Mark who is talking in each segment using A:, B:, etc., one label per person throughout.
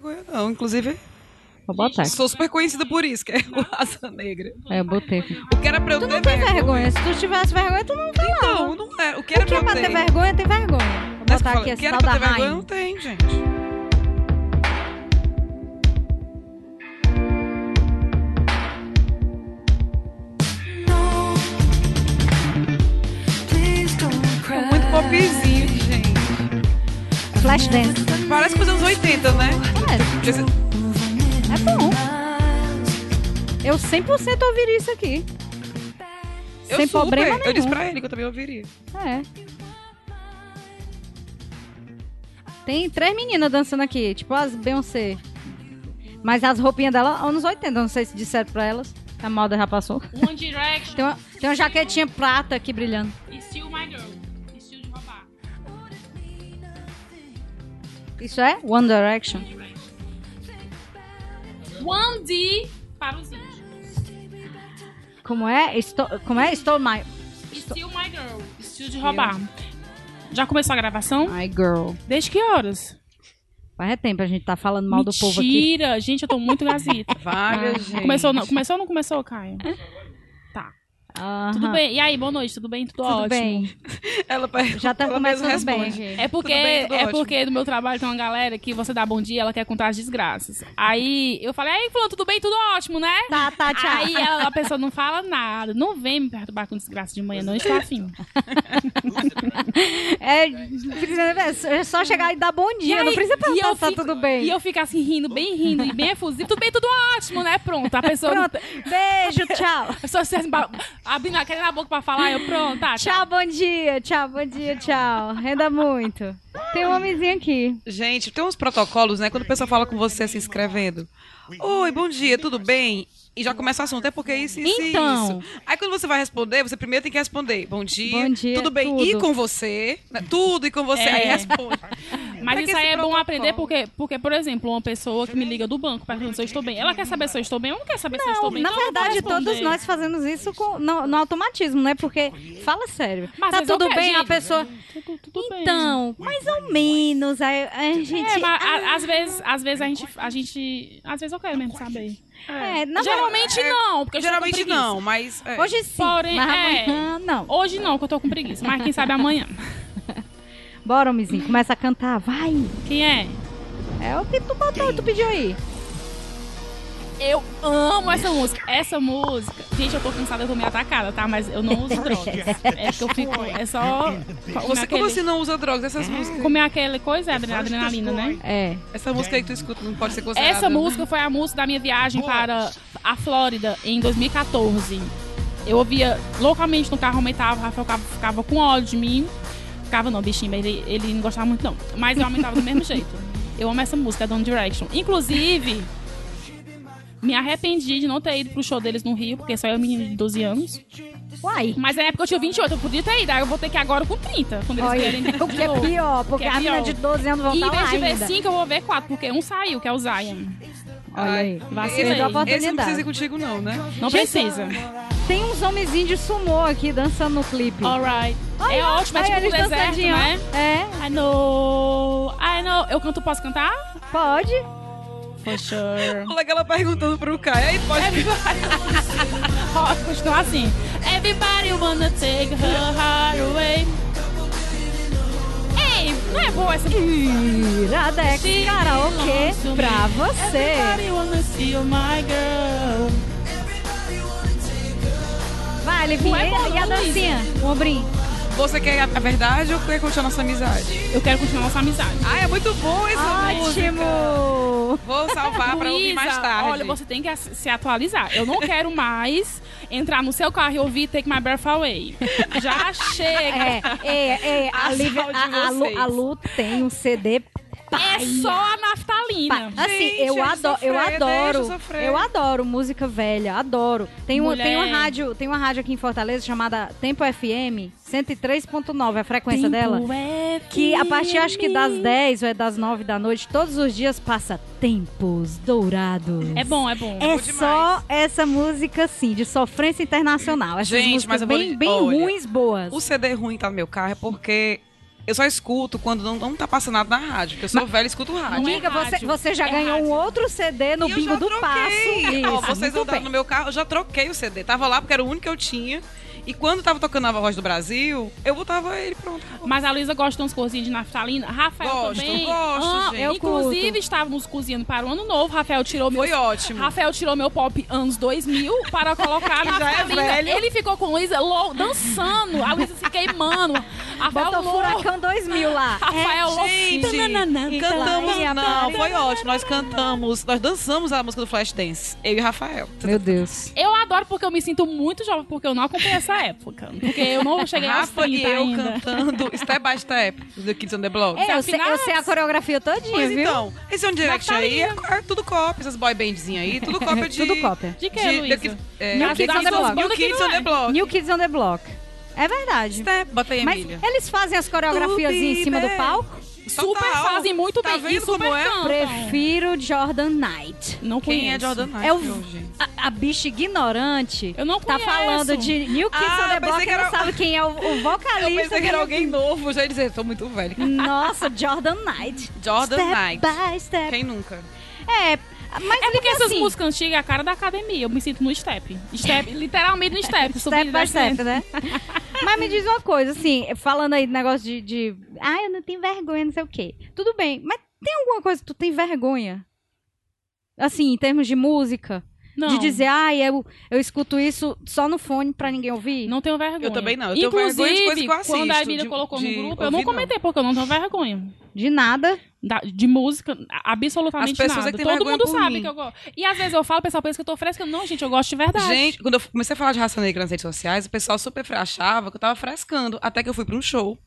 A: vergonha, não. Inclusive,
B: Vou botar.
A: sou super conhecida por isso, que é o Raça Negra.
B: É, eu botei.
A: O que era pra eu
B: Tu
A: ter
B: não tem vergonha. Se tu tivesse vergonha, tu não tem.
A: Não, não é. O que era
B: O que é
A: pra
B: pra
A: eu
B: ter
A: ter?
B: vergonha, tem vergonha. Vou
A: Mas
B: botar aqui
A: o
B: esse
A: que era
B: tal
A: pra
B: da
A: ter vergonha,
B: rainha.
A: não tem, gente. É muito popzinho, gente.
B: Flashdance.
A: Parece coisa dos 80, né?
B: É,
A: Esse-
B: é bom. Eu 100% ouviria isso aqui.
A: Eu
B: Sem
A: super,
B: problema
A: Eu disse
B: nenhum.
A: pra ele que eu também ouviria.
B: É. Tem três meninas dançando aqui, tipo as Beyoncé. Mas as roupinhas dela, anos 80, não sei se disseram pra elas. A moda já passou.
C: One Direction
B: Tem uma, tem uma jaquetinha prata aqui brilhando.
C: e Still My Girl.
B: Isso é One Direction.
C: One D para os índios.
B: Como é? Estou, como é? Estou my...
C: Still My Girl. Estilo de roubar. Já começou a gravação?
B: My girl.
C: Desde que horas?
B: Faz tempo a gente tá falando mal do povo aqui.
C: Mentira! Gente, eu tô muito gazita.
A: Vaga, gente.
C: Ah, Começou, não, começou ou não começou, Caio? Tá.
B: Aham.
C: Tudo bem. E aí, boa noite, tudo bem? Tudo,
B: Tudo
C: ótimo.
B: bem.
A: Ela pergunta,
B: Já tá
A: ela
B: começando bem
A: responde.
B: aqui.
C: É porque,
A: Tudo bem, tudo
C: é
A: ótimo.
C: porque no meu trabalho tem uma galera que você dá bom dia ela quer contar as desgraças. Aí eu falei, aí, falou, tudo bem, tudo ótimo, né?
B: Tá, tá, tchau.
C: Aí ela- a pessoa não fala nada. Não vem me perturbar com desgraça de manhã, não estou afim.
B: É, é só chegar e dar bom dia,
C: aí-
B: não precisa perguntar se tá tudo bem.
C: E eu fico assim rindo, bem rindo e bem efusivo. Tudo bem, tudo ótimo, né? Pronto. A pessoa.
B: Pronto, beijo, tchau.
C: A pessoa se ba- abrindo aquele na boca pra falar, eu pronto, tá,
B: Tchau, bom dia, tchau, bom dia, tchau. Renda muito. Tem um homenzinho aqui.
A: Gente, tem uns protocolos, né? Quando a pessoa fala com você se inscrevendo. Oi, bom dia, tudo bem? E já começa o assunto, é porque isso, isso e
B: Então.
A: isso. Aí quando você vai responder, você primeiro tem que responder. Bom dia,
B: Bom dia,
A: tudo bem?
B: tudo.
A: E com você? né? Tudo e com você.
C: É.
A: Aí responde.
C: Mas
A: Pra
C: isso aí é bom aprender porque, porque, por exemplo, uma pessoa que me liga do banco perguntando se eu estou bem. Ela quer saber se eu estou bem ou não quer saber se eu estou bem.
B: Na
C: Então eu
B: verdade, todos nós fazemos isso com- no, no automatismo, né? Porque, fala sério,
C: Mas
B: tá
C: vezes
B: tudo
C: eu quero,
B: bem? A pessoa,
C: Tudo, tudo bem.
B: então, mais ou menos, aí a gente...
C: É, mas
B: ah,
C: a- às vezes, às vezes a gente, a gente. Às vezes eu quero mesmo saber.
B: É, na
C: Geralmente não, porque
A: Geralmente não, mas. é.
B: Hoje sim,
C: Porém,
B: mas
C: é.
B: amanhã não.
C: Hoje não, que eu tô com preguiça, mas quem sabe amanhã.
B: Bora, homenzinho, começa a cantar, vai.
C: Quem é?
B: É o que tu botou, tu pediu aí.
C: Eu amo essa música. Essa música. Gente, eu tô cansada, eu tô meio atacada, tá? Mas eu não uso drogas. É que eu fico. É só.
A: Você, como você não usa drogas? Essas músicas.
C: Comer aquele coisa, é adre- adrenalina, né?
B: É.
A: Essa música aí que tu escuta não pode ser considerada.
C: Essa música foi a música da minha viagem para a Flórida em 2014. Eu ouvia loucamente no carro, aumentava, o Rafael ficava, ficava com ódio de mim. Ficava não, bichinho, mas ele, ele não gostava muito não. Mas eu aumentava do mesmo jeito. Eu amo essa música, Don't Direction. Inclusive, me arrependi de não ter ido pro show deles no Rio, porque só eu menino de 12 anos.
B: Uai.
C: Mas na época eu tinha 28, eu podia ter ido. Aí eu vou ter que ir agora com 30, quando eles
B: Olha,
C: querem
B: o que é pior, porque
C: Que é
B: a menina de 12 anos vão
C: E em
B: estar lá
C: vez de ver
B: ainda.
C: 5, eu vou ver 4, porque um saiu, que é o Zion.
B: Olha aí,
C: vacilei.
B: a
A: Esse não precisa ir contigo, não, né?
C: Não
B: Gente,
C: precisa.
B: Tem uns homenzinhos de sumô aqui dançando no clipe.
C: Alright. É
B: Olha,
C: ótimo, é tipo
B: eles
C: deserto, né?
B: É,
C: I know, I know. Eu canto, posso cantar?
B: pode.
C: For sure.
A: Olha ela perguntando pro Caio. Aí pode.
C: Pode continuar assim. Everybody wanna take her heart away. Ei, não é boa essa
B: Iradex Karaokê pra você.
C: Everybody wanna see you, my girl.
B: Vai, Livinha.
C: Não é
B: E a dancinha? O ombrinho.
A: Você quer a verdade ou quer continuar nossa amizade?
C: Eu quero continuar nossa amizade.
A: Ah, é muito bom música.
B: Ótimo.
A: Vou salvar pra ouvir mais tarde.
C: Olha, você tem que se atualizar. Eu não quero mais entrar no seu carro e ouvir Take My Breath Away. Já chega.
B: É, é, é. A,
A: A
B: a, Lu, a Lu tem um CD
C: É só a naftalina.
B: Assim,
A: Gente,
B: eu, adoro, eu adoro, eu adoro música velha, adoro. Tem, um,
C: Mulher.
B: tem uma rádio, tem uma rádio aqui em Fortaleza chamada Tempo FM, 103.9, a frequência dela, que a partir acho que das 10 ou é das 9 da noite, todos os dias passa Tempos Dourados.
C: É bom, é bom.
B: É
A: bom demais.
B: só essa música, assim, de sofrência internacional. Essas
A: Gente,
B: músicas
A: mas eu vou
B: bem,
A: lhe-
B: bem
A: olha,
B: ruins, boas.
A: O CD ruim tá no meu carro é porque eu só escuto quando não, não tá passando nada na rádio, porque eu sou velha e escuto rádio.
C: É
B: Amiga, você,
C: rádio,
B: você já
C: é
B: ganhou um
C: rádio.
B: outro CD no
A: E eu
B: bingo
A: já
B: do
A: troquei.
B: Passo.
A: Ó,
B: Isso,
A: vocês andaram
B: bem.
A: no meu carro, eu já troquei o CD. Tava lá porque era o único que eu tinha. E quando tava tocando a voz do Brasil, eu botava ele pronto.
C: Mas a Luísa gosta de umas coisinhas de naftalina. Rafael
A: Gosto,
C: também.
A: gosto,
C: Ah,
A: gente.
B: Eu
C: Inclusive,
B: curto.
C: estávamos cozinhando para o ano novo. Rafael tirou meu.
A: Foi ótimo.
C: Rafael tirou meu pop anos 2000 para colocar na
A: é
C: naftalina.
A: velho.
C: Ele ficou com a Luísa dançando. A Luísa se queimando. Rafael
B: Botou
C: louco.
B: Furacão 2000 lá.
C: Rafael louco.
A: Gente,
B: Tananana.
A: cantamos,
B: Então,
A: não,
B: aí,
A: foi ótimo. Nós cantamos, nós dançamos a música do Flashdance, eu e Rafael.
B: Meu Deus.
C: Eu adoro porque eu me sinto muito jovem, porque eu não acompanhei essa época. Porque eu não cheguei aos
A: Rafa e
C: 30
A: eu
C: ainda.
A: cantando Step by Step do Kids on the Block.
B: É, eu, sei, eu sei a coreografia todinha,
A: Pois
B: viu?
A: então, esse One Direction aí é, é tudo cópia, essas boy bandzinhas aí, tudo cópia de...
B: Tudo cópia.
C: De que,
A: de,
C: Luísa?
A: de, é,
B: New Kids on the Block.
A: New Kids on the Block.
B: New Kids on the Block. É verdade.
A: Step, bota aí,
B: Mas
A: Emília.
B: eles fazem as coreografias em cima do palco?
C: Super
A: Total.
C: fazem muito
A: Tá
C: bem.
A: vendo
C: e super
A: como é?
C: cantam.
B: Prefiro Jordan Knight.
C: Não conheço.
A: Quem é Jordan Knight,
B: É o-? A, a bicha ignorante
C: Eu não
B: tá
C: conheço.
B: falando de New Kids
A: Ah,
B: on the
A: eu
B: Block
A: que
B: e não sabe quem é o, o
A: Eu
B: vocalista.
A: pensei que era alguém novo, eu já ia dizer, tô muito velho.
B: Nossa, Jordan Knight.
A: Jordan
B: step
A: Knight.
B: by step.
A: Quem nunca?
B: É, mas
C: É porque essas
B: assim,
C: músicas antigas é a cara da academia. Eu me sinto no step. Step, literalmente no step.
B: Step by step, né? Mas me diz uma coisa, assim, falando aí do negócio de, de. Ah, eu não tenho vergonha, não sei o quê. Tudo bem, mas tem alguma coisa que tu tem vergonha? Assim, em termos de música?
C: Não,
B: De dizer, ah, eu, eu escuto isso só no fone pra ninguém ouvir?
C: não tenho vergonha.
A: Eu também não. Eu tenho
C: Inclusive,
A: vergonha de coisa que eu assisto,
C: quando a Emília
A: de-
C: colocou
A: de
C: no grupo, eu não
A: ouvir, não.
C: comentei, porque eu não tenho vergonha.
B: De nada.
C: Da- de música, absolutamente
A: As pessoas
C: nada.
A: é que
C: Todo mundo sabe
A: mim.
C: que eu gosto. E às vezes eu falo, o pessoal pensa que eu tô fresca. Não, gente, eu gosto de verdade.
A: Gente, quando eu comecei a falar de raça negra nas redes sociais, o pessoal super achava que eu tava frescando. Até que eu fui pra um show.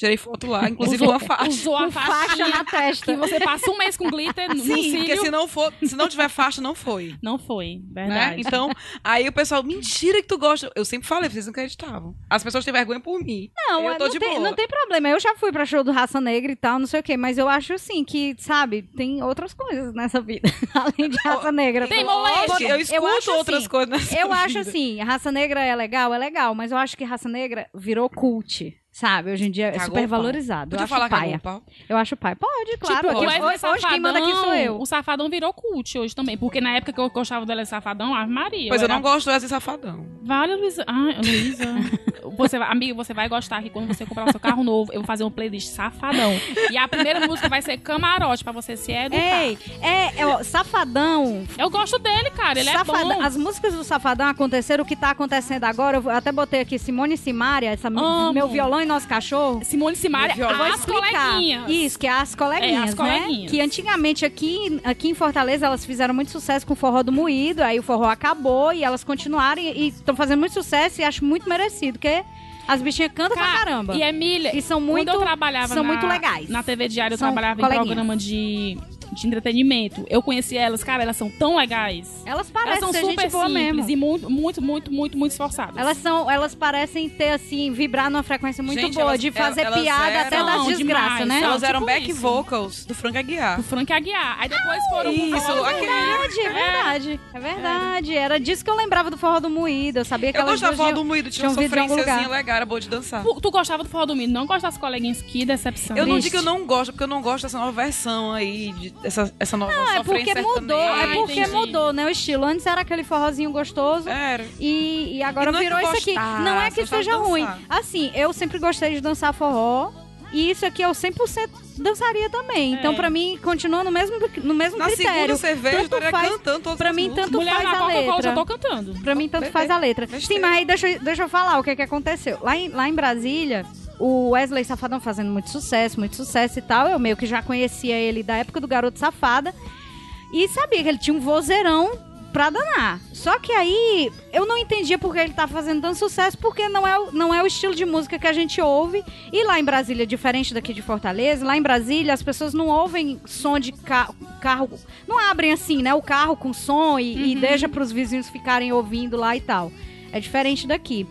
A: Tirei foto lá, inclusive
C: usou,
A: uma faixa.
C: usou a
B: faixa na testa.
C: que você passa um mês com glitter no
A: Sim,
C: cílio.
A: porque se não, for, se não tiver faixa, não foi.
C: Não foi,
A: Né?
C: verdade.
A: Então, aí o pessoal, mentira que tu gosta. Eu sempre falei, vocês não acreditavam. As pessoas têm vergonha por mim.
B: Não,
A: eu tô
B: não,
A: de
B: tem,
A: boa.
B: não tem problema. Eu já fui pra show do Raça Negra e tal, não sei o quê, mas eu acho assim que, sabe, tem outras coisas nessa vida, além de Raça Negra.
C: Tem moléstia.
A: Eu escuto
B: acho
A: outras
B: assim,
A: coisas nessa
B: Eu acho
A: vida.
B: assim, raça negra é legal, é legal, mas eu acho que raça negra virou cult. Sabe, hoje em dia é
A: Cagou
B: super
A: o pau.
B: valorizado. Eu
A: Podia
B: acho
A: falar que
B: paia.
A: o pau?
B: Eu acho pai. Pode, claro.
C: Tipo,
B: aqui,
C: o Wesley
B: hoje, hoje quem manda aqui sou eu.
C: O Safadão virou cult hoje também. Porque na época que eu gostava do Wesley Safadão, Ave Maria.
A: Pois eu
C: era-
A: não gosto do Wesley Safadão.
C: Vale, Luísa. Ai, Luísa. você, amiga, você vai gostar que quando você comprar o seu carro novo, eu vou fazer um playlist Safadão. E a primeira música vai ser Camarote, pra você se educar.
B: Ei, é, é ó, Safadão.
C: Eu gosto dele, cara. Ele
B: Safadão-
C: é bom.
B: As músicas do Safadão aconteceram, o que tá acontecendo agora, eu até botei aqui Simone e Simaria, essa,
C: Amo.
B: meu violão e nosso cachorro.
C: Simone Simaria,
A: Eu vou
C: as coleguinhas.
B: Isso, que é as coleguinhas,
C: É, as coleguinhas.
B: né? Que antigamente aqui, aqui em Fortaleza elas fizeram muito sucesso com o forró do moído, aí o forró acabou e elas continuaram e estão fazendo muito sucesso e acho muito merecido, porque as bichinhas cantam pra
C: Cara,
B: caramba.
C: E Emília,
B: E são muito,
C: quando eu trabalhava
B: são
C: na,
B: muito legais.
C: na TV Diário, eu
B: São
C: trabalhava em programa de, de entretenimento. Eu conheci elas, cara, elas são tão legais.
B: Elas
C: Elas
B: parecem
C: são
B: ser
C: super
B: gente boa
C: simples
B: mesmo.
C: e muito, muito, muito, muito, muito esforçadas.
B: Elas são, elas parecem ter assim, vibrar numa frequência muito
A: Gente,
B: boa,
A: elas-
B: de fazer
A: elas
B: piada até
A: eram-
B: das
C: Não,
B: desgraças,
C: demais.
B: né?
A: Elas eram
C: tipo
A: back
C: isso.
A: vocals do Frank Aguiar.
C: O Frank Aguiar. Aí depois foram pro
A: Isso,
C: forró.
A: aquele-
B: verdade, é verdade. É verdade. Era disso que eu lembrava do forró do moído. Eu sabia que
A: Eu
B: elas
A: gostava do forró do moído, tinha uma sofrênciazinha legal, era boa de dançar.
C: Tu, tu gostava do forró do milho, não gosta das coleguinhas? Que decepção.
A: Eu não digo que eu não gosto, porque eu não gosto dessa nova versão aí, de, essa, essa nova
B: Não, é porque mudou. É porque
C: entendi.
B: mudou, né? O estilo. Antes era aquele forrozinho gostoso.
A: Era.
B: E, e agora
A: E é
B: virou
A: eu
B: isso aqui. Não é que
A: eu
B: seja ruim. Assim, eu sempre gostei de dançar forró. E isso aqui eu 100% dançaria também. Então,
C: É.
B: pra mim, continua no mesmo, no mesmo
A: Na segunda
B: critério.
A: cerveja, eu
B: Tanto
A: estaria
B: faz-
A: cantando todas
B: pra
A: as
B: mim,
A: músicas.
B: tanto
C: Mulher
B: faz
C: na
B: a letra.
C: já tô cantando.
B: Pra mim, tanto
A: Be-
B: faz a letra.
A: besteira.
B: Sim, mas aí deixa, eu- deixa eu falar o que, que aconteceu. Lá em, lá em Brasília, o Wesley Safadão fazendo muito sucesso, muito sucesso e tal. Eu meio que já conhecia ele da época do Garoto Safada. E sabia que ele tinha um vozeirão pra danar. Só que aí eu não entendia por que ele tá fazendo tanto sucesso, porque não é, o- não é o estilo de música que a gente ouve. E lá em Brasília, diferente daqui de Fortaleza, lá em Brasília as pessoas não ouvem som de ca- carro. Não abrem assim, né? O carro com som e, e deixa pros vizinhos ficarem ouvindo lá e tal. É diferente daqui.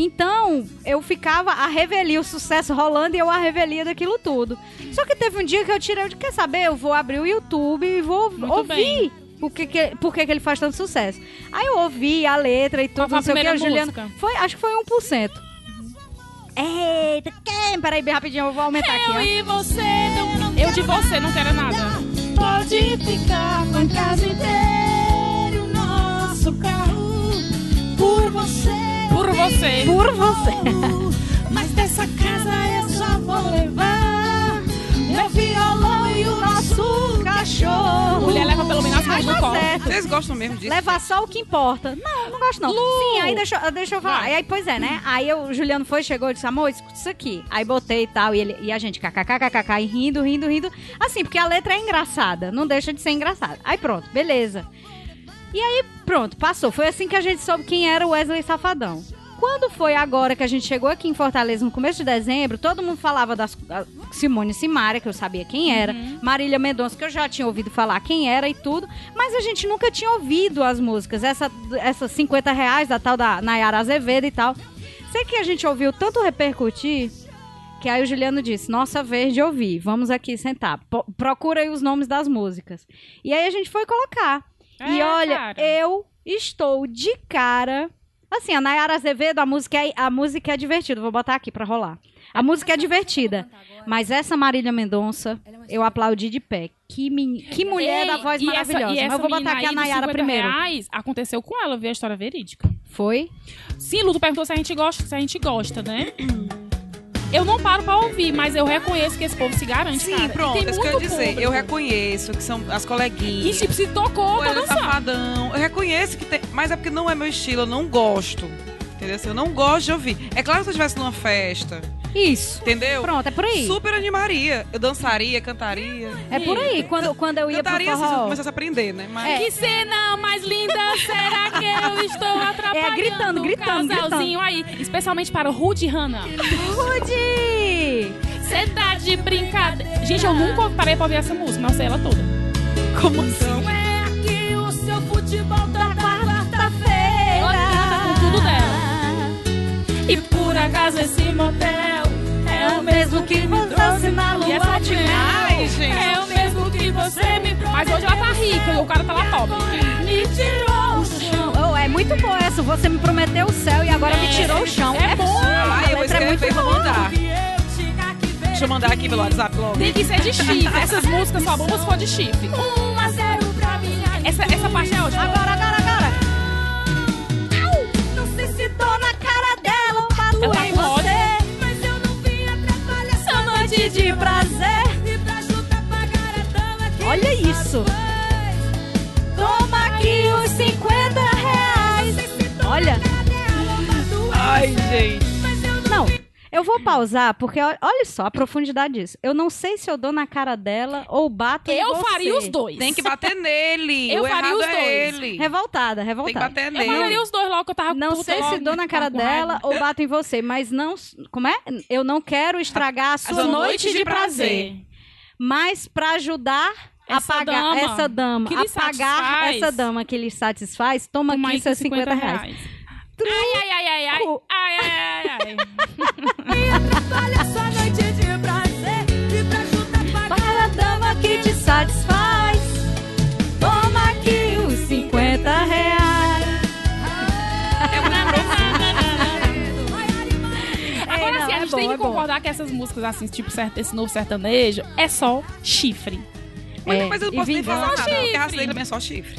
B: Então, eu ficava a revelia, o sucesso rolando e eu a revelia daquilo tudo. Só que teve um dia que eu tirei, eu quer saber? Eu vou abrir o YouTube e vou
C: Muito
B: ouvir
C: bem.
B: por que, que, por que, que ele faz tanto sucesso. Aí eu ouvi a letra e tudo, não sei o que, Juliano.
C: música?
B: Foi, acho que foi 1%. Eita, quem? Peraí, bem rapidinho, eu vou aumentar aqui,
C: Eu
B: ó.
C: e você não... Eu de você não quero nada.
D: Pode ficar com a casa inteira o nosso carro por você.
C: Por você.
B: Por você.
D: Mas dessa casa eu só vou levar meu violão e o nosso cachorro.
C: Mulher leva pelo menos as
B: Tá
C: colo.
B: certo.
A: Vocês gostam mesmo disso?
B: Levar só o que importa. Não, não gosto não. Sim, aí deixa, eu- deixa eu falar.
C: Vai.
B: Aí, pois é, né? Aí eu- o Juliano foi, chegou e disse, amor, escuta isso aqui. Aí botei e tal, e, ele, e a gente kkkk e rindo, rindo, rindo. Assim, porque a letra é engraçada, não deixa de ser engraçada. Aí pronto, beleza. E aí, pronto, passou. Foi assim que a gente soube quem era o Wesley Safadão. Quando foi agora que a gente chegou aqui em Fortaleza, no começo de dezembro, todo mundo falava das da Simone Simaria, que eu sabia quem era, Marília Mendonça, que eu já tinha ouvido falar quem era e tudo, mas a gente nunca tinha ouvido as músicas. Essa, essas 50 reais da tal da Nayara Azevedo e tal. Sei que a gente ouviu tanto repercutir que aí o Juliano disse: Nossa vez de ouvir, vamos aqui sentar. Procura aí os nomes das músicas. E aí a gente foi colocar. E
C: É,
B: olha,
C: cara.
B: eu estou de cara. Assim, a Nayara Azevedo, a música é, a música é divertida. Vou botar aqui pra rolar. A música é divertida. Mas essa Marília Mendonça, eu aplaudi de pé. Que, que mulher
C: Ei,
B: da voz
C: e essa-
B: maravilhosa.
C: e
B: Mas
C: essa
B: eu vou botar aqui a Nayara
C: 50
B: primeiro.
C: Reais, aconteceu com ela, viu a história verídica.
B: Foi?
C: Sim, Luto perguntou se a gente gosta, se a gente gosta, né? Eu não paro pra ouvir, mas eu reconheço que esse povo se garante,
A: Sim,
C: cara.
A: Pronto, é isso que eu ia dizer.
C: público.
A: Eu reconheço que são as coleguinhas.
C: E tipo, se tocou, tá
A: Ele
C: dançando.
A: Safadão. Eu reconheço que tem. Mas é porque não é meu estilo, eu não gosto. Entendeu? Assim, eu não gosto de ouvir. É claro que se eu estivesse numa festa,
B: Isso.
A: entendeu?
B: Pronto, é por aí.
A: Super animaria. Eu dançaria, cantaria.
B: É por aí. Quando, quando eu ia pro
A: Cantaria se eu
B: forró...
A: começasse a aprender, né? Mas.
C: Que cena mais linda será que eu estou atrapalhando
B: É, gritando, gritando,
C: casalzinho aí? Especialmente para o Rude e Hannah.
B: Rude!
C: Você tá de brincadeira. Gente, eu nunca parei pra ouvir essa música, mas eu sei ela toda.
A: Como assim?
D: Não é aqui o seu futebol da E por acaso esse motel é o mesmo que me trouxe na
C: E
D: lua de
C: mulher-
D: mel.
A: Ai, gente.
D: É o mesmo que você me
C: Mas hoje ela tá rica e o cara tá lá pobre.
D: Me tirou o chão.
B: Oh, é muito bom essa. Você me prometeu o céu e agora me tirou o chão.
C: É bom.
A: Ai,
B: a
A: eu vou
B: letra é muito
A: escrever, vou mandar. Deixa eu mandar aqui pelo WhatsApp logo.
C: Tem que ser de chifre. Essas músicas só se for de chifre.
D: 1 a 0 pra minha
C: Essa, essa parte é ótima.
B: Agora, agora, isso.
D: Toma aqui os 50 reais.
B: Olha.
A: Ai, gente.
D: Eu não
B: eu vou pausar porque olha só a profundidade disso. Eu não sei se eu dou na cara dela ou bato em
C: Eu
B: você.
C: faria os dois.
A: Tem que bater nele.
C: Eu
A: o
C: faria os
A: é
C: dois.
A: ele.
B: Revoltada,
A: Tem que
B: revoltada.
A: bater
C: Eu
A: nele.
C: mandaria os dois logo que eu tava
B: Não
C: puta
B: sei se
C: logo,
B: dou na cara
C: com raiva.
B: dela ou bato em você, mas não. Como é? Eu não quero estragar a sua
A: sua
B: noite de prazer. Mas pra ajudar a
C: Essa
B: pagar
C: dama
B: essa dama,
C: que
B: a
C: lhe
B: pagar
C: satisfaz.
B: essa dama que lhe satisfaz, toma aqui seus 50 reais.
C: Ai, ai, ai, ai, ai.
B: Truco.
C: Ai, ai, ai, ai.
D: Olha essa noite de prazer E pra juntar pagar
B: Para a dama que te satisfaz, toma aqui os 50 reais.
C: Agora
B: Ei, não,
C: sim, a
B: é
C: gente
B: bom,
C: tem que
B: é
C: concordar que essas músicas, assim, tipo esse novo sertanejo, é só chifre.
A: Mas,
B: É,
A: mas eu
B: e
A: não posso nem falar nada, porque a
C: chifre.
A: raça dele também é só chifre.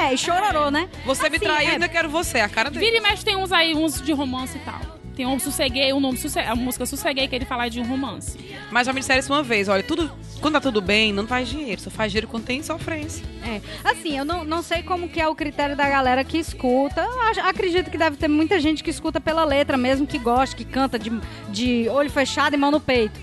B: É, e chororô, né?
A: Você me
B: Assim,
A: traiu,
B: é.
A: ainda quero você, a cara dele.
C: Vira e mexe tem uns aí, uns de romance e tal. Tem um Sosseguei, o nome a música Sosseguei, que ele fala de um romance.
A: Mas já me disseram isso uma vez, olha, tudo, quando tá tudo bem, não faz dinheiro, só faz dinheiro quando tem sofrência.
B: É. Assim, eu não, não sei como que é o critério da galera que escuta. Acho- Acredito que deve ter muita gente que escuta pela letra mesmo, que gosta, que canta de, de olho fechado e mão no peito.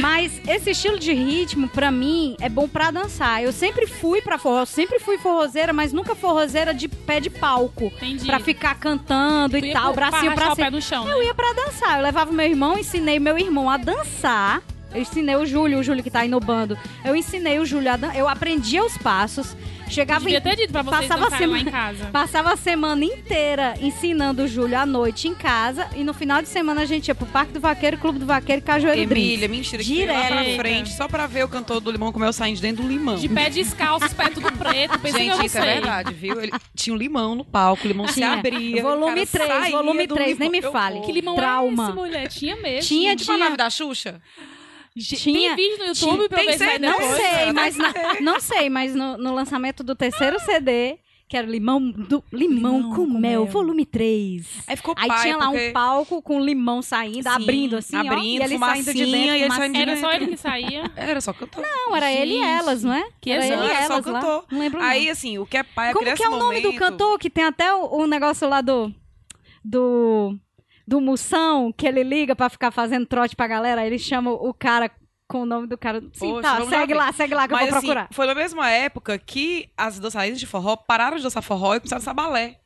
B: Mas esse estilo de ritmo, pra mim, é bom pra dançar. Eu sempre fui pra forró, sempre fui forrozeira, mas nunca forrozeira de pé de palco.
C: Entendi.
B: Pra ficar cantando
C: Tu
B: e tal,
C: pra
B: bracinho pra
C: o pé
B: cima.
C: no chão,
B: Eu
C: né?
B: ia pra dançar. Eu levava meu irmão, ensinei meu irmão a dançar. Eu ensinei o Júlio, o Júlio que tá aí no bando. Eu ensinei o Júlio a dan- Eu aprendia os passos. Chegava em...
C: ter dito pra vocês
B: Passava a
C: dançarem lá
B: semana-
C: em casa.
B: Passava a semana inteira ensinando o Júlio à noite em casa. E no final de semana a gente ia pro Parque do Vaqueiro, Clube do Vaqueiro e Cajueiro
A: Emília,
B: Drinks.
A: mentira, que lá pra frente só pra ver o cantor do Limão comer o saindo de dentro do limão.
C: De pé descalço, os pés tudo preto. Pensei que eu
A: Gente,
C: não
A: isso é verdade, viu? Ele tinha um limão no palco, o limão se
B: Tinha.
A: abria.
B: Volume
A: o cara
B: 3,
A: saía
B: volume
A: do
B: 3, nem me fale.
C: Que limão
B: Trauma.
C: é esse, mulher? Tinha mesmo.
B: Tinha,
A: Tipo a
B: tinha.
A: nave da Xuxa?
B: Tinha.
C: Tem vídeo no YouTube pra eu
A: Tem
C: ver se?
B: Não
C: depois.
B: sei, mas na- não sei, mas no, no lançamento do terceiro CD, que era limão, do, limão,
A: Limão
B: com,
A: com
B: mel,
A: mel.
B: volume 3.
A: Aí ficou
B: Aí
A: paia,
B: tinha lá
A: porque-
B: um palco com limão saindo,
A: Sim,
B: abrindo assim, ó,
A: abrindo,
B: e ele saindo de dentro.
A: e ele saindo de
C: Era só ele que saía.
A: Era só cantor.
B: Não, era ele e
C: Gente,
B: elas, não é?
C: que
B: era ele
C: exame.
B: e
A: Era só
B: elas lá.
A: cantor.
B: Não lembro
A: Aí,
B: não.
A: assim, o que é paia
B: Como
A: criar
B: que é o nome do cantor? Que tem até o, o negócio lá do... Do... Do Moção, que ele liga pra ficar fazendo trote pra galera. Aí ele chama o cara com o nome do cara. Sim,
A: Poxa,
B: tá, segue
A: ver.
B: lá, segue lá que eu
A: Mas,
B: vou
A: assim,
B: procurar.
A: foi na mesma época que as dançarinas de forró pararam de dançar forró e começaram a dançar balé.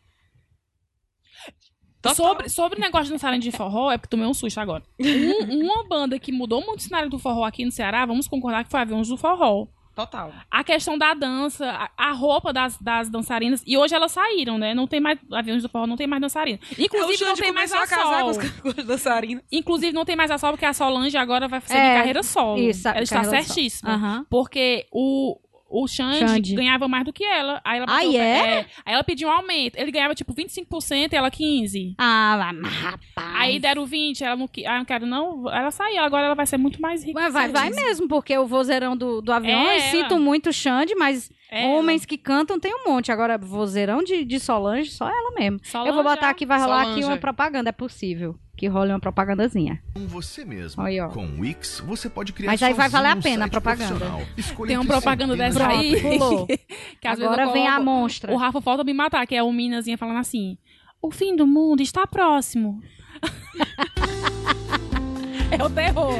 A: Total.
C: Sobre, sobre o negócio de dançarem de forró, é porque tomei um susto agora. Um- uma banda que mudou muito o cenário do forró aqui no Ceará, vamos concordar que foi Aviões do Forró.
A: Total.
C: A questão da dança, a, a roupa das, das dançarinas. E hoje elas saíram, né? Não tem mais. Aviões do Forró não tem mais dançarina. Inclusive,
A: o
C: não tem mais a
A: a casar com
C: Sol.
A: os, com os dançarinos.
C: Inclusive, não tem mais a Sol, porque a Solange agora vai seguir
B: É,
C: carreira solo.
B: isso,
C: ela está certíssima.
B: Aham.
C: Porque o, o Xande,
B: Xande.
C: ganhava mais do que ela. Aí ela,
B: Ah,
C: pé-
B: é?
C: Aí ela pediu um aumento. Ele ganhava tipo 25% e ela 15%.
B: Ah, mas, rapaz.
C: Aí deram 20, ela não, ah, não quero não. Ela saiu, agora ela vai ser muito mais rica.
B: Mas vai, vai mesmo, porque o vozeirão do, do avião,
C: É
B: eu
C: ela.
B: sinto muito Xande, mas
C: É
B: homens que cantam tem um monte. Agora, vozeirão de, de Solange, só ela mesmo.
C: Solange,
B: eu vou botar
C: é.
B: aqui, vai rolar aqui
A: Solange.
B: uma propaganda, é possível. Que role uma propagandazinha.
E: Com você mesmo.
B: Aí, ó.
E: Com o Wix, você pode criar
B: Mas aí vai valer a
E: um
B: pena a
E: site
B: propaganda.
C: Tem uma propaganda dessa
E: de
C: aí.
B: Pulou.
C: Que às vezes
B: Agora
C: eu
B: vem a
C: coloco-
B: monstra.
C: O Rafa falta me matar, que é o minazinha falando assim: O fim do mundo está próximo. é o terror.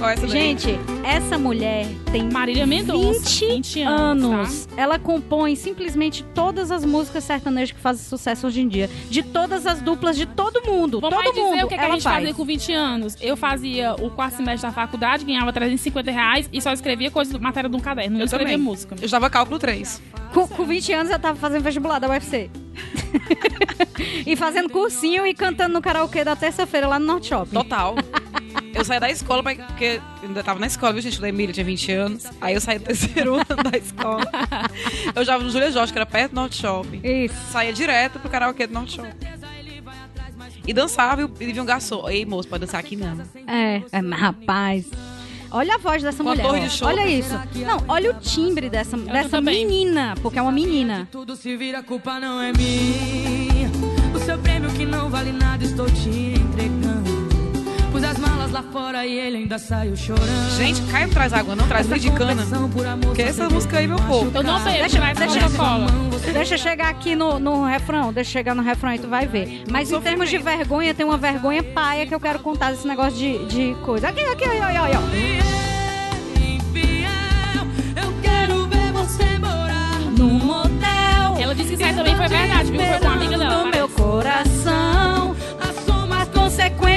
A: Qual é essa daí?
B: Gente, essa mulher tem
C: Marília Mendonça.
B: 20
C: 20 anos.
B: anos. Ela compõe simplesmente todas as músicas sertanejas que fazem sucesso hoje em dia. De todas as duplas de todo mundo.
C: Vamos
B: todo
C: aí dizer
B: mundo.
C: o que, é que a gente
B: faz.
C: fazia com 20 anos. Eu fazia o quarto semestre da faculdade, ganhava 350 reais e só escrevia coisa, matéria de um caderno. Não
A: Eu
C: escrevia
A: também.
C: música.
A: Eu estava cálculo 3.
B: Com, com 20 anos eu tava fazendo vestibular da UFC. e fazendo cursinho e cantando no karaokê da terça-feira lá no Norte Shopping.
A: Total. Eu saí da escola, porque ainda tava na escola, viu, gente? O Emília tinha 20 anos. Aí eu saí do terceiro ano da escola. Eu já no Júlia Jorge, que era perto do Norte Shopping.
B: Isso.
A: Saía direto pro karaokê do Norte Shopping. E dançava e via um garçom. Ei, moço, pode dançar aqui não.
B: É, é, rapaz. Olha a voz dessa
A: Com a
B: mulher.
A: de chope.
B: Olha isso. Não, olha o timbre dessa, dessa menina, porque é uma menina.
D: Tudo se vira, culpa não é minha. O seu prêmio que não vale nada, estou te entregando. Pus as malas lá fora e ele ainda saiu chorando.
A: Gente, Caio não traz água, não traz leite de cana. Que essa música aí, meu povo.
C: Eu não bebo,
B: Deixa-
C: traz
B: deixa-. Deixa eu chegar aqui no, no refrão, deixa eu chegar no refrão e tu vai ver. Mas em termos de vergonha, tem uma vergonha paia que eu quero contar desse negócio de, de coisa. Aqui, aqui, ó, ó, ó.
C: Ela disse que isso aí também foi verdade, viu? Foi com uma amiga dela.
B: No meu coração, assuma as consequências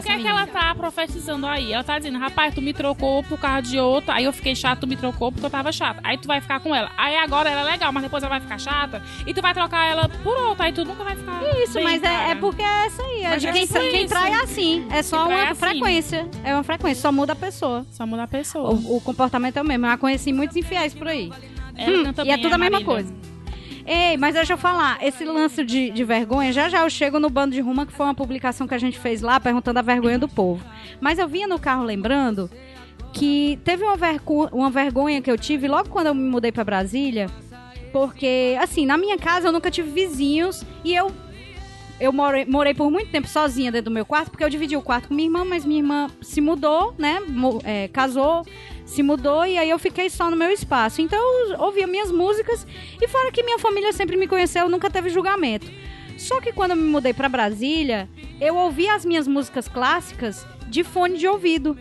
D: o,
C: que é que
B: menina.
C: ela tá profetizando aí? Ela tá dizendo, rapaz, tu me trocou por causa de outro, aí eu fiquei chata, tu me trocou porque eu tava chata. Aí tu vai ficar com ela. Aí agora ela é legal, mas depois ela vai ficar chata e tu vai trocar ela por outra, aí tu nunca vai ficar.
B: Isso,
C: bem,
B: mas é, é porque é essa aí. É
C: Mas
B: de
C: é
B: quem, quem
C: isso.
B: trai é assim. É só uma
C: é assim.
B: frequência. É uma frequência, só muda a pessoa.
C: Só muda a pessoa.
B: O, o comportamento é o mesmo. Eu já conheci muitos infiéis por aí. Hum, e é
C: bem,
B: tudo a mesma
C: Marília.
B: coisa. Ei, mas deixa eu falar, esse lance de, de vergonha, já já eu chego no Bando de Ruma, que foi uma publicação que a gente fez lá, perguntando a vergonha do povo. Mas eu vinha no carro lembrando que teve uma, vergo- uma vergonha que eu tive logo quando eu me mudei pra Brasília, porque, assim, na minha casa eu nunca tive vizinhos e eu. Eu morei, morei por muito tempo sozinha dentro do meu quarto, porque eu dividi o quarto com minha irmã, mas minha irmã se mudou, né? é, casou, se mudou e aí eu fiquei só no meu espaço. Então eu ouvia minhas músicas e fora que minha família sempre me conheceu, nunca teve julgamento. Só que quando eu me mudei pra Brasília, eu ouvia as minhas músicas clássicas de fone de ouvido.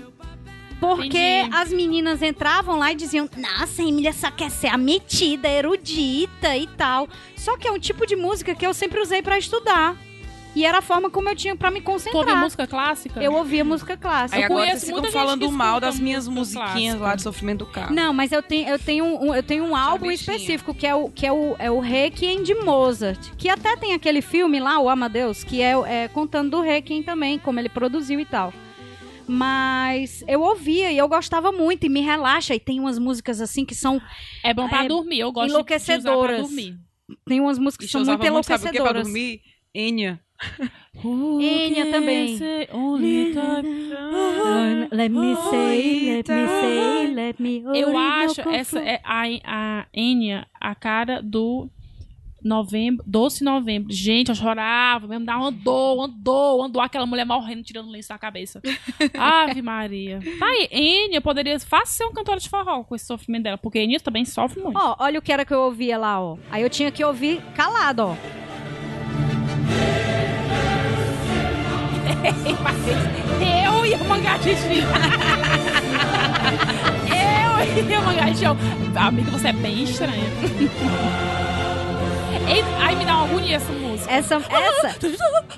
B: Porque
C: Entendi.
B: as meninas entravam lá e diziam: Nossa, Emília só quer ser a metida, erudita e tal. Só que é um tipo de música que eu sempre usei pra estudar. E era a forma como eu tinha pra me
C: Tu ouve
B: concentrar.
C: música clássica?
B: Eu ouvia música clássica.
A: Aí
C: Eu
A: agora
C: conheço
A: vocês ficam
C: muita gente
A: falando mal das minhas musiquinhas
C: clássica.
A: lá de sofrimento do carro.
B: Não, mas eu tenho, eu tenho, um, eu tenho um álbum específico que é o que é o, é o Requiem de Mozart, que até tem aquele filme lá, o Amadeus, que é, é contando do Requiem também, como ele produziu e tal. Mas eu ouvia e eu gostava muito e me relaxa e tem umas músicas assim que são
C: É bom pra
B: É
C: dormir. Eu gosto de usar pra
B: enlouquecedoras.
C: dormir.
B: tem umas músicas que são muito
A: muito, sabe o que pra
B: enlouquecedoras.
A: dormir? Enya.
B: Enya também.
C: Time.
B: Let me say, let me say, let me
C: Eu acho essa é a, a Enya a cara do novembro, doce novembro. Gente, eu chorava, mesmo uma dor, uma dor, aquela mulher morrendo, tirando lenço da cabeça. Ave Maria. Tá aí, Enya poderia fácil ser uma cantora de forró com esse sofrimento dela, porque Enya também sofre muito.
B: Ó, olha o que era que eu ouvia lá, ó. Aí eu tinha que ouvir calado, ó.
C: Eu e o Mangatiti. Eu e o Mangatiti. Amiga, você é bem estranha. Ei, Ai, me dá uma agonia essa música.
B: Essa, essa,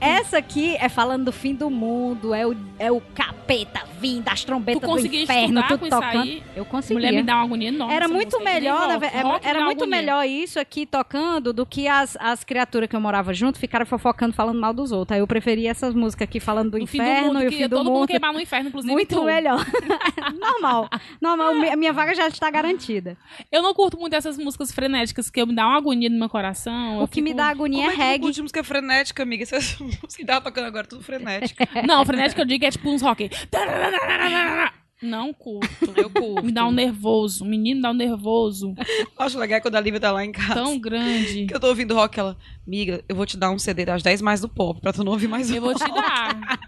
B: essa aqui é falando do fim do mundo, é o, é o capeta vindo, as trombetas do inferno, tudo tocando.
C: aí?
B: Eu conseguia.
C: Mulher me dá uma agonia enorme.
B: Era muito
C: música.
B: melhor,
C: rock.
B: era,
C: Rock
B: era muito
C: agonia.
B: melhor isso aqui tocando do que as, as criaturas que eu morava junto ficaram fofocando falando mal dos outros. Aí eu preferia essas músicas aqui falando do
C: do
B: inferno
C: mundo,
B: e o fim do
C: todo mundo
B: mundo.
C: queimar no inferno, inclusive
B: Muito
C: tu.
B: melhor. Normal. Normal. minha vaga já está garantida.
C: Eu não curto muito essas músicas frenéticas que me dá uma agonia no meu coração.
B: O
C: eu
B: que me
C: fico-
B: dá agonia
A: Como
B: é
A: é não
B: reggae.
A: curte música frenética, amiga? Músicas que tava tocando agora, tudo frenética.
C: Não, frenética eu digo é tipo uns rock. Não curto.
A: Eu curto.
C: Me dá um nervoso. O menino me dá um nervoso
A: Acho legal quando a Lívia tá lá em casa.
C: tão grande.
A: Que eu tô ouvindo rock, ela... Miga, eu vou te dar um CD das 10 mais do pop, pra tu não ouvir mais
C: Eu vou te
A: rock.
C: dar.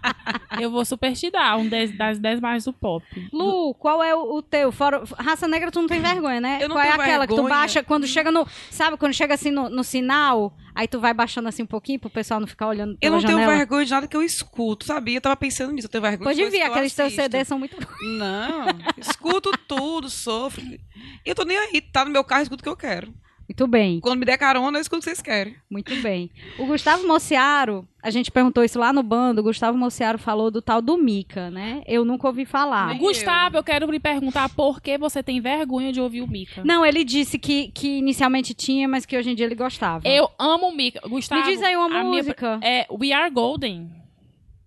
C: Eu vou super te dar um dez- das 10 mais do pop.
B: Lu, qual é o, o teu? Fora, raça negra, tu não tem vergonha, né?
A: Eu não
B: qual é
A: tenho
B: aquela que tu
A: vergonha.
B: baixa quando chega no. Sabe, quando chega assim no, no sinal, aí tu vai baixando assim um pouquinho pro pessoal não ficar olhando
A: Eu não tenho
B: janela?
A: vergonha de nada que eu escuto, sabia? Eu tava pensando nisso, eu tenho vergonha
B: Pode
A: de
B: vir, aqueles teus. CDs são muito.
A: Não, escuto tudo, sofro. Eu tô nem aí, tá no meu carro, escuto o que eu quero.
B: Muito bem,
A: Quando me der carona, eu escuto o que vocês querem.
B: muito bem. O Gustavo Mociaro, a gente perguntou isso lá no bando, o Gustavo Mociaro falou do tal do Mica, né? Eu nunca ouvi falar.
A: Nem
C: Gustavo, eu quero lhe perguntar por que você tem vergonha de ouvir o Mika.
B: Não, ele disse que, que inicialmente tinha, mas que hoje em dia ele gostava.
C: Eu amo o Mika. Gustavo.
B: Me diz aí uma
C: a minha-
B: música.
C: é We Are Golden.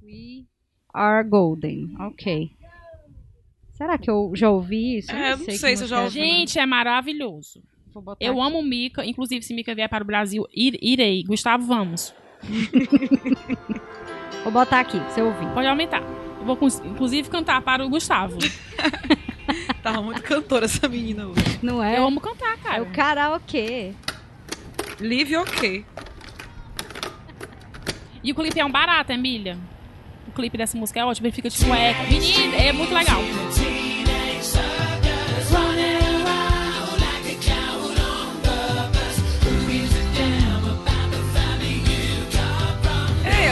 B: We are golden. Ok. Será que eu já ouvi isso?
A: É, não sei
B: que
A: se eu
B: música
A: já
B: é
A: ouvi.
B: não.
C: Gente, é maravilhoso.
B: Vou botar
C: Eu
B: aqui.
C: amo o Mika. Inclusive, se Mika vier para o Brasil, ir- irei. Gustavo, vamos.
B: Vou botar aqui, pra você ouvir.
C: Pode aumentar. Eu vou, inclusive, cantar para o Gustavo.
A: Tava muito cantora essa menina hoje.
B: Não é?
C: Eu amo cantar,
B: É
C: cara.
B: o karaokê.
A: Live ok.
C: E o clipe é um barato, Emília. O clipe dessa música é ótimo. Ele fica de sueco. Menino, é muito legal.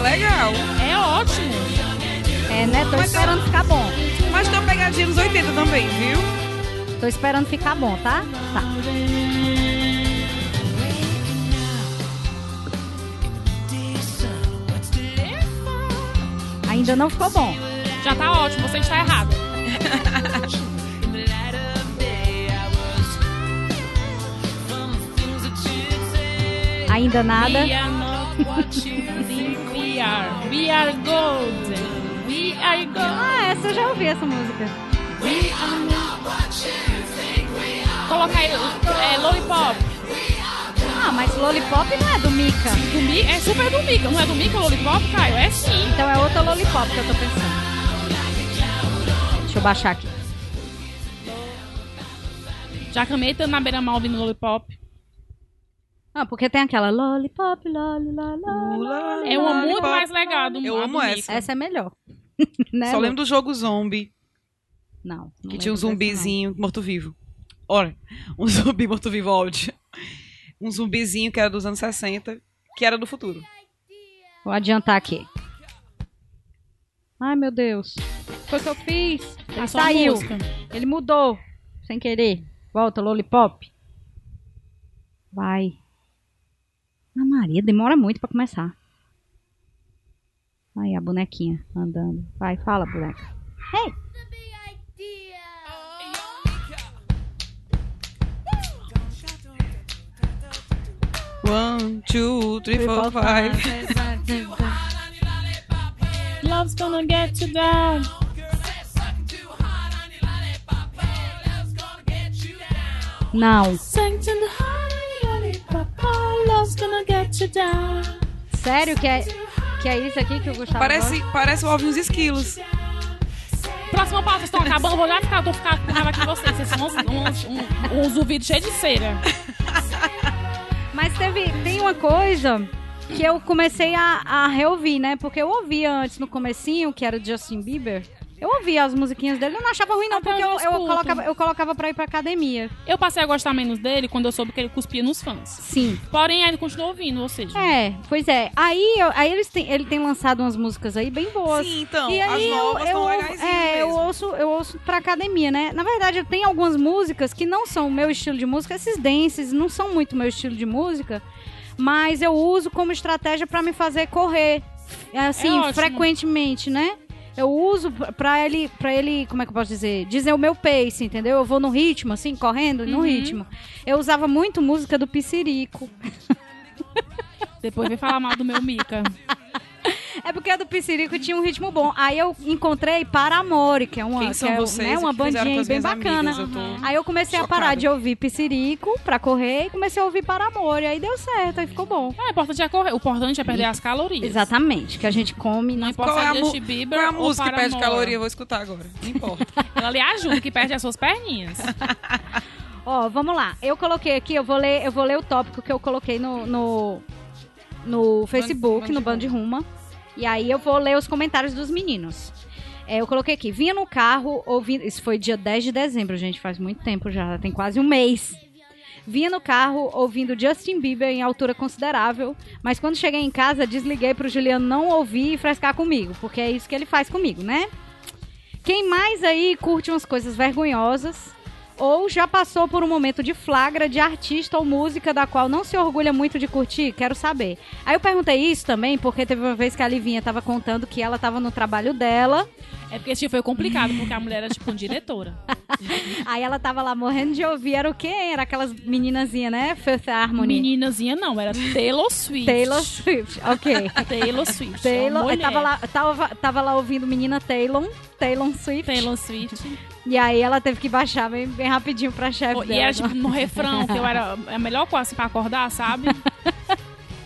A: Legal.
C: É ótimo.
B: É, né? Tô esperando ficar bom.
A: Mas tem uma pegadinha nos 80 também, viu?
B: Tô esperando ficar bom, tá? Tá. Ainda não ficou bom.
C: Já tá ótimo. Você está errado.
B: Ainda nada.
C: We are not what you think we are. We are golden. We are golden.
B: Ah, essa eu já ouvi essa música.
C: Coloca aí é, Lollipop.
B: Ah, mas Lollipop não é do Mika.
C: Do Mi, é super do Mika. Não é do Mika Lollipop, Caio? É sim.
B: Então é outra Lollipop que eu tô pensando. Deixa eu baixar aqui.
C: Já tanto na beira-mal ouvindo Lollipop.
B: Ah, porque tem aquela Lollipop, loli, loli.
C: É uma muito
A: Lollipop.
C: mais legal do
A: Eu amo essa.
B: Essa é melhor. né,
A: Só lembro do jogo Zombie,
B: Não. não
A: que tinha um zumbizinho morto-vivo. Olha, um zumbi morto-vivo áudio. Um zumbizinho que era dos anos 60, que era do futuro.
B: Vou adiantar aqui. Ai, meu Deus. Foi o que eu fiz. Ele
C: A sua
B: saiu. Ele mudou. Sem querer. Volta, Lollipop. Vai. Na Maria, demora muito pra começar. Aí, a bonequinha andando. Vai, fala, boneca. Hey!
A: One, two, three, four, five.
C: Love's gonna get you down.
B: Não. Sério que é, que é isso aqui que eu gostava?
A: Parece, parece o ovo e os esquilos.
C: Próxima pauta, vocês estão acabando. Vou já ficar, vou ficar com raiva aqui de vocês. Vocês são uns, uns, uns, uns ouvidos cheios de cera.
B: Mas teve, tem uma coisa que eu comecei a, a reouvir, né? Porque eu ouvia antes no comecinho, que era o Justin Bieber. Eu ouvia as musiquinhas dele, eu não achava ruim não,
C: Até
B: porque
C: eu
B: eu, eu colocava, eu colocava pra ir pra academia.
C: Eu passei a gostar menos dele quando eu soube que ele cuspia nos fãs.
B: Sim.
C: Porém, ainda continuo ouvindo, ou seja...
B: É, pois é. Aí, eu- aí eles têm, ele tem lançado umas músicas aí bem boas.
A: Sim, então,
B: e aí
A: as novas
B: eu,
A: estão
B: eu,
A: legaisinhas
B: é, eu
A: mesmo.
B: ouço, eu ouço pra academia, né? Na verdade, eu tenho algumas músicas que não são o meu estilo de música, esses dances não são muito meu estilo de música, mas eu uso como estratégia pra me fazer correr, assim,
C: É
B: frequentemente, né? Eu uso pra ele, pra ele, como é que eu posso dizer? Dizer o meu pace, entendeu? Eu vou no ritmo, assim, correndo no
C: Uhum.
B: ritmo. Eu usava muito música do Piscirico.
C: Depois vem falar mal do meu Mica.
B: É porque a do Piscirico tinha um ritmo bom. Aí eu encontrei Paramore, que é uma,
A: Quem
B: que
A: são
B: é,
A: vocês?
B: né, uma bandinha bem bacana.
A: amigas? Eu tô
B: Aí eu comecei a parar de ouvir Piscirico pra correr e comecei a ouvir Paramore. Aí deu certo, aí ficou bom.
C: É, o importante é correr. O importante é perder as calorias.
B: Exatamente, que a gente come.
C: Não importa
A: Qual é a,
C: é
A: mu-
C: Justin Bieber
A: qual é a
C: ou
A: música que perde caloria? Eu vou escutar agora. Não importa.
C: Ela lhe ajuda, que perde as suas perninhas.
B: Ó, vamos lá. Eu coloquei aqui, eu vou ler, eu vou ler o tópico que eu coloquei no, no, no Facebook,
A: Band
B: no Band
A: Ruma.
B: E aí eu vou ler os comentários dos meninos. É, eu coloquei aqui, vinha no carro ouvindo. Isso foi dia 10 de dezembro, gente, faz muito tempo já, tem quase um mês. Vinha no carro ouvindo Justin Bieber em altura considerável, mas quando cheguei em casa desliguei pro Juliano não ouvir e frescar comigo, porque é isso que ele faz comigo, né? Quem mais aí curte umas coisas vergonhosas ou já passou por um momento de flagra de artista ou música da qual não se orgulha muito de curtir? Quero saber. Aí eu perguntei isso também porque teve uma vez que a Livinha tava contando que ela tava no trabalho dela,
C: É porque tipo foi complicado, porque a mulher era tipo uma diretora.
B: aí ela tava lá morrendo de ouvir, era o quê? Era aquelas meninazinhas, né? Fifth Harmony.
C: Meninazinha não, era Taylor Swift.
B: Taylor Swift, ok.
C: Taylor Swift.
B: Taylor,
C: uma
B: eh,
C: mulher.
B: tava lá, tava, tava lá ouvindo menina Taylor, Taylor Swift.
C: Taylor Swift.
B: E aí ela teve que baixar bem, bem rapidinho pra chefe
C: e
B: dela.
C: era tipo no refrão, que eu era a melhor coisa assim, pra acordar, sabe?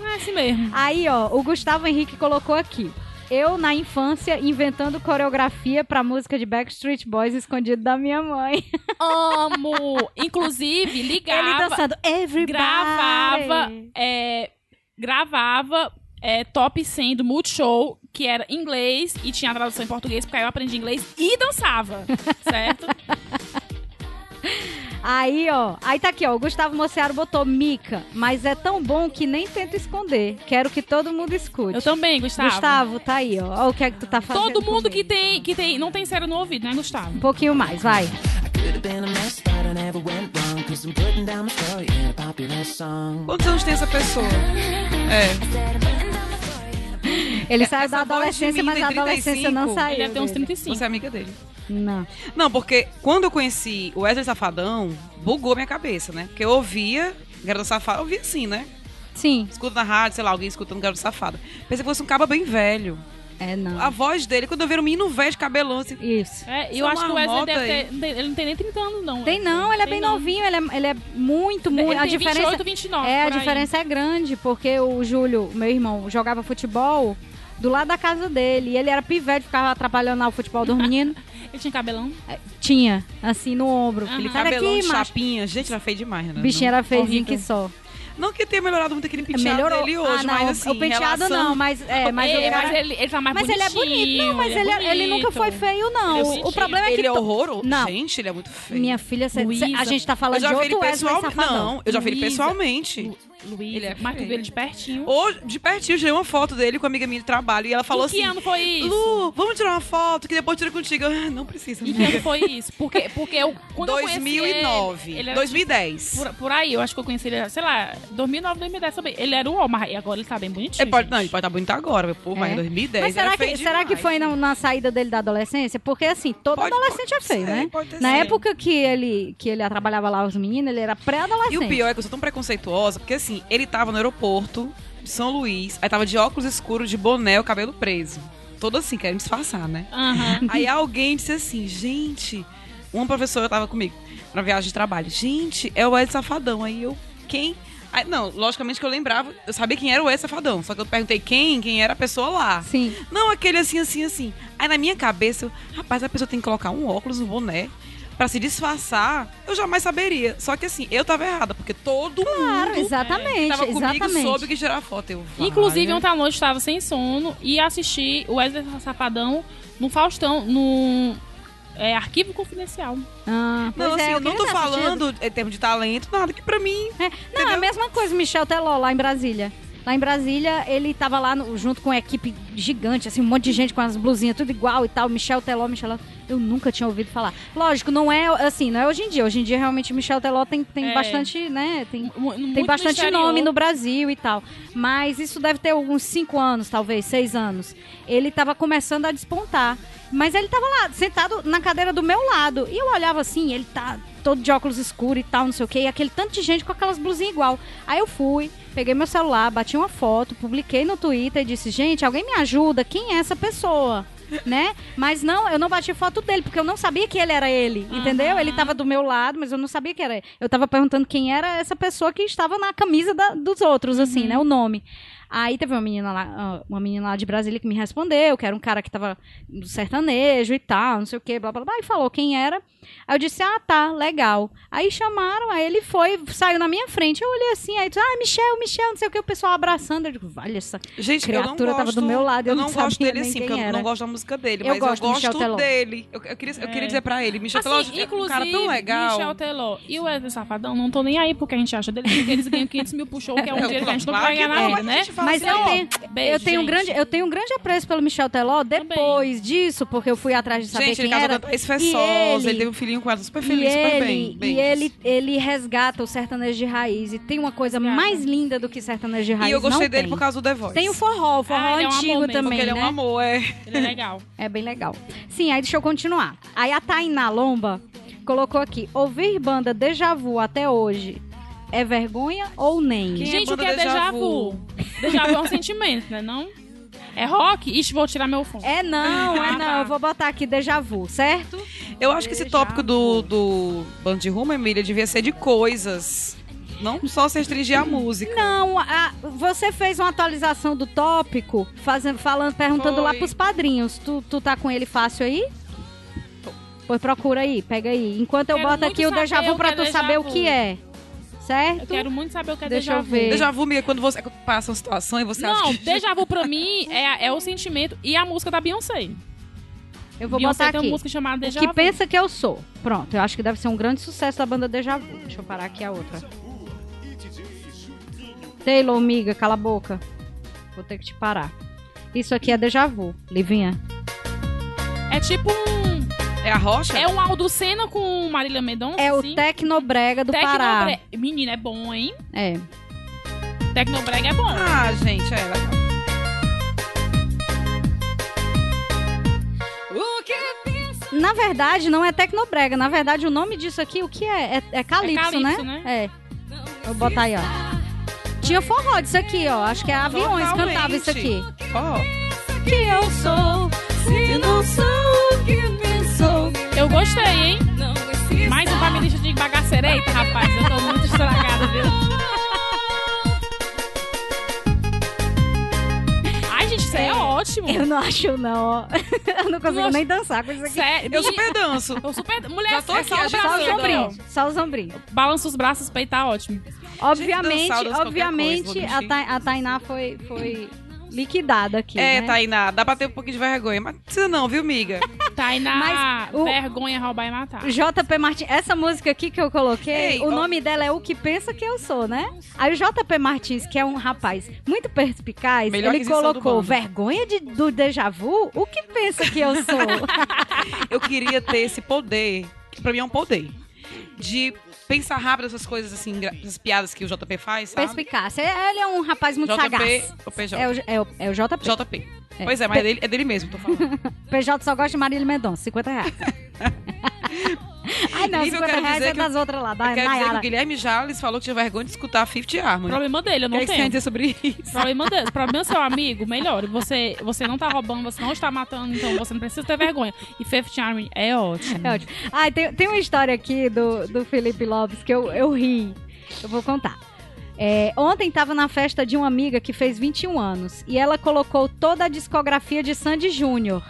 C: É assim mesmo.
B: Aí, ó, o Gustavo Henrique colocou aqui. Eu, na infância, inventando coreografia pra música de Backstreet Boys escondido da minha mãe.
C: Amo! Inclusive,
B: Ele
C: ligava,
B: dançando Everybody.
C: gravava, é, gravava é, top 100 do Multishow, que era inglês e tinha a tradução em português, porque aí eu aprendi inglês e dançava, certo?
B: Aí, ó. Aí tá aqui, ó. O Gustavo Mociaro botou Mica, mas é tão bom que nem tento esconder. Quero que todo mundo escute.
C: Eu também, Gustavo.
B: Gustavo, tá aí, ó. Ó o que é que tu tá fazendo.
C: Todo mundo que
B: comigo.
C: tem, que tem, não tem cera no ouvido, né, Gustavo?
B: Um pouquinho mais, vai.
A: Quantos anos tem essa pessoa? É.
B: Ele saiu da adolescência, mas a adolescência não
A: 35,
B: saiu.
C: Ele deve ter uns
B: dele.
C: 35.
A: Você é amiga dele.
B: Não.
A: Não, porque quando eu conheci o Wesley Safadão, bugou minha cabeça, né? Porque eu ouvia Garota Safada, eu ouvia assim, né?
B: Sim.
A: Escuta na rádio, sei lá, alguém escutando Garota Safada. Pensei que fosse um caba bem velho.
B: É, não.
A: A voz dele, quando eu vi um menino velho de cabelão, assim,
B: Isso.
C: É, eu acho que o Wesley deve
A: aí.
C: ter. Ele não tem nem 30 anos, não.
B: Tem não, ele é
C: Tem
B: bem
C: não.
B: novinho, ele é, ele é muito, muito.
C: Ele
B: a diferença
C: 28, 29.
B: é, a
C: aí.
B: diferença é grande, porque o Júlio, meu irmão, jogava futebol do lado da casa dele. E ele era pivete, ficava atrapalhando lá o futebol dos meninos.
C: Ele tinha cabelão.
B: Tinha, assim, no ombro.
A: Aquele
B: Sai
A: cabelão
B: daqui,
A: de
B: macho.
A: chapinha. Gente, era feio demais, né?
B: O bichinho era feizinho
C: Horrível.
B: que só.
A: Não que tenha melhorado muito aquele penteado
B: Melhorou.
A: dele hoje,
B: ah, não,
A: mas assim,
B: o penteado
A: relação-
B: não, mas é, mas,
C: É,
B: o cara-
C: mas ele, ele tá mais
B: mas ele é
C: bonitinho.
B: bonito. Não, mas ele,
C: é
B: ele nunca foi feio, não.
C: Ele é
B: o
C: bonitinho.
B: problema é que
A: Ele é horroroso.
B: Não.
A: Gente, ele é muito feio.
B: minha filha, cê- cê- a gente tá falando de
A: ele
B: outro Wesley
A: pessoalmente.
B: Safadão.
A: Não, eu já vi ele pessoalmente.
C: Luiz,
A: Ele é
C: mas viu ele de pertinho.
A: Hoje, de pertinho, eu tirei uma foto dele com uma amiga minha de trabalho e ela falou
C: em que
A: assim:
C: ano foi isso?
A: Lu, vamos tirar uma foto que depois tira contigo. Eu, "Ah, não precisa.
C: Em que ano foi isso? Porque, porque eu, quando eu conheci
A: 2009.
C: ele, ele era
A: 2010.
C: Por, por aí, eu acho que eu conheci ele, sei lá, 2009, 2010 também. Ele era o homem, mas agora ele tá bem bonitinho.
A: Ele pode,
C: gente.
A: não, ele pode estar bonito agora, meu povo, mas
B: É.
A: em 2010
B: Mas será
A: era
B: que,
A: feio
B: será que foi na, na saída dele da adolescência? Porque, assim, todo
A: Pode-
B: adolescente é
A: pode
B: feio,
A: ser,
B: né? Na
A: sido.
B: época que ele, que ele trabalhava lá os meninos, ele era pré-adolescente.
A: E o pior é que eu sou tão preconceituosa, porque assim, ele tava no aeroporto de São Luís, aí tava de óculos escuros, de boné, o cabelo preso. Todo assim, querendo disfarçar, né?
C: Aham.
A: Aí alguém disse assim, gente, uma professora tava comigo na viagem de trabalho. Gente, é o Ed Safadão. Aí eu, quem? Aí, não, logicamente que eu lembrava, eu sabia quem era o Ed Safadão. Só que eu perguntei quem, quem era a pessoa lá.
B: Sim.
A: Não, aquele assim, assim, assim. Aí na minha cabeça, eu, rapaz, a pessoa tem que colocar um óculos, um boné. Pra se disfarçar, eu jamais saberia. Só que assim, eu tava errada, porque todo
B: Claro,
A: mundo
B: exatamente,
A: que tava comigo
B: exatamente.
A: soube que tirar foto. Eu,
C: Inclusive, ontem à noite estava sem sono e assisti o Wesley Safadão no Faustão, no é, Arquivo Confidencial.
B: Ah, pois
A: Não,
B: é,
A: assim, eu
B: eu
A: não tô falando em termos de talento, nada que pra mim.
B: É, Não, é a mesma coisa, Michel Teló, lá em Brasília. Lá em Brasília, ele tava lá no- junto com uma equipe gigante, assim, um monte de gente com as blusinhas tudo igual e tal. Michel Teló, Michel Teló. Eu nunca tinha ouvido falar. Lógico, não é assim, não é hoje em dia. Hoje em dia, realmente, Michel Teló tem, tem
C: É.
B: bastante, né? Tem, tem bastante
C: exterior.
B: nome no Brasil e tal. Mas isso deve ter uns cinco anos, talvez, seis anos. Ele tava começando a despontar. Mas ele tava lá, sentado na cadeira do meu lado. E eu olhava assim, ele tá todo de óculos escuros e tal, não sei o quê. E aquele tanto de gente com aquelas blusinhas igual. Aí eu fui, peguei meu celular, bati uma foto, publiquei no Twitter e disse, gente, alguém me ajuda, quem é essa pessoa? Né? Mas não, eu não bati foto dele, porque eu não sabia que ele era ele, entendeu? Ele tava do meu lado, mas eu não sabia que era ele. Eu tava perguntando quem era essa pessoa que estava na camisa da- dos outros, assim, né? O nome. Aí teve uma menina lá, ah, uma menina lá de Brasília que me respondeu, que era um cara que tava no sertanejo e tal, não sei o que, blá blá blá, e falou quem era. Aí eu disse, ah, tá, legal. Aí chamaram, aí ele foi, saiu na minha frente. Eu olhei assim, aí disse, ah, Michel, Michel, não sei o que, o pessoal abraçando. Eu digo, vale essa.
A: Gente,
B: Criatura
A: eu não
B: tava
A: gosto,
B: do meu lado, eu não
A: gosto
B: sabia
A: dele assim, porque eu não gosto da música dele,
B: Eu
A: mas
B: gosto
A: eu
B: Michel
A: gosto
B: Teló.
A: dele. Eu, eu queria, eu queria dizer pra ele, Michel Teló
C: Assim,
A: é um
C: inclusive,
A: cara tão legal.
C: Michel Teló e o Wesley Safadão, não tô nem aí porque a gente acha deles, porque eles ganham 500 mil pro show, que é um
A: Eu-
C: dinheiro que a gente não vai ganhar na
A: não,
C: vida,
A: a
C: né?
A: gente
B: Mas
A: assim,
B: eu
A: ó,
B: tenho,
C: beijo,
B: eu, tenho um
C: gente.
B: grande, eu tenho um grande apreço pelo Michel Teló depois disso, porque eu fui atrás de saber
A: Gente, ele
B: quem
A: casou
B: era.
A: com a Thaís
B: E
A: Fessosa, ele...
B: ele-
A: teve um filhinho com ela, super
B: E
A: feliz, super
B: ele,
A: bem. bem.
B: e ele, ele resgata o sertanejo de raiz. E tem uma coisa mais linda do que sertanejo de raiz.
A: E eu gostei
B: não
A: dele
B: tem.
A: por causa do The Voice.
B: Tem o forró, o forró
C: Ah, ele é um
B: antigo
C: mesmo,
B: também,
A: Porque ele é
B: né?
A: um amor, é.
C: Ele é legal.
B: É bem legal. Sim, aí deixa eu continuar. Aí a Tainá Lomba colocou aqui: ouvir banda Deja Vu até hoje é vergonha ou nem?
A: Quem é
C: gente, o
A: banda
C: que é déjà
A: Vu?
C: vu? Déjà vu é um sentimento, né? Não? É rock? Ixi, vou tirar meu fone.
B: É não, é não. Eu vou botar aqui Deja Vu, certo?
A: Eu acho que esse tópico do, do Bando de Rumo, Emília, devia ser de coisas. Não só se restringir à música.
B: Não, a- você fez uma atualização do tópico, fazendo, falando, perguntando
A: Foi.
B: lá pros padrinhos. Tu, tu tá com ele fácil aí? Pois procura aí, pega aí. Enquanto eu
C: Quero
B: boto
C: muito
B: aqui o
C: saber
B: déjà vu
C: o
B: pra
C: que é
B: tu
C: déjà
B: saber o
C: vu.
B: que é. Certo?
C: Eu quero muito saber o que é
B: Deixa
C: déjà
B: eu
C: vu.
B: ver.
A: Déjà vu, amiga, quando você passa uma situação e você
C: Não,
A: acha que...
C: déjà vu pra mim é, é o sentimento e a música da Beyoncé.
B: Eu vou
C: Beyoncé
B: botar
C: tem
B: aqui.
C: uma música chamada
B: O
C: Deja
B: que
C: Vu.
B: pensa que eu sou. Pronto, eu acho que deve ser um grande sucesso da banda Deja Vu. Deixa eu parar aqui a outra. Taylor, amiga, cala a boca. Vou ter que te parar. Isso aqui é Deja Vu, Livinha.
C: É tipo um...
A: É a rocha?
C: É um Aldo Senna com Marília Mendonça,
B: É o. Tecnobrega do Pará.
C: Tecnobre- Menina, é bom, hein?
B: É.
C: Tecnobrega é bom.
A: Ah, gente, é legal.
B: Na verdade, não é Tecnobrega. Na verdade, o nome disso aqui, o que é? É, é Calypso,
C: É Calypso,
B: né?
C: né?
B: É. Vou botar aí, ó. Tinha forró disso aqui, ó. Acho que é Aviões
A: Totalmente.
B: cantava isso aqui.
A: Ó,
B: Que eu sou, se não sou o que pensou.
C: Eu gostei, hein? Mais um pra minha lista de bagacereita, rapaz. Eu tô muito estragada, viu? Ai, gente, isso aí é ótimo.
B: Eu não acho, não. Eu não consigo
C: Nossa.
B: nem dançar com isso aqui.
C: Sério.
A: eu super danço.
C: Eu super... Mulher,
A: Já tô
C: é
A: aqui,
C: só o
B: Só os
A: tá
B: só os ombrinhos.
C: Balança os braços, os peitos, tá ótimo.
B: Obviamente, obviamente,
A: coisa,
B: a. Ta- a Tainá foi, foi liquidada aqui,
A: É,
B: né?
A: Tainá, dá pra ter um pouquinho de vergonha, mas não precisa não, viu, miga?
C: Tainá,
B: Mas o-
C: vergonha, roubar e matar.
B: JP Martins, essa música aqui que eu coloquei,
A: Ei,
B: o
A: ó.
B: nome dela é O Que Pensa Que Eu Sou, né? Aí o JP Martins, que é um rapaz muito perspicaz,
A: Melhor
B: ele colocou vergonha de- do déjà vu? O que pensa que eu sou?
A: Eu queria ter esse poder, que pra mim é um poder, de pensar rápido essas coisas assim, essas piadas que o JP faz, sabe?
B: Perspicaz. Ele é um rapaz muito
A: JP
B: sagaz.
A: ou PJ?
B: É o, é, o, é o JP.
A: JP. Pois é, mas é dele, é dele mesmo, tô falando.
B: PJ só gosta de Marília Mendonça, 50 reais. Ai, não,
A: Inclusive, eu
B: 50
A: quero
B: reais
A: dizer
B: é
A: que
B: das outras lá, da
A: Eu quero dizer que o Guilherme Jales falou que tinha vergonha de escutar Fifth Harmony.
C: Problema dele, eu não
A: que, é que você
C: tenho.
A: sobre isso?
C: Problema dele. Problema é seu amigo, melhor. Você, você não tá roubando, você não está matando, então você não precisa ter vergonha. E Fifth Harmony é ótimo.
B: É ótimo. Ah, tem, tem uma história aqui do, do Felipe Lopes que eu, eu ri. Eu vou contar. É, ontem tava na festa de uma amiga que fez 21 anos e ela colocou toda a discografia de Sandy Júnior.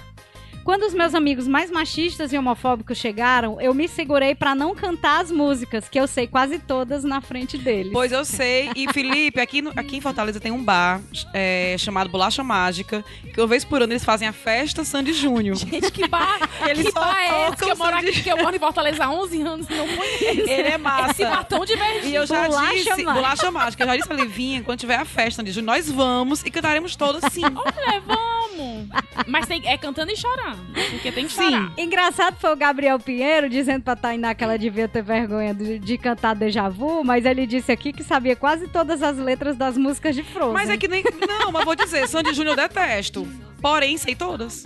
B: Quando os meus amigos mais machistas e homofóbicos chegaram, eu me segurei pra não cantar as músicas, que eu sei quase todas na frente deles.
A: Pois eu sei. E, Felipe, aqui, no- aqui em Fortaleza tem um bar é, chamado Bolacha Mágica, que uma vez por ano eles fazem a festa Sandy Júnior.
C: Gente, que bar,
A: Eles
C: que
A: só
C: bar é esse? Que eu, moro aqui, que eu moro em Fortaleza há 11 anos e não conheço.
A: Ele é massa.
C: Esse bar tão divertido.
A: E eu já
B: Bolacha
A: disse,
B: Mágica.
A: bolacha mágica, eu já disse pra Livinha, quando tiver a festa Sandy Júnior, nós vamos e cantaremos todas sim.
C: É, vamos. Mas tem, é cantando e chorando. Porque tem que chorar.
B: Engraçado foi o Gabriel Pinheiro dizendo pra Tainá que ela devia ter vergonha de, de cantar Deja Vu, mas ele disse aqui que sabia quase todas as letras das músicas de Frozen.
A: Mas é que nem. Não, mas vou dizer, Sandy Júnior eu detesto. Porém, sei todas.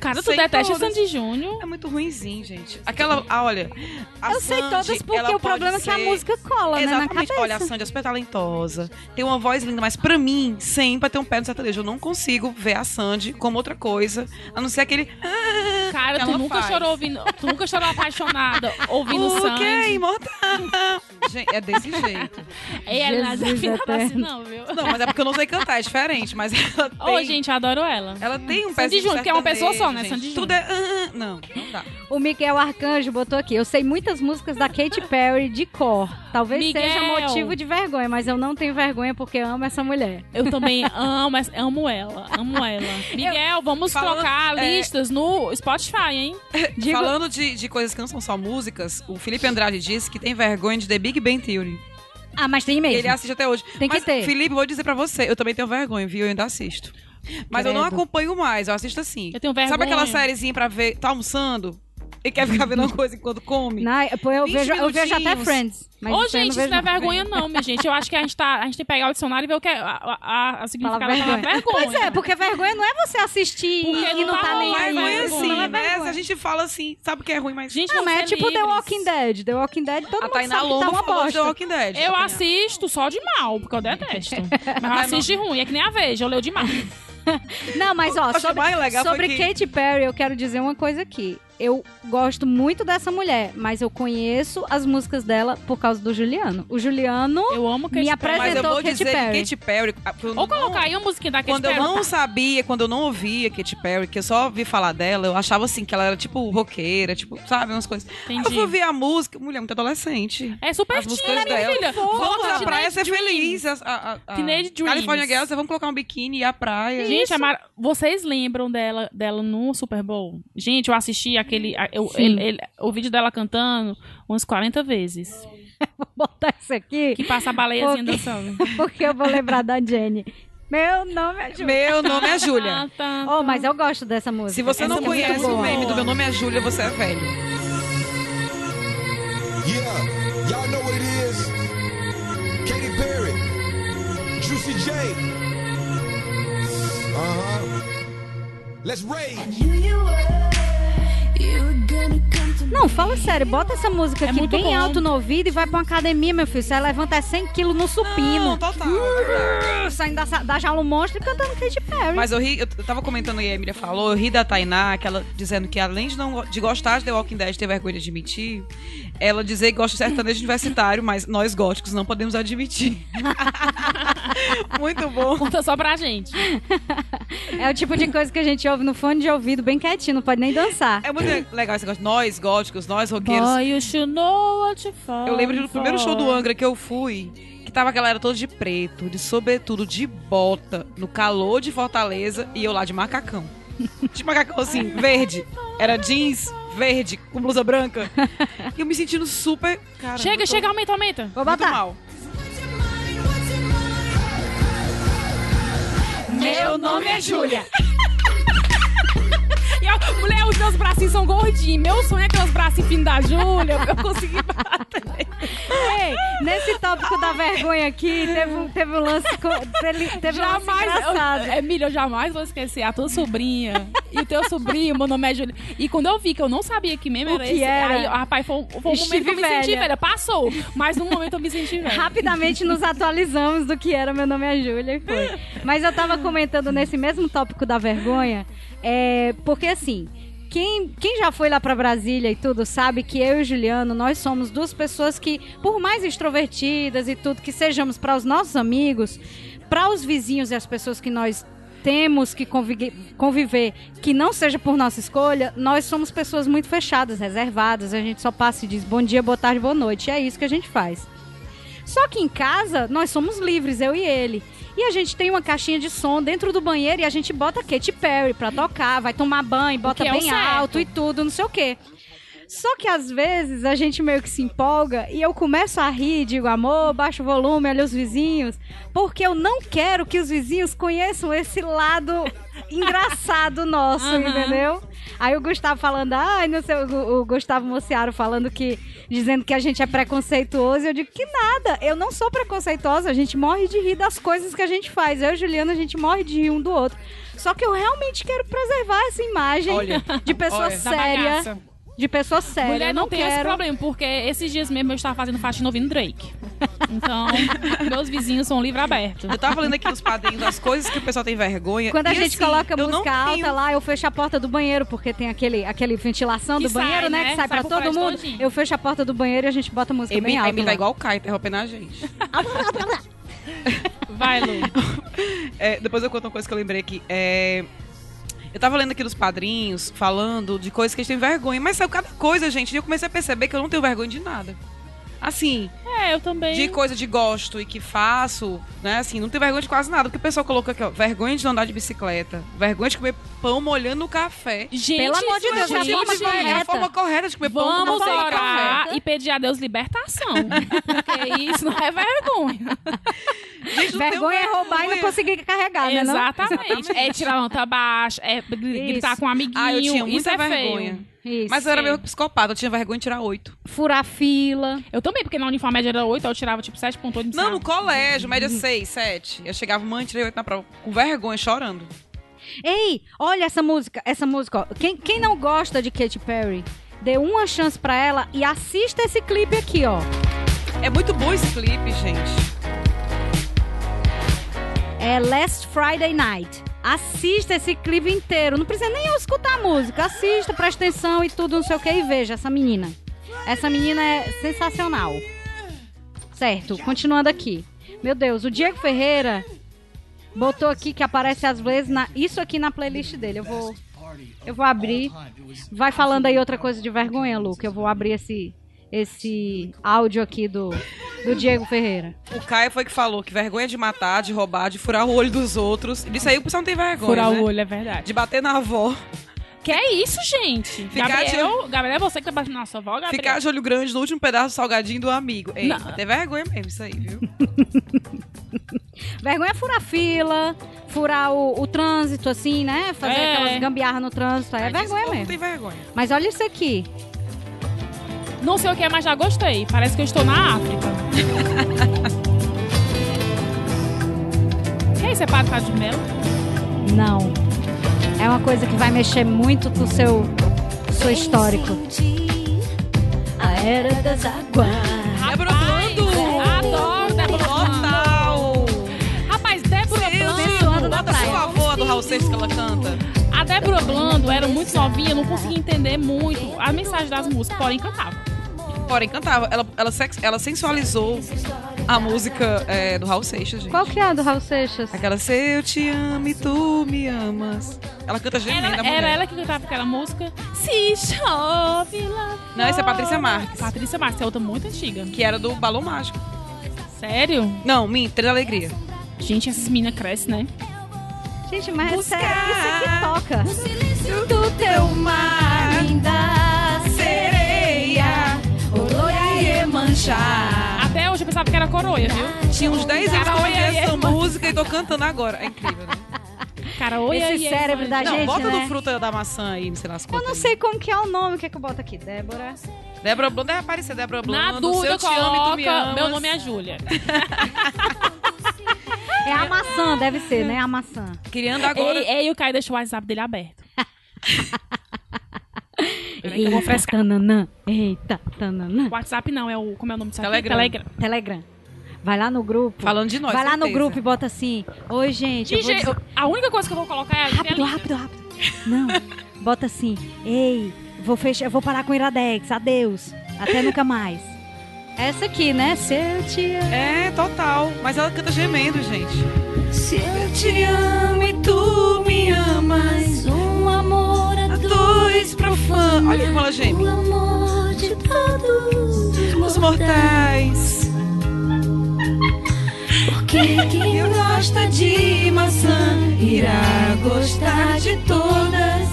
C: Cara, tu
A: Sei
C: detesta
A: todas.
C: Sandy Júnior.
A: É muito ruimzinho, gente. Aquela. Ah, olha. a
B: Eu sei
A: Sandy,
B: todas porque o problema é
A: pode
B: que a
A: ser-
B: música cola, né, na
A: Exatamente.
B: cabeça.
A: Olha, a Sandy é super talentosa. Tem uma voz linda, mas pra mim, sempre tem um pé no sertanejo. Eu não consigo ver a Sandy como outra coisa, a não ser aquele. ah,
C: Cara,
A: que
C: tu nunca
A: faz.
C: chorou ouvindo. Tu nunca chorou apaixonada ouvindo
A: O que é
C: Sandy.
A: imortal? Gente, é desse jeito.
C: E ela
B: Jesus
C: desafinada assim,
B: eterno.
C: não, viu?
A: Não, mas é porque eu não sei cantar, é diferente. Mas ela tem.
C: Ô, gente, eu adoro ela.
A: Ela tem um
C: Sandy
A: pezinho
C: Júnior, que é uma pessoa só, né?
A: sertanejo,
C: Sandy.
A: Tudo é. ah, ah, não, não dá.
B: O Miguel Arcanjo botou aqui. Eu sei muitas músicas da Katy Perry de cor. Talvez
C: Miguel.
B: seja motivo de vergonha, mas eu não tenho vergonha porque amo essa mulher.
C: Eu também amo, essa- amo ela, amo ela. Miguel, vamos
A: Falando-
C: trocar
A: é-
C: listas no Spotify, hein?
B: Digo-
A: Falando de, de coisas que não são só músicas, o Felipe Andrade disse que tem vergonha de The Big Bang Theory.
B: Ah, mas tem mesmo.
A: Ele assiste até hoje.
B: Tem que
A: Mas,
B: ter.
A: Felipe, vou dizer pra você, eu também tenho vergonha, viu? Eu ainda assisto. Mas eu não
B: Credo.
A: acompanho mais, eu assisto assim.
C: Eu tenho
A: Sabe
C: vergonha.
A: aquela sériezinha pra ver, tá almoçando? E quer ficar vendo uma coisa enquanto come?
B: Não, pô, eu,
A: 20
B: vejo, eu vejo até. Friends. Mas
C: Ô,
B: isso
C: gente, isso
B: vejo
C: não é vergonha, não, minha gente. Eu acho que a gente, tá, a gente tem que pegar o dicionário e ver o que é a, a, a significado da
B: vergonha.
C: palavra vergonha.
B: Pois é, porque vergonha não é você assistir
C: Porque
B: e não
C: não
B: tá
C: tá
B: nem aí.
A: vergonha
C: vergonha.
A: assim,
B: Não é
A: né?
B: vergonha.
A: A gente fala assim, sabe o que é ruim, mas...
C: Gente,
B: Não, mas é
C: ser
B: tipo The
C: livres.
B: Walking Dead. The Walking Dead, todo
A: a
B: mundo
A: Tainá
B: sabe que tá uma
A: de The
B: bosta.
A: Walking Dead.
C: Eu assisto só de mal, porque eu detesto. Mas eu assisto de ruim, é que nem a Veja, eu leio de mal.
B: Não, mas ó, sobre, sobre Katy Perry, eu quero dizer uma coisa aqui. Eu gosto muito dessa mulher, mas eu conheço as músicas dela por causa do Juliano. O Juliano
C: Eu amo
B: Me
C: Katy
B: apresenta-
C: Perry.
A: Mas eu vou
B: Katy
A: dizer
B: Perry.
A: que Katy Perry... ah, eu
C: Ou
A: não-
C: colocar aí uma musiquinha da Katy
A: Quando eu
C: Perry.
A: não sabia, quando eu não ouvia Katy Perry, que eu só ouvi falar dela, eu achava assim, que ela era tipo roqueira, tipo, sabe, umas coisas.
C: Entendi.
A: Eu fui ouvir a música, mulher muito adolescente.
C: É super
A: músicas
C: né, minha
A: dela.
C: filha?
A: Vamos na praia
C: Teenage
A: ser
C: Dreams.
A: feliz. A, a, a,
C: Teenage Dreams.
A: California Girls, vamos colocar um biquíni e ir à praia.
C: Gente, a Mara- vocês lembram dela, dela no Super Bowl? Gente, eu assisti aquele. eu- ele- ele- o vídeo dela cantando umas 40 vezes.
B: vou botar isso aqui
C: Que passa a baleiazinha
B: Porque-
C: dançando.
B: porque eu vou lembrar da Jenny. Meu nome é Júlia.
A: Meu nome é Júlia.
C: Tá,
B: Oh,
C: tá.
B: mas eu gosto dessa música.
A: Se você
B: Essa
A: não
B: é
A: conhece o
B: boa.
A: meme do Meu Nome é Júlia, você é velho.
E: Yeah, y'all know what it is. Katy Perry, Juicy J. Uh huh. Let's rage.
B: Não, fala sério, bota essa música
C: É
B: aqui bem
C: bom.
B: alto no ouvido e vai pra uma academia, meu filho. Você levanta é 100 quilos no supino.
A: Não, total. é verdade.
B: Saindo da, da jaula um monstro e cantando Katy Perry.
A: Mas eu ri, eu tava comentando e a Emília falou, eu ri da Tainá, que ela dizendo que além de, não, de gostar de The Walking Dead ter vergonha de admitir, ela dizer que gosta de sertanejo universitário, mas nós góticos não podemos admitir. Muito bom.
C: Conta só pra gente.
B: É o tipo de coisa que a gente ouve no fone de ouvido, bem quietinho, não pode nem dançar.
A: É muito legal esse negócio. Nós góticos, nós roqueiros.
C: Boy, you should know what you
A: Eu lembro do primeiro show do. Angra que eu fui, que tava a galera toda de preto, de sobretudo, de bota, no calor de Fortaleza, e eu lá de macacão. de macacão assim, verde. Era jeans verde com blusa branca. E eu me sentindo super. Cara,
C: Chega, chega, aumenta, aumenta.
B: Vou
A: Muito
B: botar.
A: mal.
C: Meu nome é Júlia. A mulher, os meus bracinhos são gordinhos. Meu sonho é aqueles bracinhos finos da Júlia. pra Eu consegui bater.
B: Ei, nesse tópico da vergonha aqui, teve um, teve um lance, co- teve, teve um lance
C: Jamais,
B: engraçado.
C: eu, Emília, eu jamais vou esquecer a tua sobrinha e o teu sobrinho, meu nome é Júlia. E quando eu vi que eu não sabia que mesmo
B: O
C: era
B: que
C: esse,
B: era?
C: aí, rapaz, foi, um- foi um momento
B: Estive
C: que eu me senti
B: velha.
C: velha. Passou, mas no momento eu me senti velha.
B: Rapidamente nos atualizamos do que era Meu Nome é Júlia e foi. Mas eu tava comentando nesse mesmo tópico da vergonha, é, porque assim, quem, quem já foi lá pra Brasília e tudo sabe que eu e o Juliano, nós somos duas pessoas que, por mais extrovertidas e tudo que sejamos para os nossos amigos, para os vizinhos e as pessoas que nós temos que conviver, conviver, que não seja por nossa escolha, nós somos pessoas muito fechadas, reservadas. A gente só passa e diz bom dia, boa tarde, boa noite. E é isso que a gente faz. Só que em casa, nós somos livres, eu e ele. E a gente tem uma caixinha de som dentro do banheiro e a gente bota Katy Perry pra tocar, vai tomar banho, bota
C: é
B: bem alto e tudo, não sei o quê. Só que às vezes a gente meio que se empolga e eu começo a rir, digo, amor, baixa o volume, olha os vizinhos, porque eu não quero que os vizinhos conheçam esse lado engraçado nosso,
C: Aham.
B: entendeu? Aí o Gustavo falando, ai, não sei, o, o Gustavo Mociaro falando que, dizendo que a gente é preconceituoso, e eu digo que nada, eu não sou preconceituosa, a gente morre de rir das coisas que a gente faz. Eu e Juliana, a gente morre de rir um do outro. Só que eu realmente quero preservar essa imagem
A: Olha,
B: de pessoa
A: olha.
C: Da
B: séria. De pessoa séria.
C: Mulher não,
B: não
C: tem esse
B: quero.
C: problema, porque esses dias mesmo eu estava fazendo faxina ouvindo Drake. Então, meus vizinhos são livre aberto.
A: Eu tava lendo aqui nos padrinhos as coisas que o pessoal tem vergonha.
B: Quando a
A: e
B: gente
A: assim,
B: coloca música alta
A: tenho-
B: lá, eu fecho a porta do banheiro, porque tem aquele, aquele ventilação
C: Que
B: do banheiro,
C: sai,
B: né?
C: né?
B: Que sai,
C: Sai
B: pra todo mundo.
C: todinho.
B: Eu fecho a porta do banheiro e a gente bota a música
A: Emi,
B: bem
A: a
B: alta.
A: Emi tá
B: lá.
A: igual o Kai, interrompendo a gente.
C: Vai, Lu.
A: É, depois eu conto uma coisa que eu lembrei aqui. É, eu tava lendo aqui dos padrinhos, falando de coisas que eles têm vergonha. Mas saiu cada coisa, gente. E eu comecei a perceber que eu não tenho vergonha de nada. Assim,
C: É, eu também.
A: de coisa de gosto e que faço, né? Assim, não tenho vergonha de quase nada. Porque o pessoal colocou aqui, ó, vergonha de não andar de bicicleta. Vergonha de comer pão molhando no café.
C: Gente,
B: Pelo amor de
C: isso
B: Deus,
C: é
B: a
C: gente,
B: forma
A: assim, é a
B: correta.
A: forma correta de comer pão
C: Vamos
A: molhando no
C: orar
A: café.
C: e pedir a Deus libertação. Porque isso não é vergonha.
A: Gente, não
B: Vergonha é roubar e não
A: vergonha.
B: conseguir carregar, né? não?
C: Exatamente. É tirar a nota baixa, é gr- gritar
B: Isso.
C: com um amiguinho.
A: Ah, eu tinha
C: isso
A: muita
C: é
A: vergonha.
C: feio.
B: Isso.
A: Mas eu era meio psicopata, eu tinha vergonha de tirar oito.
B: Furar fila.
C: Eu também, porque na uniforme média era 8, eu tirava tipo 7.8.
A: Não, no colégio, média 6, 7. Eu chegava, mãe, tirei oito na prova, com vergonha, chorando.
B: Ei, olha essa música, essa música, ó. Quem, quem não gosta de Katy Perry, dê uma chance pra ela e assista esse clipe aqui, ó.
A: É muito bom esse clipe, gente.
B: É Last Friday Night. Assista esse clipe inteiro. Não precisa nem escutar a música. Assista, presta atenção e tudo, não sei o que, e veja essa menina. Essa menina é sensacional. Certo, continuando aqui. Meu Deus, o Diego Ferreira botou aqui que aparece às vezes na, isso aqui na playlist dele. Eu vou, eu vou abrir. Vai falando aí outra coisa de vergonha, Luca. Eu vou abrir esse, esse áudio aqui do, do Diego Ferreira.
A: O Caio foi que falou que vergonha de matar, de roubar, de furar o olho dos outros. E disso aí o pessoal não tem vergonha,
C: Furar
A: né?
C: o olho, é verdade.
A: De bater na avó.
C: Que é isso, gente?
A: Ficar
C: Gabriel, Gabriel, é você que tá batendo na sua avó, Gabriel?
A: Ficar de olho grande no último pedaço do salgadinho do amigo. Ei,
C: Não.
A: ter vergonha mesmo isso aí, viu?
B: Vergonha é furar fila, furar o, o trânsito, assim, né? Fazer
C: É.
B: aquelas gambiarras no trânsito. É
A: isso o
B: vergonha
A: povo Não
B: mesmo.
A: tem vergonha.
B: Mas olha isso aqui.
C: Não sei o que é, mas já gostei. Parece que eu estou na África. que é isso? É padre Fábio de Melo?
B: Não. É uma coisa que vai mexer muito com o seu, seu histórico. A era das águas.
A: Débora Blando!
C: Adoro Débora.
A: Total!
C: Rapaz, Débora Blando.
A: Bota por favor do Raul Seixas que ela canta.
C: A Débora Blando era muito novinha, eu não conseguia entender muito a mensagem das músicas, porém cantava.
A: Porém, cantava. Ela, ela, sex- ela sensualizou a música é, do Raul Seixas, gente.
B: Qual que é a do Raul Seixas?
A: Aquela Se eu te amo e tu me amas. Ela canta gemendo
C: Era, era ela que cantava aquela música. Se chove lá
A: Não, essa é. Patrícia Marques.
C: Patrícia Marques, é outra muito antiga.
A: Que era do Balão Mágico.
C: Sério?
A: Não, minha, Três Alegria.
C: Gente, essas meninas crescem, né?
B: Gente, mas é sério, isso aqui toca.
A: Do teu mar,
B: Linda
A: sereia, Oroia e.
C: Até hoje eu pensava que era coroia, viu?
A: Tinha uns 10 anos que eu
C: Cara,
A: ouvi
C: oi,
A: essa música e tô cantando agora. É incrível, né?
C: Cara, oi,
B: Esse
C: oi,
B: cérebro
C: oi.
B: da
A: não,
B: gente,
A: bota
B: né?
A: do fruta da maçã aí, sei lá as
B: Eu não sei como que é o nome, o que é que eu boto aqui? Débora.
A: Débora Blando deve aparecer, Débora Blando.
C: Na dúvida,
A: se eu te amo e tu me
C: coloca.
A: amas.
C: Meu nome é Júlia.
B: É a maçã, deve ser, né? A maçã.
A: Criando agora.
C: Ei, ei, o Caio deixou o WhatsApp dele aberto. Peraí eu vou
B: Eita,
C: frescar.
B: tananã. Eita, tananã.
C: WhatsApp não, é o. Como é o nome aqui?
A: Telegram.
C: Telegram.
B: Telegram. Vai lá no grupo.
A: Falando de nós,
B: Vai lá no
A: certeza.
B: grupo e bota assim. Oi, gente. eu vou
C: DJ,
B: dizer-
C: a única coisa que eu vou colocar é
B: Rápido, rápido, rápido. Não. Bota assim. Ei, vou fechar, vou parar com o Iradex. Adeus. Até nunca mais. Essa aqui, né? Se eu te amo.
A: É, total. Mas ela canta gemendo, gente. Se eu te amo e tu me amas,
F: Um amor a
A: a dois profanos. Olha como ela geme.
F: O amor de todos
A: Os mortais.
F: Porque quem gosta de maçã irá gostar de todas.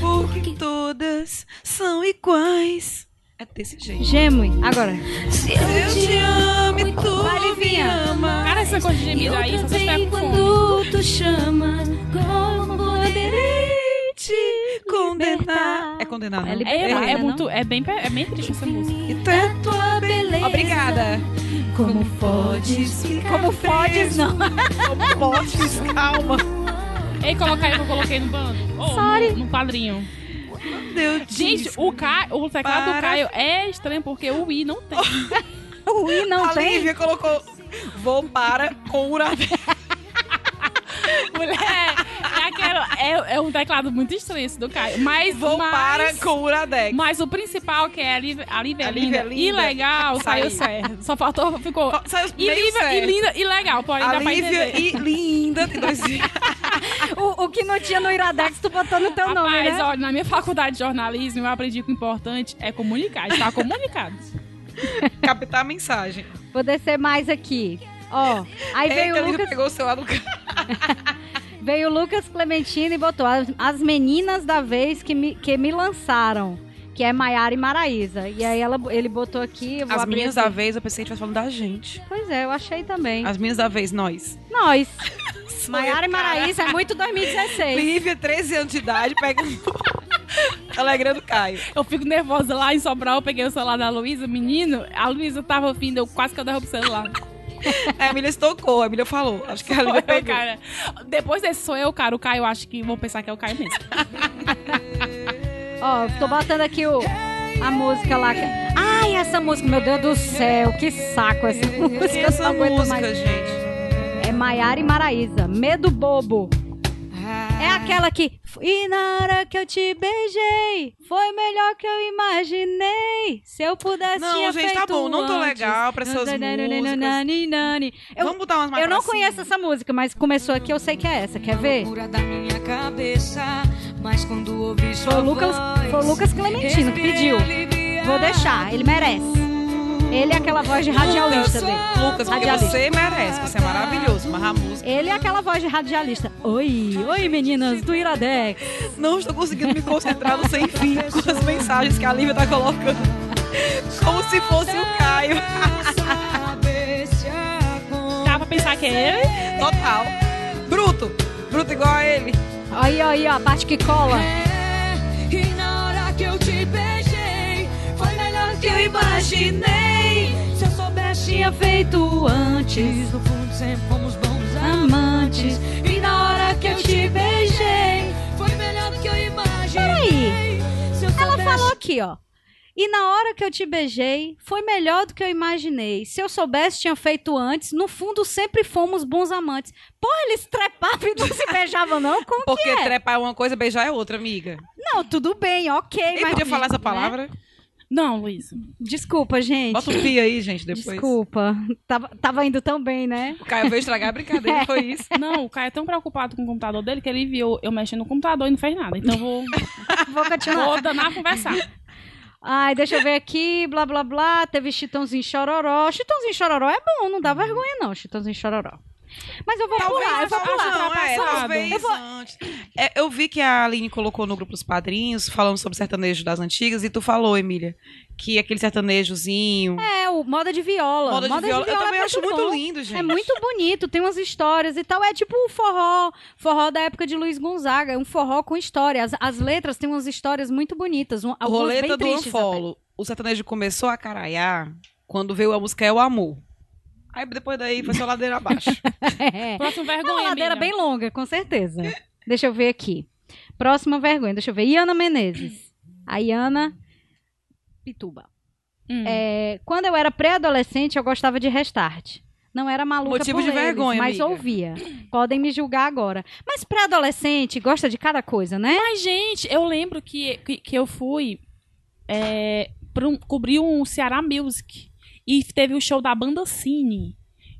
A: Porque todas são iguais. É desse jeito.
B: Geme. Agora.
F: Se
A: Eu te amo e tu
B: Vai,
A: me ama.
C: Cara, essa coisa de gemido aí, se estiver
F: também
C: com
F: quando tu chama, como poderei
A: Te condenar. É condenar, não?
B: É
C: É, é,
B: né,
C: muito, é, bem, é bem triste essa música.
A: E tu é-
F: tua beleza.
A: Obrigada.
F: Como podes
B: Como podes, não.
A: Como podes, calma.
C: Ei, coloca aí que eu coloquei no bando. Oh,
B: Sorry.
C: No, no padrinho.
A: Deus
C: Gente, o, Caio, o teclado
A: Para.
C: do Caio é estranho porque o I não tem.
B: O I não
A: a
B: tem.
A: Lívia colocou vou para com uradé.
C: Mulher, é, aquela, é, é um teclado muito estranho esse do Caio. Mas,
A: Vou
C: mas,
A: para com uradé.
C: mas o principal, que é a Lívia, a Lívia,
A: A
C: é
A: é
C: e
A: linda.
C: legal, saiu certo. Só faltou, ficou...
A: Saiu
C: E Lívia, e linda e legal, porém
A: A
C: dá pra
A: Lívia
C: entender.
A: e linda tem dois
B: O, o que não tinha no Iradex, tu botou no teu nome,
C: Rapaz,
B: né?
C: olha, na minha faculdade de jornalismo, eu aprendi que o importante é comunicar, estar comunicado.
A: captar a mensagem.
B: Vou descer mais aqui. Ó, aí veio
A: Eita,
B: o Lucas,
A: pegou o celular do cara.
B: veio o Lucas Clementino e botou as, as meninas da vez que me, que me lançaram, que é Maiara e Maraísa. E aí ela, ele botou aqui, eu vou
A: As meninas
B: aqui.
A: da vez, eu pensei que a gente falando da gente.
B: Pois é, eu achei também.
A: As meninas da vez, nós.
B: Nós. Maiara e. Maraísa é muito 2016.
A: Lívia, 13 anos de idade, pegando. Alegrando Caio.
C: Eu fico nervosa lá em Sobral, eu peguei o celular da Luísa, menino, a Luísa tava vindo, eu quase que eu derrubo o celular.
A: A Emília se tocou, a Emília falou. Acho que a Lívia pegou.
C: cara. Depois desse sou eu, cara, o Caio, acho que vão pensar que é o Caio mesmo.
B: Ó, tô botando aqui o, a música lá. que- Ai, essa música, meu Deus do céu, que saco essa música. Eu
A: essa
B: não aguento
A: música,
B: mais.
A: gente?
B: É Maiara e Maraísa, Medo Bobo. É aquela que. E na hora que eu te beijei, foi melhor que eu imaginei. Se eu pudesse.
A: Não,
B: tinha
A: gente, tá bom, não tô
B: antes.
A: legal pra essas músicas.
B: Nani, nani. Eu,
A: Vamos botar umas mais
B: eu não
A: pra
B: conheço
A: cima.
B: essa música, mas começou aqui, eu sei que é essa. Quer ver?
D: Loucura da minha cabeça, mas quando ouvi sua
B: Foi o Lucas,
D: voz,
B: foi o Lucas Clementino que pediu. Vou deixar, ele merece. Ele é aquela voz de radialista dele.
A: Lucas, porque
B: Radialista.
A: você merece, você é maravilhoso, mas a música.
B: Ele é aquela voz de radialista. Oi, oi meninas do Iradex.
A: Não estou conseguindo me concentrar no sem fim com as mensagens que a Lívia tá colocando. Como se fosse o Caio.
C: Dá pra pensar que é ele?
A: Total. Bruto. Bruto igual a ele.
B: Aí, aí, ó, a parte que cola.
D: E na hora que eu te beijei, foi melhor que eu imaginei. Tinha feito antes. No fundo, sempre fomos bons amantes. E na hora que eu te beijei, foi melhor do que eu imaginei. Se eu
B: Ela
D: soubesse-
B: falou aqui, ó. E na hora que eu te beijei, foi melhor do que eu imaginei. Se eu soubesse, tinha feito antes. No fundo, sempre fomos bons amantes. Porra, eles trepavam e não se beijavam, não? Como
A: Porque
B: que é?
A: trepar é uma coisa, beijar é outra, amiga.
B: Não, tudo bem, ok.
A: Nem
B: mas
A: podia falar essa
B: né?
C: Não, Luísa.
B: Desculpa, gente.
A: Bota o pi aí, gente, depois.
B: Desculpa. Tava, tava indo tão bem, né?
A: O Caio veio estragar a brincadeira, foi isso.
C: Não, o Caio é tão preocupado com o computador dele que ele viu eu mexendo no computador e não fez nada. Então vou,
B: Vou continuar.
C: vou danar a conversar.
B: Ai, deixa eu ver aqui, blá blá blá. Teve Chitãozinho Chororó. Chitãozinho Chororó é bom, não dá vergonha não, Chitãozinho Chororó. Mas eu vou pular, eu vou
A: talvez
B: pular.
A: não, é, talvez
B: Eu vou-
A: antes. É, eu vi que a Aline colocou no grupo dos padrinhos, falando sobre sertanejo das antigas, e tu falou, Emília, que aquele sertanejozinho.
B: É, o moda de viola.
A: Moda de viola. Eu
B: é
A: também acho
B: muito bom.
A: lindo, gente.
B: É muito bonito, tem umas histórias e tal. É tipo o forró, forró da época de Luiz Gonzaga. É um forró com história. As, as letras têm umas histórias muito bonitas. Um, algumas
A: Roleta
B: bem
A: do
B: tristes.
A: Anfolo. O sertanejo começou a caraiar quando veio a música É o Amor. Aí depois daí foi só ladeira abaixo.
B: É.
C: Próxima
B: É
C: vergonha,
B: uma ladeira
C: amiga.
B: bem longa, com certeza. Deixa eu ver aqui. Próxima vergonha, deixa eu ver. Iana Menezes. A Iana Pituba.
C: Hum.
B: É, quando eu era pré-adolescente, eu gostava de Restart. Não era maluca
A: Motivo
B: por
A: de
B: eles,
A: vergonha,
B: mas
A: amiga.
B: ouvia. Podem me julgar agora. Mas pré-adolescente gosta de cada coisa, né?
C: Mas, gente, eu lembro que, que, que eu fui é, um- cobrir um Ceará Music. E teve o show da banda Cine.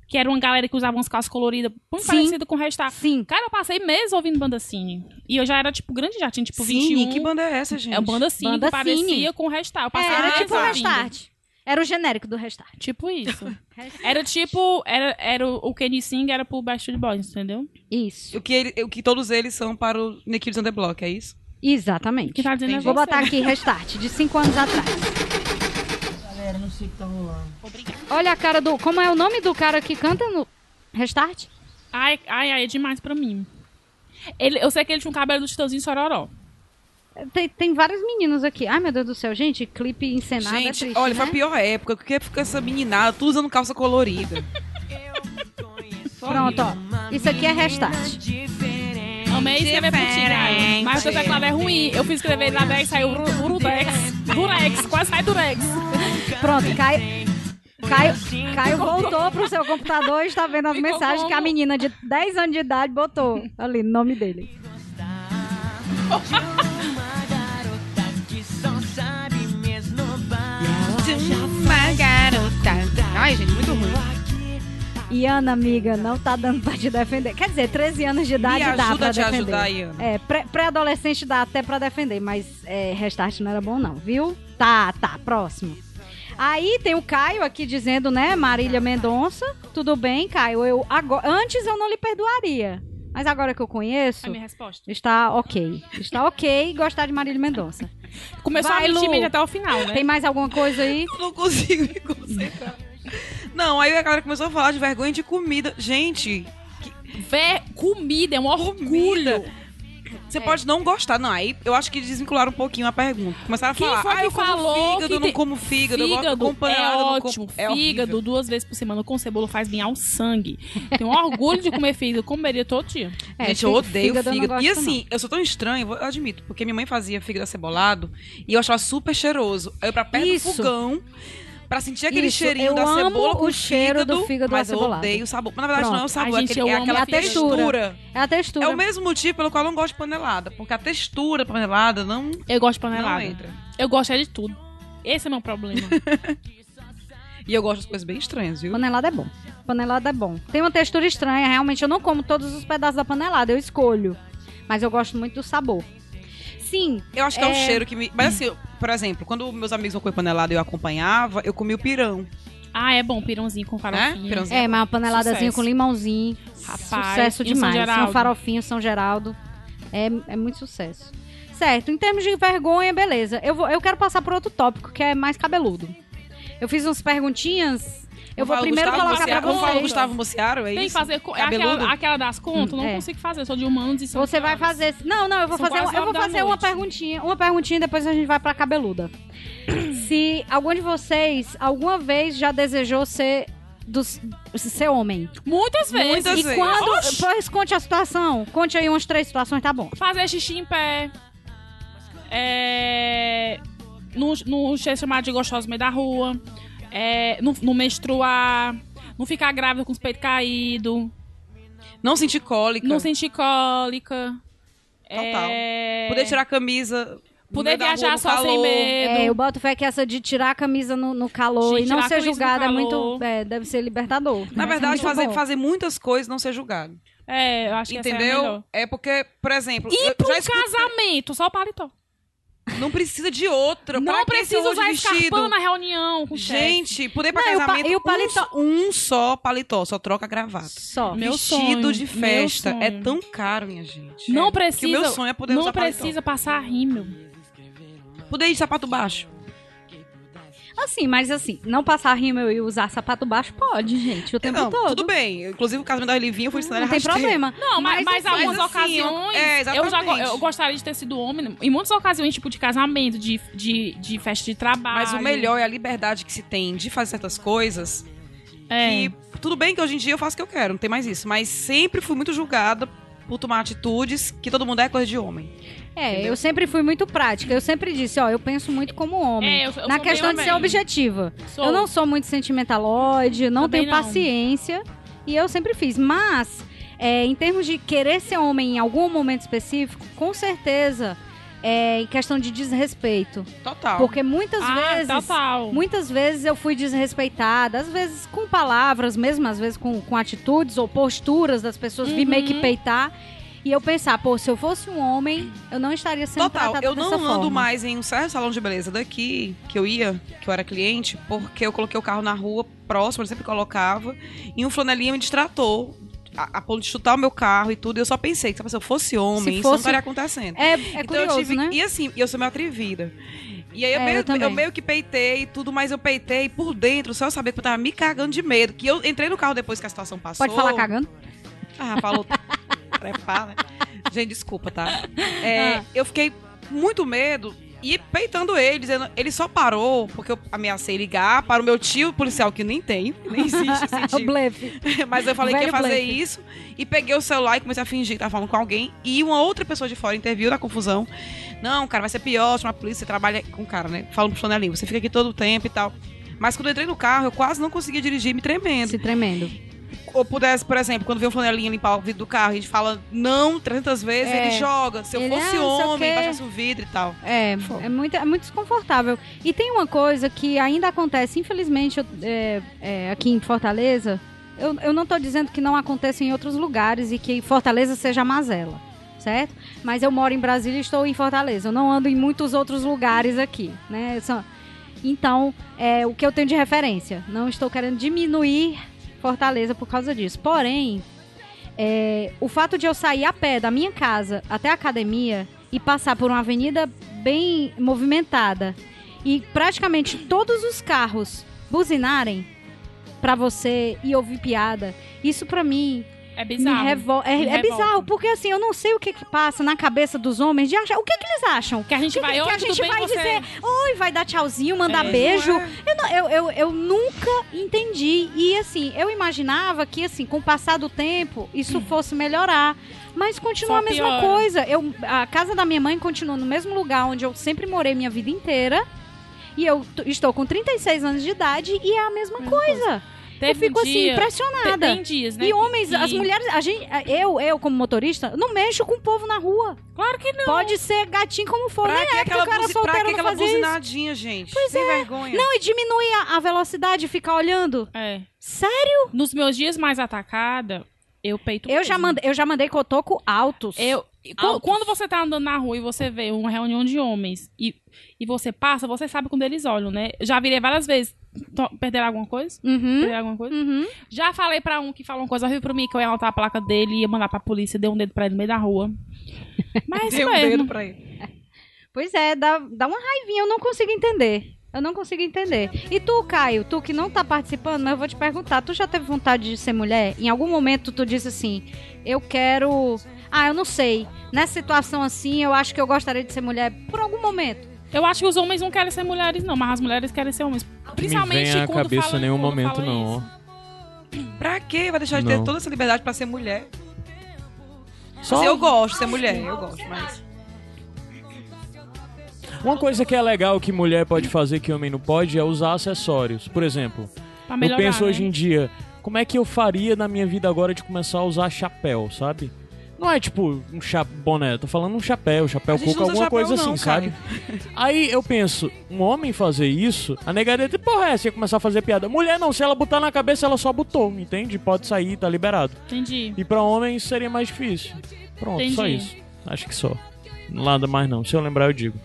C: Que era uma galera que usava umas calças coloridas, muito
B: Sim.
C: parecido com o Restart.
B: Sim.
C: Cara, eu passei meses ouvindo banda Cine. E eu já era, tipo, grande, já tinha, tipo,
A: Sim,
C: 21.
A: que banda é essa, gente?
C: É banda Cine,
B: Banda
C: que parecia
B: Cine.
C: com o Restart. Eu
B: É,
C: passei
B: era
C: meses
B: tipo o
C: ouvindo.
B: Restart. Era o genérico do Restart.
C: Tipo isso. era tipo, era, era o o Kenny Sing era pro Backstreet Boys, entendeu?
B: Isso.
A: O que, ele- o que todos eles são para o Nick Kids on the Block, é isso?
B: Exatamente.
C: Que tá dizendo é
B: Vou botar aqui Restart, de cinco anos atrás.
G: Que tá rolando.
B: Olha a cara do. Como é o nome do cara que canta no Restart?
C: Ai, ai, ai, é demais pra mim. Ele, eu sei que ele tinha um cabelo do Titãozinho Sororó.
B: Tem, tem vários meninos aqui. Ai, meu Deus do céu, gente, clipe encenado é
A: gente,
B: triste,
A: olha,
B: né?
A: foi a pior época, porque fica essa meninada, tudo usando calça colorida.
B: Pronto, ó. Isso aqui é Restart.
C: Amei escrever Tigre. Mas o seu teclado é ruim. Eu fui escrever na 10 saiu Ru- Urudex. Durex, quase sai Durex.
B: Pronto, Caio. Caio, Caio voltou pro seu computador e está vendo as
C: Ficou
B: mensagens que a menina de 10 anos de idade botou ali no nome dele.
A: Uma garota. Ai, gente, muito ruim.
B: E Ana, amiga, não tá dando pra te defender. Quer dizer, 13 anos de idade
A: Me
B: dá
A: ajuda
B: pra
A: a te
B: defender.
A: ajudar, Iana.
B: É, pré- pré-adolescente dá até pra defender, mas é, restart não era bom não, viu? Tá, tá, próximo. Aí tem o Caio aqui dizendo, né, Marília Mendonça. Tudo bem, Caio, eu agora, antes eu não lhe perdoaria. Mas agora que eu conheço,
C: É a minha resposta.
B: está ok. Está ok gostar de Marília Mendonça.
C: Começou
B: Vai,
C: a mentir até o final, né?
B: Tem mais alguma coisa aí?
A: Eu não consigo me concentrar. Não, aí a galera começou a falar de vergonha de comida. Gente,
C: Vé, comida é um orgulho.
A: comida. Você
B: É.
A: pode não gostar. Não, aí eu acho que desvincularam um pouquinho a pergunta. Começaram a
C: Quem
A: falar,
C: foi
A: ah,
C: que
A: eu como
C: falou
A: fígado,
C: que
A: eu não como fígado, eu gosto
C: Fígado
A: com panelada,
C: é
A: eu não
C: ótimo.
A: como... É
C: fígado
A: horrível.
C: duas vezes por semana com cebola faz bem ao sangue. Tenho orgulho de comer fígado. Comeria todo dia.
B: É,
A: Gente, eu odeio
B: fígado
A: fígado.
B: eu não
A: e
B: gosto,
A: assim, eu sou tão estranho, eu admito, porque minha mãe fazia fígado acebolado e eu achava super cheiroso. Aí eu ia pra perto
B: Isso.
A: do fogão pra sentir aquele
B: Isso,
A: cheirinho
B: eu
A: da
B: amo
A: cebola com
B: o cheiro do fígado
A: mas eu
B: acebolado.
A: odeio o sabor. Mas na verdade não é o
B: Pronto.
A: sabor, é,
C: gente,
A: aquele-
C: eu
A: é aquela
B: a textura.
A: textura.
B: É a textura.
A: É o mesmo motivo pelo qual eu não gosto de panelada, porque a textura da panelada não,
C: Eu gosto de
A: não
C: panelada.
A: entra.
C: Eu gosto é de tudo. Esse é meu problema.
A: E eu gosto das coisas bem estranhas, viu?
B: Panelada é bom. Panelada é bom. Tem uma textura estranha, realmente. Eu não como todos os pedaços da panelada, eu escolho. Mas eu gosto muito do sabor. Sim,
A: Eu acho que é, o
B: É.
A: cheiro que me. Mas assim, por exemplo, quando meus amigos vão comer panelada e eu acompanhava, eu comia o pirão.
C: ah, é bom. Pirãozinho com farofinha.
A: Pirãozinho.
B: é, mas uma paneladazinha
C: Sucesso.
B: com limãozinho.
C: Rapaz,
B: sucesso
C: e São
B: demais.
C: Geraldo?
B: Um farofinho São Geraldo. É, é muito sucesso. Certo, em termos de vergonha, beleza. Eu, vou, eu quero passar por outro tópico, que é mais cabeludo. Eu fiz umas perguntinhas. Eu vou primeiro
A: Gustavo
B: colocar pra
A: Mociaro- Vamos falar o
B: vocês.
A: Gustavo Mociaro, é
C: Tem que
A: isso?
C: fazer. co- é aquela, aquela das contas, não
B: É.
C: consigo fazer. Sou de humanos e são
B: Você vai fazer. Não, não, eu vou
C: São
B: fazer, eu vou fazer uma
C: noite.
B: perguntinha. Uma perguntinha e depois a gente vai pra cabeluda. Se algum de vocês alguma vez já desejou ser. Dos, ser homem.
C: Muitas vezes.
A: Muitas
B: E
A: vezes.
B: quando.
A: Oxi!
B: Pois conte a situação. Conte aí umas três situações, tá bom.
C: Fazer xixi em pé. É. No, no chamado de gostoso no meio da rua. É, não, não menstruar. Não ficar grávida com os peitos caídos.
A: Não sentir cólica.
C: Não sentir cólica.
A: Total.
C: É,
A: Poder tirar a camisa.
C: Poder viajar só sem
A: calor.
C: medo.
B: É, eu boto fé que essa de tirar a camisa no, no calor
C: De
B: e não ser julgada é muito. é, deve ser libertador.
A: Na
B: ser
A: verdade, fazer,
B: bom.
A: fazer muitas coisas e não ser julgado.
C: É, eu acho que essa é a
A: Entendeu?
C: melhor.
A: É porque, por exemplo.
C: E
A: eu
C: pro
A: escutei-
C: casamento, só o paletó.
A: Não precisa de outra.
C: Não precisa usar escarpão na reunião com.
A: Gente, poder pra
B: Não,
A: casamento,
B: e o paletó-
A: Um, um só paletó, só troca gravata.
B: Só.
C: Meu
A: Vestido
C: sonho,
A: de festa é tão caro, minha gente.
C: Não
A: É,
C: precisa.
A: Que o meu sonho é poder
C: não
A: usar paletó.
C: precisa passar rímel.
A: Poder ir de sapato baixo.
B: Assim, mas assim, não passar rímel e usar sapato baixo pode, gente, o tempo
A: não,
B: todo.
A: tudo bem. Inclusive, o casamento da Livinha, fui ensinar
B: Não tem problema.
C: Não, mas, mas,
B: assim,
C: algumas
A: mas assim,
C: ocasiões.
A: é,
C: eu, já, eu gostaria de ter sido homem. Em muitas ocasiões, tipo, de casamento, de, de, de festa de trabalho.
A: Mas o melhor é a liberdade que se tem de fazer certas coisas.
C: é.
A: E tudo bem que hoje em dia eu faço o que eu quero, não tem mais isso. Mas sempre fui muito julgada por tomar atitudes que todo mundo é coisa de homem.
B: É,
A: Entendeu?
B: eu sempre fui muito prática. Eu sempre disse, ó, eu penso muito como homem.
C: É, eu- eu
B: na
C: sou
B: questão de ser objetiva.
C: Sou.
B: Eu não sou muito sentimentaloide, não
C: Também
B: tenho
C: não.
B: paciência. E eu sempre fiz. Mas, é, em termos de querer ser homem em algum momento específico, com certeza, é em questão de desrespeito.
A: Total.
B: Porque muitas
C: ah,
B: vezes.
C: total.
B: Muitas vezes eu fui desrespeitada, às vezes com palavras, mesmo às vezes com, com atitudes ou posturas das pessoas
C: Uhum.
B: meio que peitar. E eu pensar, pô, se eu fosse um homem, eu não estaria sendo
A: Total,
B: tratada
A: eu
B: dessa
A: não ando
B: forma.
A: mais em um certo salão de beleza daqui, que eu ia, que eu era cliente, porque eu coloquei o carro na rua, próximo, eu sempre colocava, e um flanelinha me distratou, a, a ponto de chutar o meu carro e tudo, e eu só pensei que se eu fosse homem,
B: Se
A: isso não
B: fosse-
A: estaria acontecendo.
B: É, é
A: então
B: curioso,
A: eu tive,
B: né?
A: e assim, eu sou meio atrevida. E aí eu,
B: É,
A: meio,
B: eu também.
A: meio que peitei e tudo, mas eu peitei por dentro, só eu sabia que eu tava me cagando de medo. Que eu entrei no carro depois que a situação passou.
B: Pode falar cagando?
A: Ah, falou. Trepar, né? Gente, desculpa, tá? É,
B: Ah.
A: Eu fiquei muito medo e peitando ele, dizendo. Ele só parou porque eu ameacei ligar para o meu tio policial, que nem tem, nem existe esse tio.
B: blefe.
A: Mas eu falei que ia
B: Velho
A: fazer
B: blefe.
A: isso e peguei o celular e comecei a fingir que tava falando com alguém. E uma outra pessoa de fora interviu na confusão. Não, cara, vai ser pior, chama a polícia, você trabalha com o cara, né? Falando pro flanelinho, você fica aqui todo o tempo e tal. Mas quando eu entrei no carro, eu quase não conseguia dirigir me tremendo.
B: Se tremendo.
A: Ou pudesse, por exemplo, quando vê um flanelinha limpar o vidro do carro e a gente fala não 300 vezes,
B: É.
A: ele joga. Se eu
B: Ele,
A: fosse
B: ah,
A: homem, baixasse o vidro e tal.
B: É, é muito, é muito desconfortável. E tem uma coisa que ainda acontece, infelizmente, eu- é, é, aqui em Fortaleza. Eu, eu não tô dizendo que não aconteça em outros lugares e que Fortaleza seja mazela, certo? Mas eu moro em Brasília e estou em Fortaleza. Eu não ando em muitos outros lugares aqui, né? Então, é o que eu tenho de referência. Não estou querendo diminuir Fortaleza por causa disso. Porém, é, o fato de eu sair a pé da minha casa até a academia e passar por uma avenida bem movimentada e praticamente todos os carros buzinarem pra você e ouvir piada, isso pra mim
C: É bizarro.
B: revol é, é bizarro, porque assim, eu não sei o que que passa na cabeça dos homens de achar, o que que eles acham?
C: Que a gente
B: Que,
C: vai,
B: que
C: oi,
B: a gente vai
C: você...
B: dizer, oi, vai dar tchauzinho, mandar
C: É.
B: beijo.
A: Não é?
B: Eu, não- eu, eu, eu nunca entendi. E assim, eu imaginava que assim, com o passar do tempo, isso fosse melhorar. Mas continua
C: Só
B: a mesma
C: piora.
B: coisa. Eu, a casa da minha mãe continua no mesmo lugar onde eu sempre morei minha vida inteira. E eu estou com 36 anos de idade e é a mesma coisa.
C: Teve
B: eu fico
C: um
B: assim,
C: dia-
B: impressionada.
C: Tem dias, né?
B: E
C: que-
B: homens,
C: que-
B: as mulheres, a gente, eu, eu como motorista, não mexo com o povo na rua.
C: Claro que não.
B: Pode ser gatinho como for.
A: Pra
B: Nem
A: que
B: é
A: aquela,
B: porque o cara
A: buzi- pra
B: solteiro
A: que
B: não
A: aquela
B: fazia isso.
A: buzinadinha, gente?
B: Pois
A: Sem
B: é.
A: vergonha.
B: Não, e diminui a, a velocidade e ficar olhando.
C: É.
B: Sério?
C: Nos meus dias mais atacada, eu peito
B: Eu já, mandei, eu já mandei cotoco altos.
C: Eu,
B: Altos.
C: quando você tá andando na rua e você vê uma reunião de homens e, e você passa, você sabe quando eles olham, né? Eu Já virei várias vezes. To- Perderam alguma coisa?
B: Uhum.
C: Perderam alguma coisa?
B: Uhum.
C: Já falei pra um que falou uma coisa horrível pra mim, que eu ia anotar a placa dele e ia mandar pra polícia, dei um dedo pra ele no meio da rua. Mas é
A: Dei um
C: mesmo.
A: dedo pra ele.
B: Pois é, dá, dá uma raivinha, eu não consigo entender. Eu não consigo entender. E tu, Caio, tu que não tá participando, mas eu vou te perguntar, tu já teve vontade de ser mulher? Em algum momento tu disse assim, eu quero... Ah, eu não sei. Nessa situação assim, eu acho que eu gostaria de ser mulher por algum momento.
C: Eu acho que os homens não querem ser mulheres, não, mas as mulheres querem ser homens. Principalmente
H: me vem à
C: quando
H: cabeça
C: fala-
H: em nenhum momento, não.
C: isso.
A: Pra quê? Vai deixar de ter
H: Não.
A: toda essa liberdade pra ser mulher?
H: Só
A: Assim, eu gosto de ser mulher, eu gosto, mas...
H: uma coisa que é legal que mulher pode fazer que homem não pode é usar acessórios. Por exemplo, eu penso
C: né?
H: hoje em dia, como é que eu faria na minha vida agora de começar a usar chapéu, sabe? Não é tipo um cha boné, tô falando um chapéu, chapéu coco, alguma
A: chapéu
H: coisa
A: não,
H: assim, sabe? Aí eu penso, um homem fazer isso, a negaria de porra é essa, ia começar a fazer piada. Mulher não, se ela botar na cabeça, ela só botou, entende? Pode sair, tá liberado.
C: Entendi.
H: E pra homem isso seria mais difícil. Pronto, só
C: Entendi.
H: isso. Acho que só. Nada mais não. Se eu lembrar, eu digo.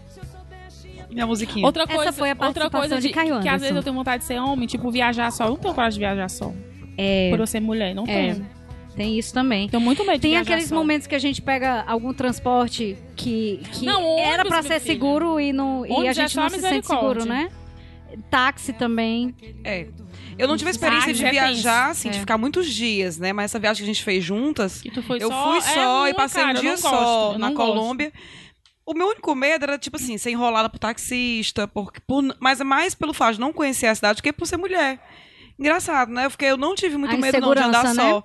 A: Minha musiquinha.
C: Outra
B: Essa
C: coisa,
B: foi a
C: outra coisa
B: de
C: de,
B: Caio
C: que às vezes eu tenho vontade de ser homem, tipo viajar só. Eu não tenho coragem de viajar só.
B: É,
C: Por eu ser mulher, não
B: É.
C: tenho.
B: Tem isso também.
C: Tenho muito medo de
B: Tem aqueles
C: só.
B: momentos que a gente pega algum transporte que, que
C: Não, ônibus,
B: era pra
C: minha
B: ser
C: filha.
B: seguro e, não, e a
C: é
B: gente
C: só
B: não se sente seguro, né? Táxi também.
A: É. Eu não tive a experiência
C: Ah,
A: de
C: já
A: viajar,
C: tem.
A: assim, de
B: É.
A: ficar muitos dias, né? Mas essa viagem que a gente fez juntas,
C: E tu foi
A: eu
C: só,
A: fui
C: é
A: só e
C: ruim,
A: passei
C: cara,
A: um dia só
C: gosto,
A: na
C: gosto.
A: Colômbia. O meu único medo era, tipo assim, ser enrolada por taxista, porque, por, mas é mais pelo fato de não conhecer a cidade do que por ser mulher. Engraçado, né? Porque eu não tive muito
B: A
A: medo não, de andar
B: né?
A: só.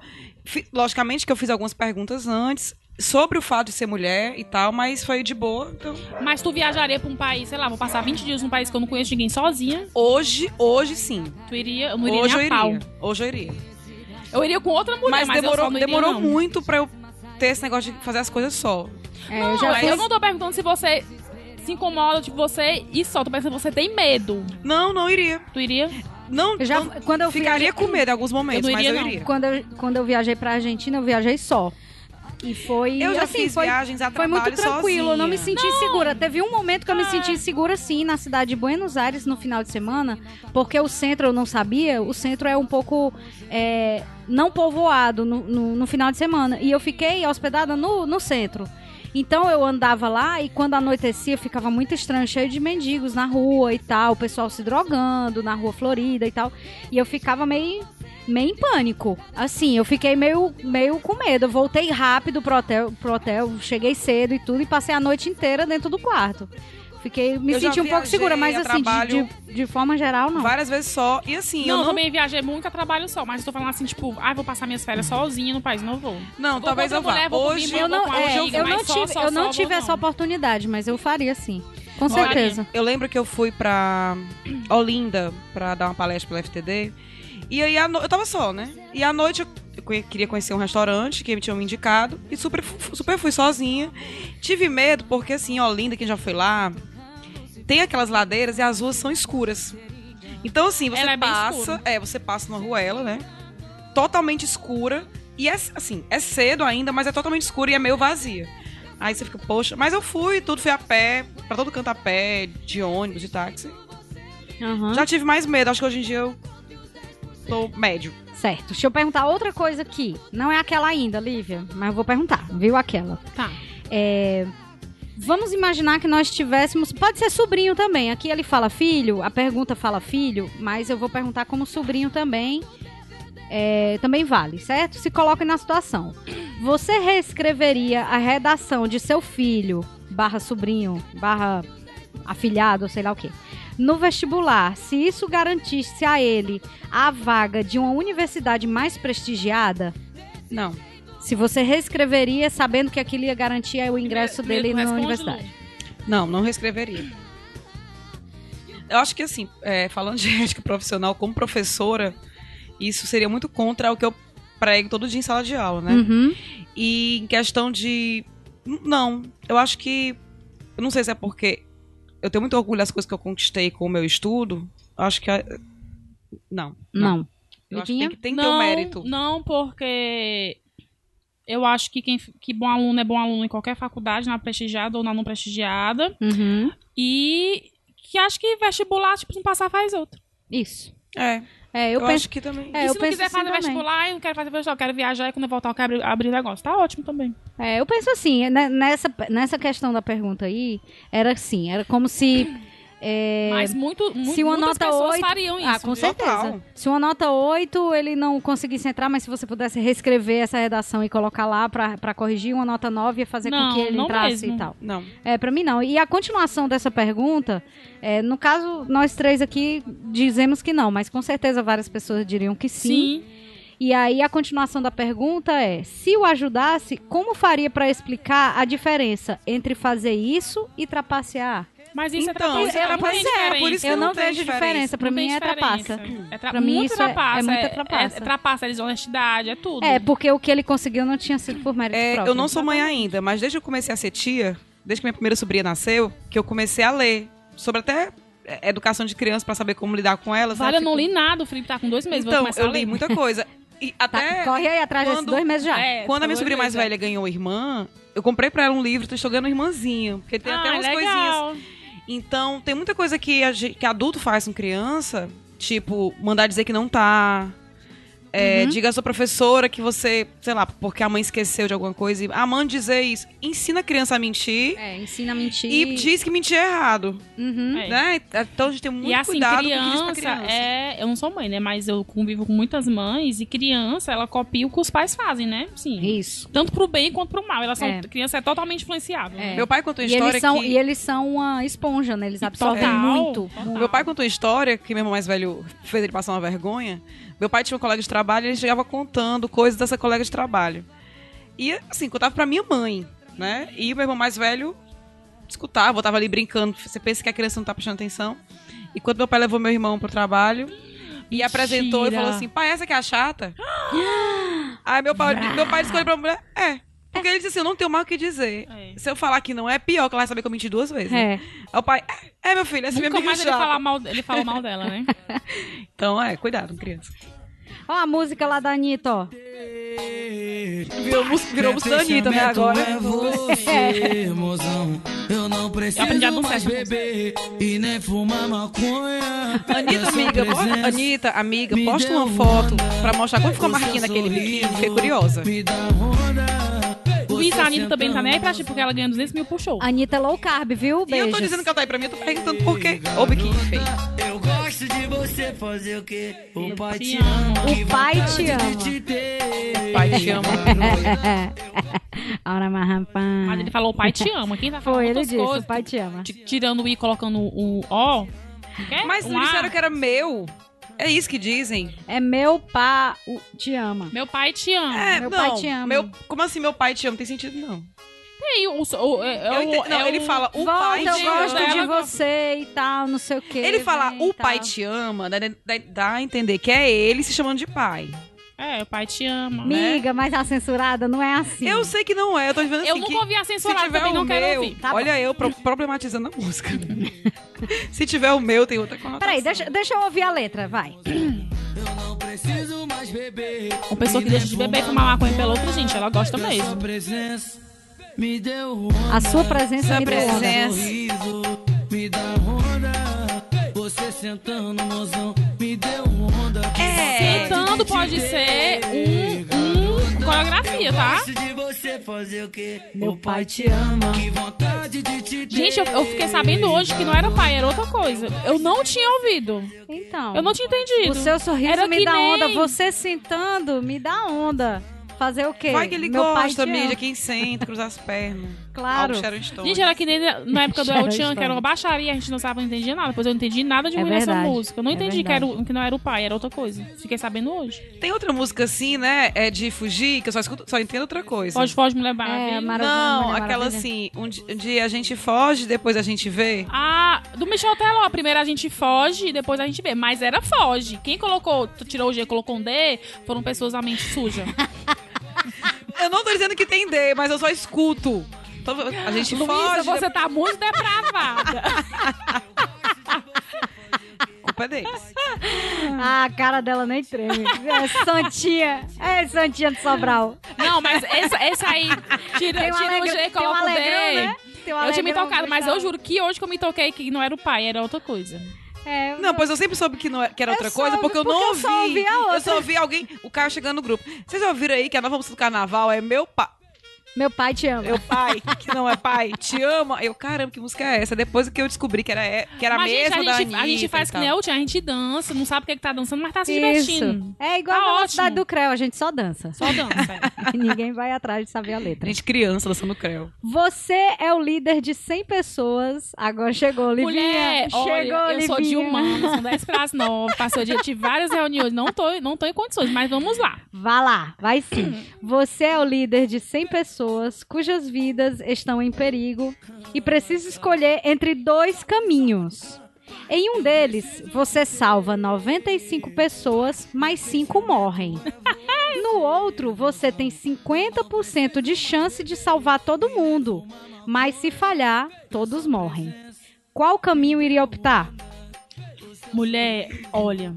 A: Logicamente que eu fiz algumas perguntas antes sobre o fato de ser mulher e tal, mas foi de boa. Então,
C: Mas tu viajaria pra um país, sei lá, vou passar 20 dias num país que eu não conheço ninguém sozinha.
A: hoje, hoje sim.
C: Tu iria, eu não iria
A: Hoje eu
C: nem a pau.
A: iria. Hoje eu iria.
C: Eu iria com outra mulher,
A: Mas,
C: mas, eu
A: demorou,
C: só não iria,
A: demorou
C: não.
A: muito pra eu ter esse negócio de fazer as coisas só.
B: É,
C: Não,
B: eu já
C: eu não tô perguntando se você se incomoda, tipo, você e só. Tô pensando se você tem medo.
A: Não, não iria.
C: Tu iria?
A: Não,
B: Eu já,
A: não
B: quando eu
A: ficaria
B: viajei-
A: com medo em alguns momentos,
C: Eu não
A: mas
C: iria,
A: eu
C: não.
A: iria.
B: Quando eu, quando eu viajei pra Argentina, eu viajei só. E foi.
A: Eu já
B: assim,
A: fiz
B: foi,
A: viagens a
B: Foi muito tranquilo, eu não me senti segura. Teve um momento que eu me senti segura, sim, na cidade de Buenos Aires, no final de semana, porque o centro eu não sabia, o centro é um pouco é, não povoado no, no, no final de semana. E eu fiquei hospedada no, no centro. Então eu andava lá e quando anoitecia ficava muito estranho, cheio de mendigos na rua e tal, o pessoal se drogando na rua Florida e tal. E eu ficava meio meio em pânico. Assim, eu fiquei meio, meio com medo. Eu voltei rápido pro hotel, pro hotel, cheguei cedo e tudo, e passei a noite inteira dentro do quarto. Fiquei, me
A: Eu
B: senti um pouco segura, mas assim, de,
A: trabalho
B: de, de forma geral, não.
A: Várias vezes só. E assim,
C: não,
A: eu
C: eu
A: não.
C: também viajei muito a trabalho só, mas eu tô falando assim, tipo, ah, vou passar minhas férias sozinha no país, não vou.
A: Não,
C: Vou
A: talvez eu vá.
C: mulher,
A: Hoje
B: Eu não, é,
C: amiga,
B: eu não
C: só,
B: tive,
C: só,
B: eu não
C: só,
B: tive essa
C: não.
B: oportunidade, mas eu faria sim. Com
A: Olha,
B: certeza.
A: Eu lembro que eu fui pra Olinda pra dar uma palestra pela FTD. E aí no- eu tava só, né? E à noite eu queria conhecer um restaurante que me tinham me indicado. E super, super fui sozinha. Tive medo, porque assim, Olinda, quem já foi lá, tem aquelas ladeiras e as ruas são escuras. Então, assim, você
C: é
A: passa. É, você passa numa ruela, né? Totalmente escura. E é assim, é cedo ainda, mas é totalmente escura e é meio vazia. Aí você fica, poxa, mas eu fui, tudo fui a pé, pra todo canto a pé, de ônibus, de táxi.
B: Aham.
A: Já tive mais medo, acho que hoje em dia eu tô médio.
B: Certo. Deixa eu perguntar outra coisa aqui. Não é aquela ainda, Lívia, mas eu vou perguntar. Viu aquela?
C: Tá.
B: É, Vamos imaginar que nós tivéssemos. Pode ser sobrinho também. Aqui ele fala filho, a pergunta fala filho, mas eu vou perguntar como sobrinho também. É, também vale, certo? Se coloque na situação. Você reescreveria a redação de seu filho, barra sobrinho, barra afilhado, sei lá o quê, no vestibular, se isso garantisse a ele a vaga de uma universidade mais prestigiada?
A: Não.
B: Se você reescreveria sabendo que aquilo ia garantir o ingresso
C: Primeiro
B: dele
C: tu
B: na universidade?
A: Não, não reescreveria. Eu acho que assim, é, falando de ética profissional como professora, isso seria muito contra o que eu prego todo dia em sala de aula, né?
B: Uhum.
A: E em questão de. Não, eu acho que. Eu não sei se é porque eu tenho muito orgulho das coisas que eu conquistei com o meu estudo. Eu acho que. é- Não.
B: Não.
A: Eu acho que tem que, tem que ter
C: não,
A: o mérito.
C: Não, porque eu acho que, quem, que bom aluno é bom aluno em qualquer faculdade, na prestigiada ou na não prestigiada.
B: Uhum.
C: E que acho que vestibular, tipo, se não passar, faz outro.
B: Isso.
A: É,
B: É, eu,
A: eu,
B: penso.
A: acho que também.
B: É,
C: e
B: eu
C: se não
B: penso
C: quiser
B: assim
C: fazer
B: também.
C: vestibular, eu não quero fazer vestibular, eu quero viajar e quando eu voltar eu quero abrir, abrir negócio. Tá ótimo também.
B: É, eu penso assim, né, nessa, nessa questão da pergunta aí, era assim, era como se. É,
C: Mas muito, muito,
B: se uma
C: muitas
B: nota
C: pessoas
B: 8
C: fariam isso.
B: Ah, com
C: viu?
B: certeza.
A: Total.
B: Se uma nota 8 ele não conseguisse entrar, mas se você pudesse reescrever essa redação e colocar lá pra, pra corrigir, uma nota 9 ia fazer
C: Não,
B: com que ele
C: não
B: entrasse
C: mesmo.
B: e tal.
A: Não.
B: É, pra mim não. E a continuação dessa pergunta, é, no caso, nós três aqui dizemos que não, mas com certeza várias pessoas diriam que sim.
C: Sim.
B: E aí a continuação da pergunta é: se o ajudasse, como faria pra explicar a diferença entre fazer isso e trapacear?
C: Mas isso
A: Então,
C: é
A: isso
C: trapacear.
A: é
C: não tem
A: trapacear,
C: diferença.
A: por isso que
B: Eu
A: não
B: não vejo
A: diferença.
B: diferença. Pra
C: Não
B: mim é trapaça.
C: É tra
B: Pra mim
C: muito
B: isso é- é
C: trapaça.
B: muita trapaça.
C: É, trapaça, é desonestidade, é tudo.
B: É, porque o que ele conseguiu não tinha sido por mérito
A: É,
B: próprio.
A: eu não sou mãe ainda, mas desde que eu comecei a ser tia, desde que minha primeira sobrinha nasceu, que eu comecei a ler sobre até é, educação de criança pra saber como lidar com elas.
C: Vale, eu não li nada, o Felipe tá com dois meses, vou
A: Então,
C: começar
A: eu
C: a ler.
A: li muita coisa. E
B: Tá,
A: até
B: corre aí atrás desses
A: quando-
B: dois meses já.
C: É,
A: quando a minha sobrinha mais velha ganhou irmã, eu comprei pra ela um livro, tô estudando irmãzinha, porque tem
C: ah,
A: até umas coisinhas. Então, tem muita coisa que, a que adulto faz com criança, tipo, mandar dizer que não tá. É,
B: Uhum.
A: Diga à sua professora que você, sei lá, porque a mãe esqueceu de alguma coisa. E, ah, mande dizer isso. Ensina a criança a mentir
B: É, ensina a mentir.
A: e diz que mentir é errado.
B: Uhum.
C: É.
A: Né? Então a gente tem muito
C: E assim,
A: cuidado com o que diz pra
C: criança,
A: criança.
C: é. Eu não sou mãe, né? Mas eu convivo com muitas mães e criança, ela copia o que os pais fazem, né? Sim.
B: Isso.
C: Tanto pro bem quanto pro mal. Elas são,
B: É.
C: criança é totalmente influenciável.
B: É.
C: né?
A: Meu pai contou uma
B: E
A: história
B: eles, são,
A: que...
B: e eles são uma esponja, né? Eles absorvem
C: Total.
B: muito.
C: Total.
A: Meu pai contou uma história que meu irmão mais velho fez ele passar uma vergonha. Meu pai tinha um colega de trabalho e ele chegava contando coisas dessa colega de trabalho. E, assim, contava pra minha mãe, né? E o meu irmão mais velho escutava, eu tava ali brincando. Você pensa que a criança não tá prestando atenção. E quando meu pai levou meu irmão pro trabalho e apresentou e falou assim: pai, essa que é a chata? Aí meu pai, meu pai escolheu pra mulher: é. Porque ele disse assim: eu não tenho mais o que dizer.
C: É.
A: Se eu falar que não é, pior, que ela vai saber que eu menti duas vezes. né?
B: É.
A: Aí o pai: é, meu filho, essa é minha amiga
C: mais ele,
A: chata.
C: fala mal, ele falou mal dela, né?
A: Então, é, cuidado, criança.
B: Ó a música lá da Anitta, ó.
A: Virou, virou música da Anitta, né, agora?
I: É você, mozão. Eu não preciso
C: Eu aprendi a dançar
I: mais beber e nem fumar maconha.
A: Anitta, amiga, Anitta, amiga, posta uma foto pra mostrar como ficou a marquinha daquele biquíni.
I: sorriso
A: Fiquei curiosa.
I: Me dá onda.
C: Luiz,
I: Você
C: a Anitta também não tá nem aí pra ti, porque ela ganha 200 mil por show.
B: Anitta é low carb, viu?
A: E eu
B: Beijos.
A: tô dizendo que ela tá aí pra mim, eu tô perguntando por quê. Ô, biquíni feio.
I: Eu gosto de você fazer o quê? O pai te ama.
B: O pai te ama.
I: te ter.
A: Pai te ama.
B: Ora, mas rapaz.
C: Mas ele falou, o pai te ama. Quem tá falando
B: Foi, ele disse,
C: coisas?
B: o pai te ama.
C: Tirando o i e colocando o. Quer?
A: Mas
C: Um
A: disseram que era meu. É isso que dizem.
B: É meu o- te ama.
C: Meu pai te ama.
A: É,
B: meu
A: não.
B: pai te ama.
A: Meu, como assim meu pai te ama? Tem sentido, não.
C: E aí, o, o, é, é
A: Eu
C: o-
A: ente- não,
C: é
A: ele
C: o-
A: fala, o
B: Volta,
A: pai
B: eu
A: te
B: gosto
A: ama.
B: de
C: Ela-
B: você e tal, não sei o quê.
A: Ele fala,
B: vem
A: o pai
B: tal.
A: te ama, dá, dá, dá a entender que é ele se chamando de pai.
C: É, o pai te ama.
B: Miga, mas a censurada não é assim.
A: Eu sei que não é, eu tô dizendo assim
C: Eu nunca
A: que
C: ouvi a
A: se
C: censurada,
A: tiver
C: também
A: o
C: não quero
A: meu,
C: ouvir.
B: Tá
A: olha eu pro- problematizando a música. se tiver o meu, tem outra conotação.
B: Peraí, deixa, deixa eu ouvir a letra, vai.
I: Eu não preciso mais beber.
C: Uma pessoa que deixa de beber e fumar maconha pela outra, gente, ela gosta
I: Sua
C: mesmo.
I: presença me deu onda.
B: A sua presença
A: Sua
B: me deu onda.
A: presença.
I: sorriso me dá onda. Você sentando, mozão, me deu onda.
A: É.
C: Sentando pode ser um, um coreografia, tá?
I: Gosto de você fazer o quê?
B: Meu pai
I: pai te ama.
C: Gente, eu, eu fiquei sabendo hoje que não era pai, era outra coisa. Eu não tinha ouvido.
B: Então,
C: Eu não tinha entendido.
B: o seu sorriso
C: Era
B: me dá
C: nem-
B: onda. Você sentando me dá onda. Fazer o quê?
A: Vai que ele
B: Meu pai
A: gosta,
B: te
A: mídia, quem senta, cruza as pernas.
B: Claro.
A: Algo Sharon Stone.
C: Gente, era que nem na época do El Chan, que era uma baixaria, a gente não sabia, não entendia nada. Depois eu não entendi nada de
B: É
C: ruim nessa
B: verdade.
C: música. Eu não
B: É
C: entendi que, era, que não era o pai, era outra coisa. Fiquei sabendo hoje.
A: Tem outra música assim, né? É de fugir, que eu só escuto, só entendo outra coisa.
C: Foge, foge, me levar.
B: É? Maravilha,
A: Não,
B: Mulher
A: aquela
B: Maravilha.
A: assim, um di- um dia a gente foge, depois a gente vê.
C: Ah, do Michel Teló. Primeiro a gente foge e depois a gente vê. Mas era foge. Quem colocou, tirou o G e colocou um D, foram pessoas da mente suja.
A: Eu não tô dizendo que tem D, mas eu só escuto. Então, a gente
C: Luísa,
A: foge,
C: você tá muito depravada.
A: culpa é deles.
B: Ah, a cara dela nem treme. É Santinha. É Santinha de Sobral.
C: Não, mas essa, essa aí, tira,
B: Tem
C: tira o
B: alegre-
C: G e
B: tem
C: coloca o D.
B: alegrão, né?
C: Eu tinha me tocado, mas eu juro que hoje que eu me toquei que não era o pai, era outra coisa.
B: É,
A: Não, pois eu sempre soube que, não é- que era
B: Eu
A: outra coisa, porque eu
B: porque
A: não
B: eu
A: ouvi.
B: só ouvi a
A: Eu só ouvi alguém, o cara chegando no grupo. Vocês já ouviram aí que a nova música do carnaval é meu pai.
B: Meu pai te ama.
A: Meu pai, que não é pai, te ama. Eu, caramba, que música é essa? Depois que eu descobri que era, é- que era a
C: gente,
A: mesma
C: a
A: da
C: gente,
A: Anitta
C: a gente faz que nem o Tia, a gente dança, não sabe o que, é que tá dançando, mas tá se
B: Isso.
C: divertindo.
B: É igual
C: Tá
B: a velocidade do Creu, a gente só dança.
C: Só dança. é.
B: Ninguém vai atrás de saber a letra.
A: Gente, criança dançando creu.
B: Você é o líder de 100 pessoas. Agora chegou, Livinha.
C: Mulher,
B: chegou,
C: olha, eu sou de são 10 para as 9, passou dia, tive várias reuniões, não tô, não tô em condições, mas vamos lá.
B: Vá lá, vai sim. Você é o líder de 100 pessoas cujas vidas estão em perigo e precisa escolher entre dois caminhos. Em um deles, você salva 95 pessoas, mas 5 morrem. No outro, você tem 50% de chance de salvar todo mundo, mas se falhar, todos morrem. Qual caminho iria optar?
C: Mulher, olha,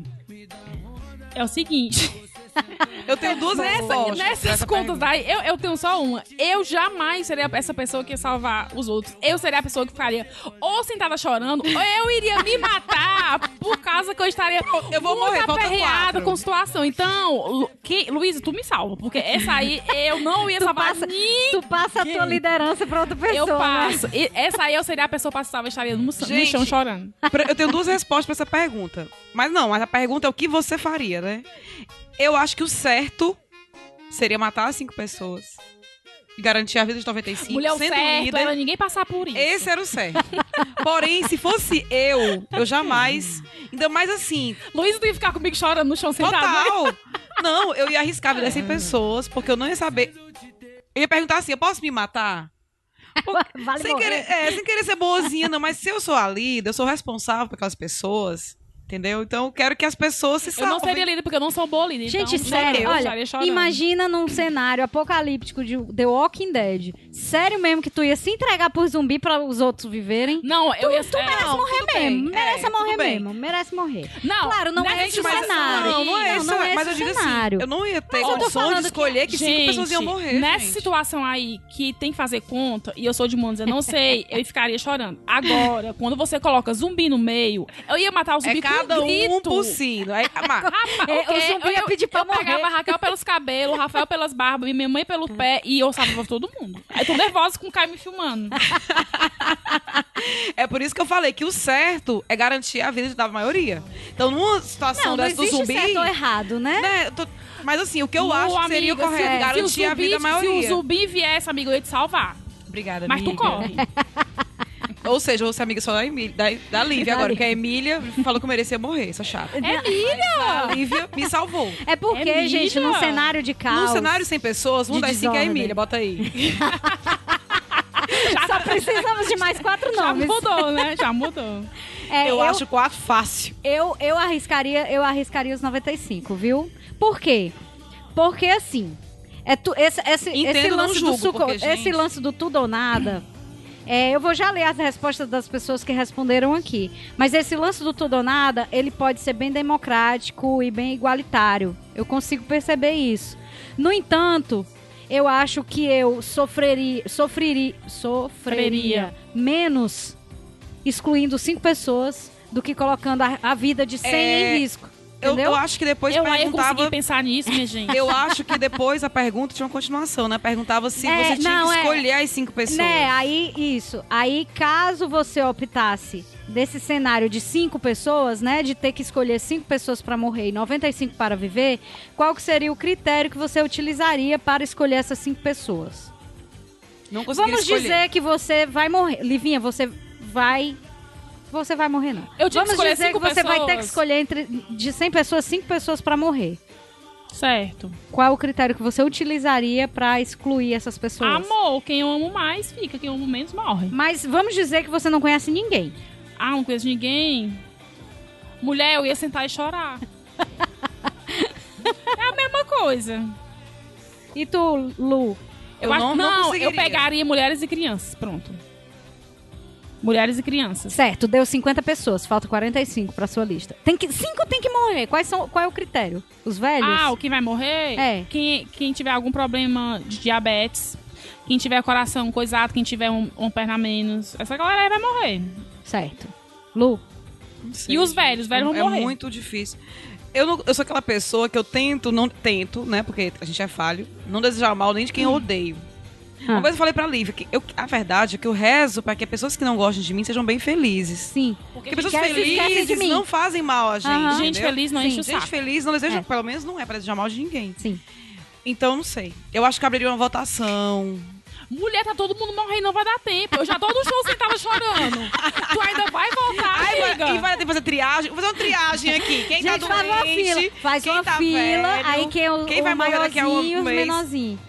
C: é o seguinte,
A: Eu tenho duas respostas. pra
C: Nessas
A: essa
C: contas daí, eu, eu tenho só uma. Eu jamais seria essa pessoa que ia salvar os outros. Eu seria a pessoa que ficaria ou sentada chorando, ou eu iria me matar por causa que eu estaria
A: Eu vou
C: muito
A: morrer,
C: aperreada com a situação. Então, Lu, que, Luísa, tu me salva, porque essa aí eu não ia
B: Tu
C: salvar
B: passa,
C: ninguém.
B: tu passa a tua liderança pra outra pessoa.
C: Eu
B: né?
C: passo. E essa aí eu seria a pessoa pra salvar, eu estaria no, no
A: Gente,
C: chão chorando.
A: Eu tenho duas respostas pra essa pergunta. Mas não, mas a pergunta é o que você faria, né? Eu acho que o certo seria matar as cinco pessoas. E garantir a vida de 95,
C: Mulher, o
A: sendo
C: certo
A: líder.
C: era ninguém passar por isso.
A: Esse era o certo. Porém, se fosse eu, eu jamais. Ainda mais assim,
C: Luísa, tu ia ficar comigo chorando no chão sentado. né?
A: total. Não, eu ia arriscar a vida 100 pessoas, porque eu não ia saber. Eu ia perguntar assim: eu posso me matar?
B: Vale
A: sem,
B: morrer.
A: querer, é, sem querer ser boazinha, não, mas se eu sou a líder, eu sou responsável por aquelas pessoas. Entendeu? Então eu quero que as pessoas se
C: Eu
A: salvem.
C: não seria líder porque eu não sou boa líder.
B: Gente,
C: então,
B: sério,
C: eu
B: olha,
C: estaria chorando.
B: imagina num cenário apocalíptico de The Walking Dead. Sério mesmo que tu ia se entregar por zumbi pra os outros viverem?
C: Não, eu
B: Tu,
C: ia
B: tu merece
A: Não,
B: morrer
A: tudo bem.
B: mesmo. Merece
A: É,
B: morrer
A: bem.
B: mesmo. Merece morrer.
C: Não,
B: claro, não
C: nessa
B: é esse o
C: situação-
B: cenário.
A: Não, não é esse,
B: não é
A: mas eu
B: esse
A: digo
B: cenário.
A: assim, eu não ia ter
B: Mas eu
A: condição
B: falando
A: de
B: que-
A: escolher que, cinco pessoas iam morrer.
C: Nessa
A: gente.
C: situação aí que tem que fazer conta, e eu sou de Montes, eu não sei, eu ficaria chorando. Agora, quando você coloca zumbi no meio, eu ia matar o zumbi
A: É cada
C: um grito.
A: um por si. não É, mas,
C: Rapaz,
B: É,
C: o quê?
B: o zumbi ia
C: eu,
B: pedir pra
C: eu
B: morrer.
C: pegava a Raquel pelos cabelos, o Rafael pelas barbas, e minha mãe pelo pé, e eu salvava todo mundo. Aí tô nervosa com o Caio me filmando.
A: é por isso que eu falei que o certo é garantir a vida da maioria. Então, numa situação
B: Não, não
A: dessa do
B: existe
A: zumbi.
B: certo ou errado, né?
A: né, eu tô- mas assim, o que eu acho que seria o
C: amiga,
A: correto,
C: se-
A: garantir
C: se o
A: a
C: zumbi,
A: vida da maioria.
C: Se o zumbi viesse, amigo, eu ia te salvar.
A: Obrigada,
C: Mas tu
A: amiga.
C: corre.
A: Ou seja, eu vou ser amiga só da, Emília, da, da Lívia agora, porque a Emília falou que eu merecia morrer, essa chata.
C: Emília!
A: A Lívia me salvou.
B: É porque,
C: É
B: gente, num cenário de caos...
A: Num cenário sem pessoas, um das cinco é a. Emília, bota aí.
B: Só precisamos de mais quatro
C: Já
B: nomes.
C: mudou, né? Já mudou.
B: É,
A: eu, acho quatro fácil.
B: Eu, eu arriscaria, eu arriscaria os 95, viu? Por quê? Porque assim, é tu, esse, esse,
A: Entendo,
B: esse
A: não
B: lance do
A: julgo,
B: suco,
A: porque,
B: esse lance do tudo ou nada. É, eu vou já ler as respostas das pessoas que responderam aqui. Mas esse lance do tudo ou nada, ele pode ser bem democrático e bem igualitário. Eu consigo perceber isso. No entanto, eu acho que eu sofreria, sofreria, sofreria menos excluindo cinco pessoas do que colocando a, a vida de 100
A: É,
B: em risco.
A: Eu, eu acho que depois
C: eu
A: perguntava...
C: conseguir pensar nisso, minha gente.
A: Eu acho que depois a pergunta tinha uma continuação, né? Perguntava se
B: É,
A: você tinha
B: não,
A: que
B: é.
A: escolher as cinco pessoas.
B: Né, aí isso. Aí caso você optasse desse cenário de cinco pessoas, né, de ter que escolher cinco pessoas para morrer e 95 para viver, qual que seria o critério que você utilizaria para escolher essas cinco pessoas?
A: Não
B: Vamos
A: escolher.
B: dizer que você vai morrer, Livinha, você vai você vai morrer não.
C: Eu que
B: Vamos
C: escolher
B: dizer que você vai ter que
C: pessoas.
B: escolher entre de 100 pessoas, cinco pessoas para morrer.
C: Certo.
B: Qual é o critério que você utilizaria para excluir essas pessoas?
C: Amor, quem eu amo mais fica, quem eu amo menos morre.
B: Mas vamos dizer que você não conhece ninguém.
C: Ah, não conheço ninguém. Mulher, eu ia sentar e chorar. é a mesma coisa.
B: E tu, Lu?
A: Eu
C: acho-
A: não- não
C: eu pegaria mulheres e crianças. Pronto. Mulheres e crianças.
B: Certo, deu 50 pessoas, falta 45 pra sua lista. Tem que, cinco tem que morrer. Quais são, qual é o critério? Os velhos?
C: Ah, o que vai morrer?
B: É.
C: Quem, quem tiver algum problema de diabetes, quem tiver coração coisado, quem tiver um, uma perna menos. Essa galera aí vai morrer.
B: Certo. Lu?
A: Sei,
C: E os velhos? Os velhos vão
A: é
C: morrer.
A: muito difícil. Eu, não- eu sou aquela pessoa que eu tento, não tento, né? Porque a gente é falho, não desejar mal nem de quem eu odeio.
B: Ah.
A: Uma coisa eu falei pra Lívia, que eu, a verdade é que eu rezo pra que pessoas que não gostam de mim sejam bem felizes.
B: Sim.
A: Porque pessoas
B: esquece de
A: felizes
B: mim.
A: não fazem mal a gente.
B: Aham.
C: Gente
A: entendeu?
C: feliz não
B: Sim.
C: enche o
A: Gente
C: saco.
A: feliz não deseja,
B: É.
A: pelo menos não é pra desejar mal de ninguém.
B: Sim.
A: Então, não sei. Eu acho que abriria uma votação.
C: Mulher, tá todo mundo morrendo, não vai dar tempo. Eu já tô no show sentada chorando. tu ainda vai voltar,
A: Ai,
C: amiga.
A: e vai ter que fazer triagem. Vou fazer uma triagem aqui. Quem
B: Gente,
A: tá
B: faz uma
A: doente,
B: fila. Faz
A: quem
B: uma
A: tá
B: fila,
A: velho,
B: aí quem, é o,
A: quem
B: o
A: vai morrer daqui a um mês.
B: menorzinhos.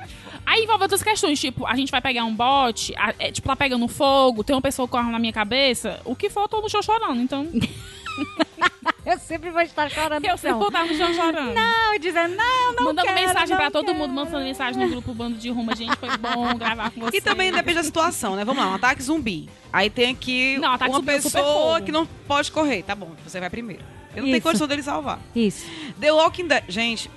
C: Aí envolve outras questões, tipo, a gente vai pegar um bote, a- é, tipo, tá pegando fogo, tem uma pessoa com arma na minha cabeça, o que for, eu tô no chão chorando, então.
B: Eu sempre vou estar chorando.
C: Eu sempre vou estar no chão chorando.
B: Não, dizendo, não, não
C: mandando
B: quero,
C: mensagem
B: não
C: pra todo
B: quero.
C: mundo, mandando mensagem no grupo Bando de Ruma. Gente, foi bom gravar com você.
A: E também depende da situação, né? Vamos lá, um ataque zumbi. Aí tem aqui
C: Não, ataque
A: uma
C: zumbi é
A: pessoa que não pode correr. Tá bom, você vai primeiro. Eu não
B: Isso.
A: tenho condição dele salvar.
B: Isso.
A: The Walking Dead. Gente,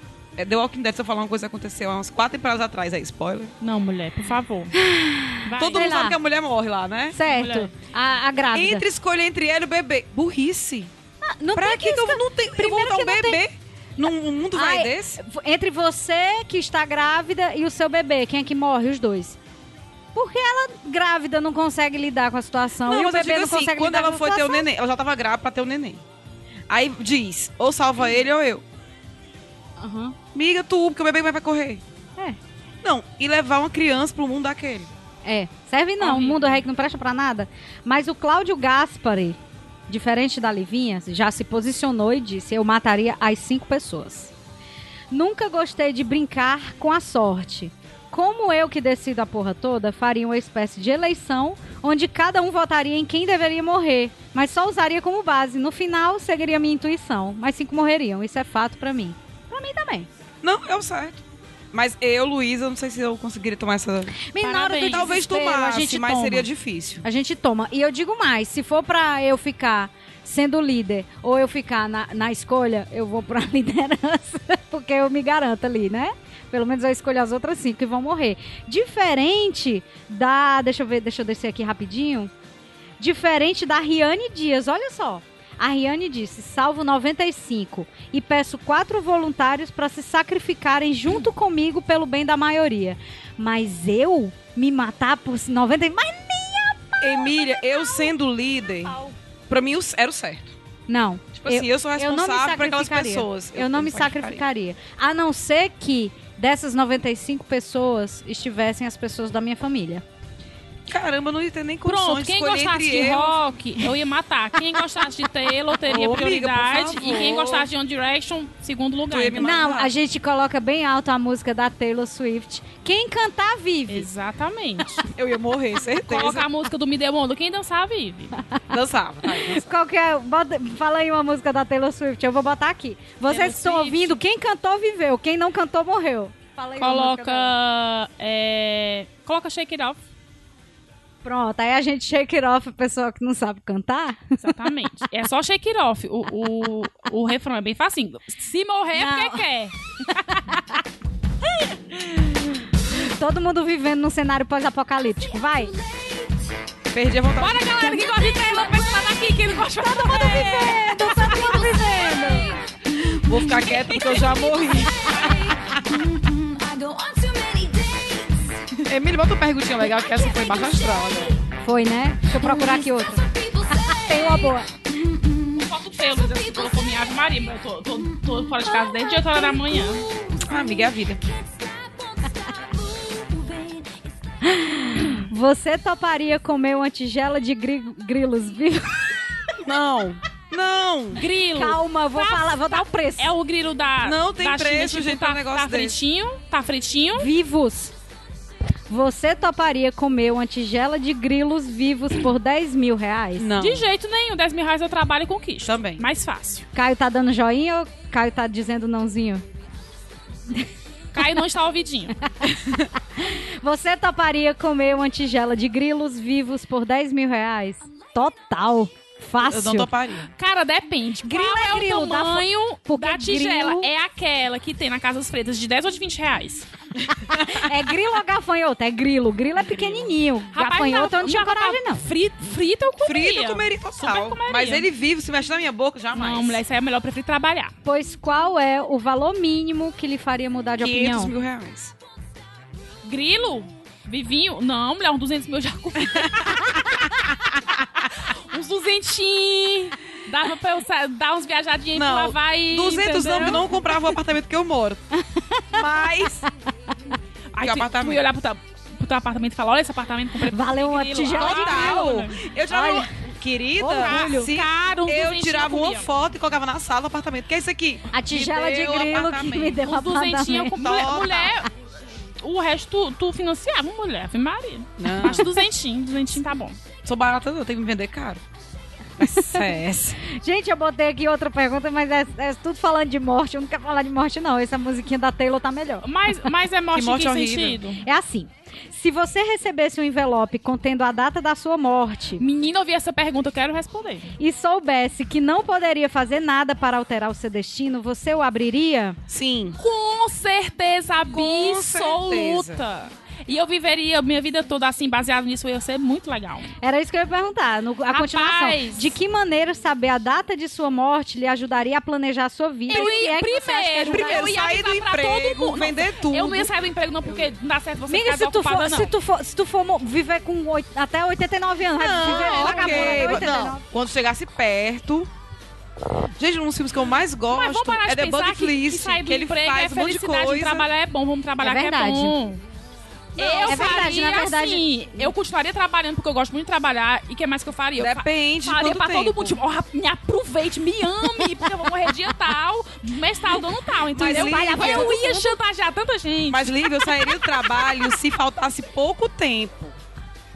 A: The Walking Dead, se eu falar uma coisa que aconteceu há umas quatro temporadas atrás, é spoiler.
C: Não, mulher, por favor. Vai.
A: Todo
B: Sei
A: mundo
B: lá.
A: sabe que a mulher morre lá, né?
B: Certo. A, a grávida.
A: Entre escolher entre ela e o bebê. Burrice.
B: Não
A: pra
B: tem
A: que, que eu não tenho? Eu vou botar um
B: que não tem-
A: bebê num mundo vai
B: Ai,
A: desse?
B: Entre você que está grávida e o seu bebê, quem é que morre? Os dois. Porque ela grávida não consegue lidar com a situação e o bebê não
A: assim,
B: consegue
A: quando
B: lidar
A: ela
B: com a
A: foi ter o
B: situação.
A: neném, ela já tava grávida pra ter o neném. Aí diz, ou salva ele ou eu.
B: Aham.
A: Miga tu, porque o bebê vai correr.
B: É.
A: Não, e levar uma criança pro mundo daquele.
B: É, serve não, o mundo rei que não presta pra nada. Mas o Cláudio Gaspari, diferente da Livinha, já se posicionou e disse: Eu mataria as cinco pessoas. Nunca gostei de brincar com a sorte. Como eu que decido a porra toda, faria uma espécie de eleição onde cada um votaria em quem deveria morrer, mas só usaria como base. No final, seguiria minha intuição, mas cinco morreriam. Isso é fato pra mim. Pra mim também.
A: Não, é o certo. Mas eu, Luísa, não sei se eu conseguiria tomar essa.
B: Mas na hora do
C: Parabéns.
A: Talvez
B: desespero, a
A: tomasse,
B: gente
A: mas
B: toma.
A: seria difícil.
B: A gente toma. E eu digo mais, se for pra eu ficar sendo líder ou eu ficar na, na escolha, eu vou pra liderança, porque eu me garanto ali, né? Pelo menos eu escolho as outras cinco que vão morrer. Diferente da. Deixa eu ver, deixa eu descer aqui rapidinho. Diferente da Riane Dias, olha só. A Riane disse: salvo 95 e peço quatro voluntários para se sacrificarem junto comigo pelo bem da maioria. Mas eu me matar por 90. Mas
A: Emília, eu sendo líder, pra mim era o certo.
B: não.
A: Tipo assim, eu, sou
B: eu não me
A: responsável por aquelas
B: sacrificaria.
A: pessoas.
B: Eu, não me sacrificaria. A não ser que dessas 95 pessoas estivessem as pessoas da minha família.
A: Caramba, eu não ia ter nem condições
C: Pronto,
A: de
C: quem
A: escolher
C: gostasse de rock, eu ia matar. Quem gostasse de Taylor teria
A: Ô, amiga,
C: prioridade. e quem gostasse de One Direction, segundo lugar.
A: Matar.
B: Não, a gente coloca bem alto a música da Taylor Swift. Quem cantar vive.
C: Exatamente.
A: Eu ia morrer, certeza.
C: Coloca a música do Me Deu Mundo. Quem dançar, vive.
A: Dançava. vai, dançava.
B: Qual que é? Bota- fala aí uma música da Taylor Swift, eu vou botar aqui. Vocês
C: Taylor
B: estão
C: Swift.
B: ouvindo, quem cantou viveu, quem não cantou morreu. Fala aí.
C: Coloca. É, coloca Shake It Off.
B: Pronto, aí a gente shake it off, a pessoa que não sabe cantar.
C: Exatamente. É só Shake It Off. O, o, o refrão é bem facinho. Se morrer é
B: Não.
C: porque quer.
B: Todo mundo vivendo num cenário pós-apocalíptico, vai.
A: Perdi a vontade.
C: Bora, galera, que gosta de Taylor, pensa aqui, que não gosta de Todo mundo
B: Vivendo, todo mundo vivendo.
A: Vou ficar quieta porque eu já morri. Emília, bota uma perguntinha legal que essa foi baixa astral agora.
B: Foi, né? Deixa eu procurar aqui outra. Tem uma boa.
C: Foto Taylor, assim, colocou minha Ave Maria, mas eu tô, tô, tô fora de casa desde 8 horas da manhã.
A: Ah, amiga, é a vida.
B: Você toparia comer uma tigela de gri- grilos vivos?
A: Não. Não.
C: Grilo.
B: Calma, vou
C: Tá-
B: falar, vou dar o preço.
C: É o grilo da.
A: Não tem
C: da China,
A: preço,
C: tipo,
A: gente,
C: tá,
A: pra um negócio
C: tá
A: desse.
C: fritinho, tá fritinho.
B: Vivos. Você toparia comer uma tigela de grilos vivos por 10 mil reais?
A: Não.
C: De jeito nenhum, 10 mil reais eu trabalho e conquisto.
A: Também.
C: Mais fácil.
B: Caio tá dando joinha ou Caio tá dizendo nãozinho?
C: Caio não está ouvidinho.
B: Você toparia comer uma tigela de grilos vivos por 10 mil reais? Total. Fácil.
A: Eu não toparia.
C: Cara, depende.
B: Grilo
C: Qual
B: é
C: é,
B: grilo,
C: o tamanho
B: porque
C: da tigela?
B: grilo-
C: É aquela que tem na Casas Freitas de 10 ou de 20 reais.
B: É grilo ou gafanhoto? É grilo. Grilo é pequenininho. gafanhoto eu não tinha coragem, não.
C: Frito, frito eu comeria.
A: Frito eu comeria total.
C: Comeria.
A: Mas ele vive, se mexe na minha boca, jamais.
C: Não, mulher, isso aí é melhor preferir trabalhar.
B: Pois qual é o valor mínimo que lhe faria mudar de
A: 500
B: opinião?
A: mil reais.
C: Grilo? Vivinho? Não, mulher, uns 200 mil eu já comi. uns 200. Dava pra eu dar uns viajadinhas pra lá
A: Não,
C: vai.
A: 200 não,
C: entendeu?
A: eu não comprava o apartamento que eu moro. Mas...
C: Aí tu,
A: apartamento?
C: tu ia olhar pro, teu- pro teu apartamento e falar: olha esse apartamento, comprei
B: Valeu uma de
A: Total. Eu tirava...
B: Olha.
A: uma- Querida,
B: Orgulho.
A: se
C: Caro,
A: eu
C: 200
A: tirava uma foto e colocava na sala do apartamento. Que é isso aqui?
B: A tigela de grilo que
A: apartamento.
B: me deu
C: Uns 200 eu
B: apartamento.
C: com mulher, mulher. O resto tu, tu financiava, mulher. Maria.
A: Não.
C: Acho 200, 200 tá bom.
A: Sou barata não, eu tenho que me vender caro. É.
B: Gente, eu botei aqui outra pergunta, mas é, é tudo falando de morte. Eu não quero falar de morte, não. Essa musiquinha da Taylor tá melhor.
C: Mas, mas é morte,
A: Que morte
C: em que
A: horrível.
C: sentido?
B: É assim. Se você recebesse um envelope contendo a data da sua morte
C: Menina, eu vi essa pergunta, eu quero responder.
B: e soubesse que não poderia fazer nada para alterar o seu destino, você o abriria?
A: Sim.
C: Com certeza
A: Com
C: absoluta. E eu viveria minha vida toda assim, baseado nisso, ia ser muito legal.
B: Era isso que eu ia perguntar. No, a
C: Rapaz!
B: continuação. De que maneira saber a data de sua morte lhe ajudaria a planejar a sua vida?
C: Eu ia,
B: é
C: primeiro?
A: Primeiro,
C: eu ia
A: sair do emprego,
C: mundo.
A: vender tudo.
C: Eu não ia sair do emprego não, porque não dá certo você ficar
B: se tu, for,
C: não.
B: se, tu for, se tu for viver com oit- até 89 anos, vai viver
A: Não,
B: vagabundo até
A: ok.
B: 89.
A: Não, quando chegasse perto. Gente, um dos filmes que eu mais gosto é The
C: pensar
A: Buddy
C: que, que
A: Fleece, que ele
C: é
A: faz um monte de coisa.
C: trabalhar é bom, vamos trabalhar
B: É
C: que é
B: verdade.
C: Eu
B: é verdade,
C: faria
B: na verdade-
C: assim, eu continuaria trabalhando porque eu gosto muito de trabalhar e o que mais que eu faria? Eu fa-
A: Depende de
C: Faria
A: quanto
C: pra todo
A: tempo.
C: mundo, tipo, ó, me aproveite, me ame, porque eu vou morrer dia tal, mês tal, dando tal, entendeu?
A: Lívia,
C: eu ia chantagear tanta gente.
A: Mas, Lívia, eu sairia do trabalho se faltasse pouco tempo.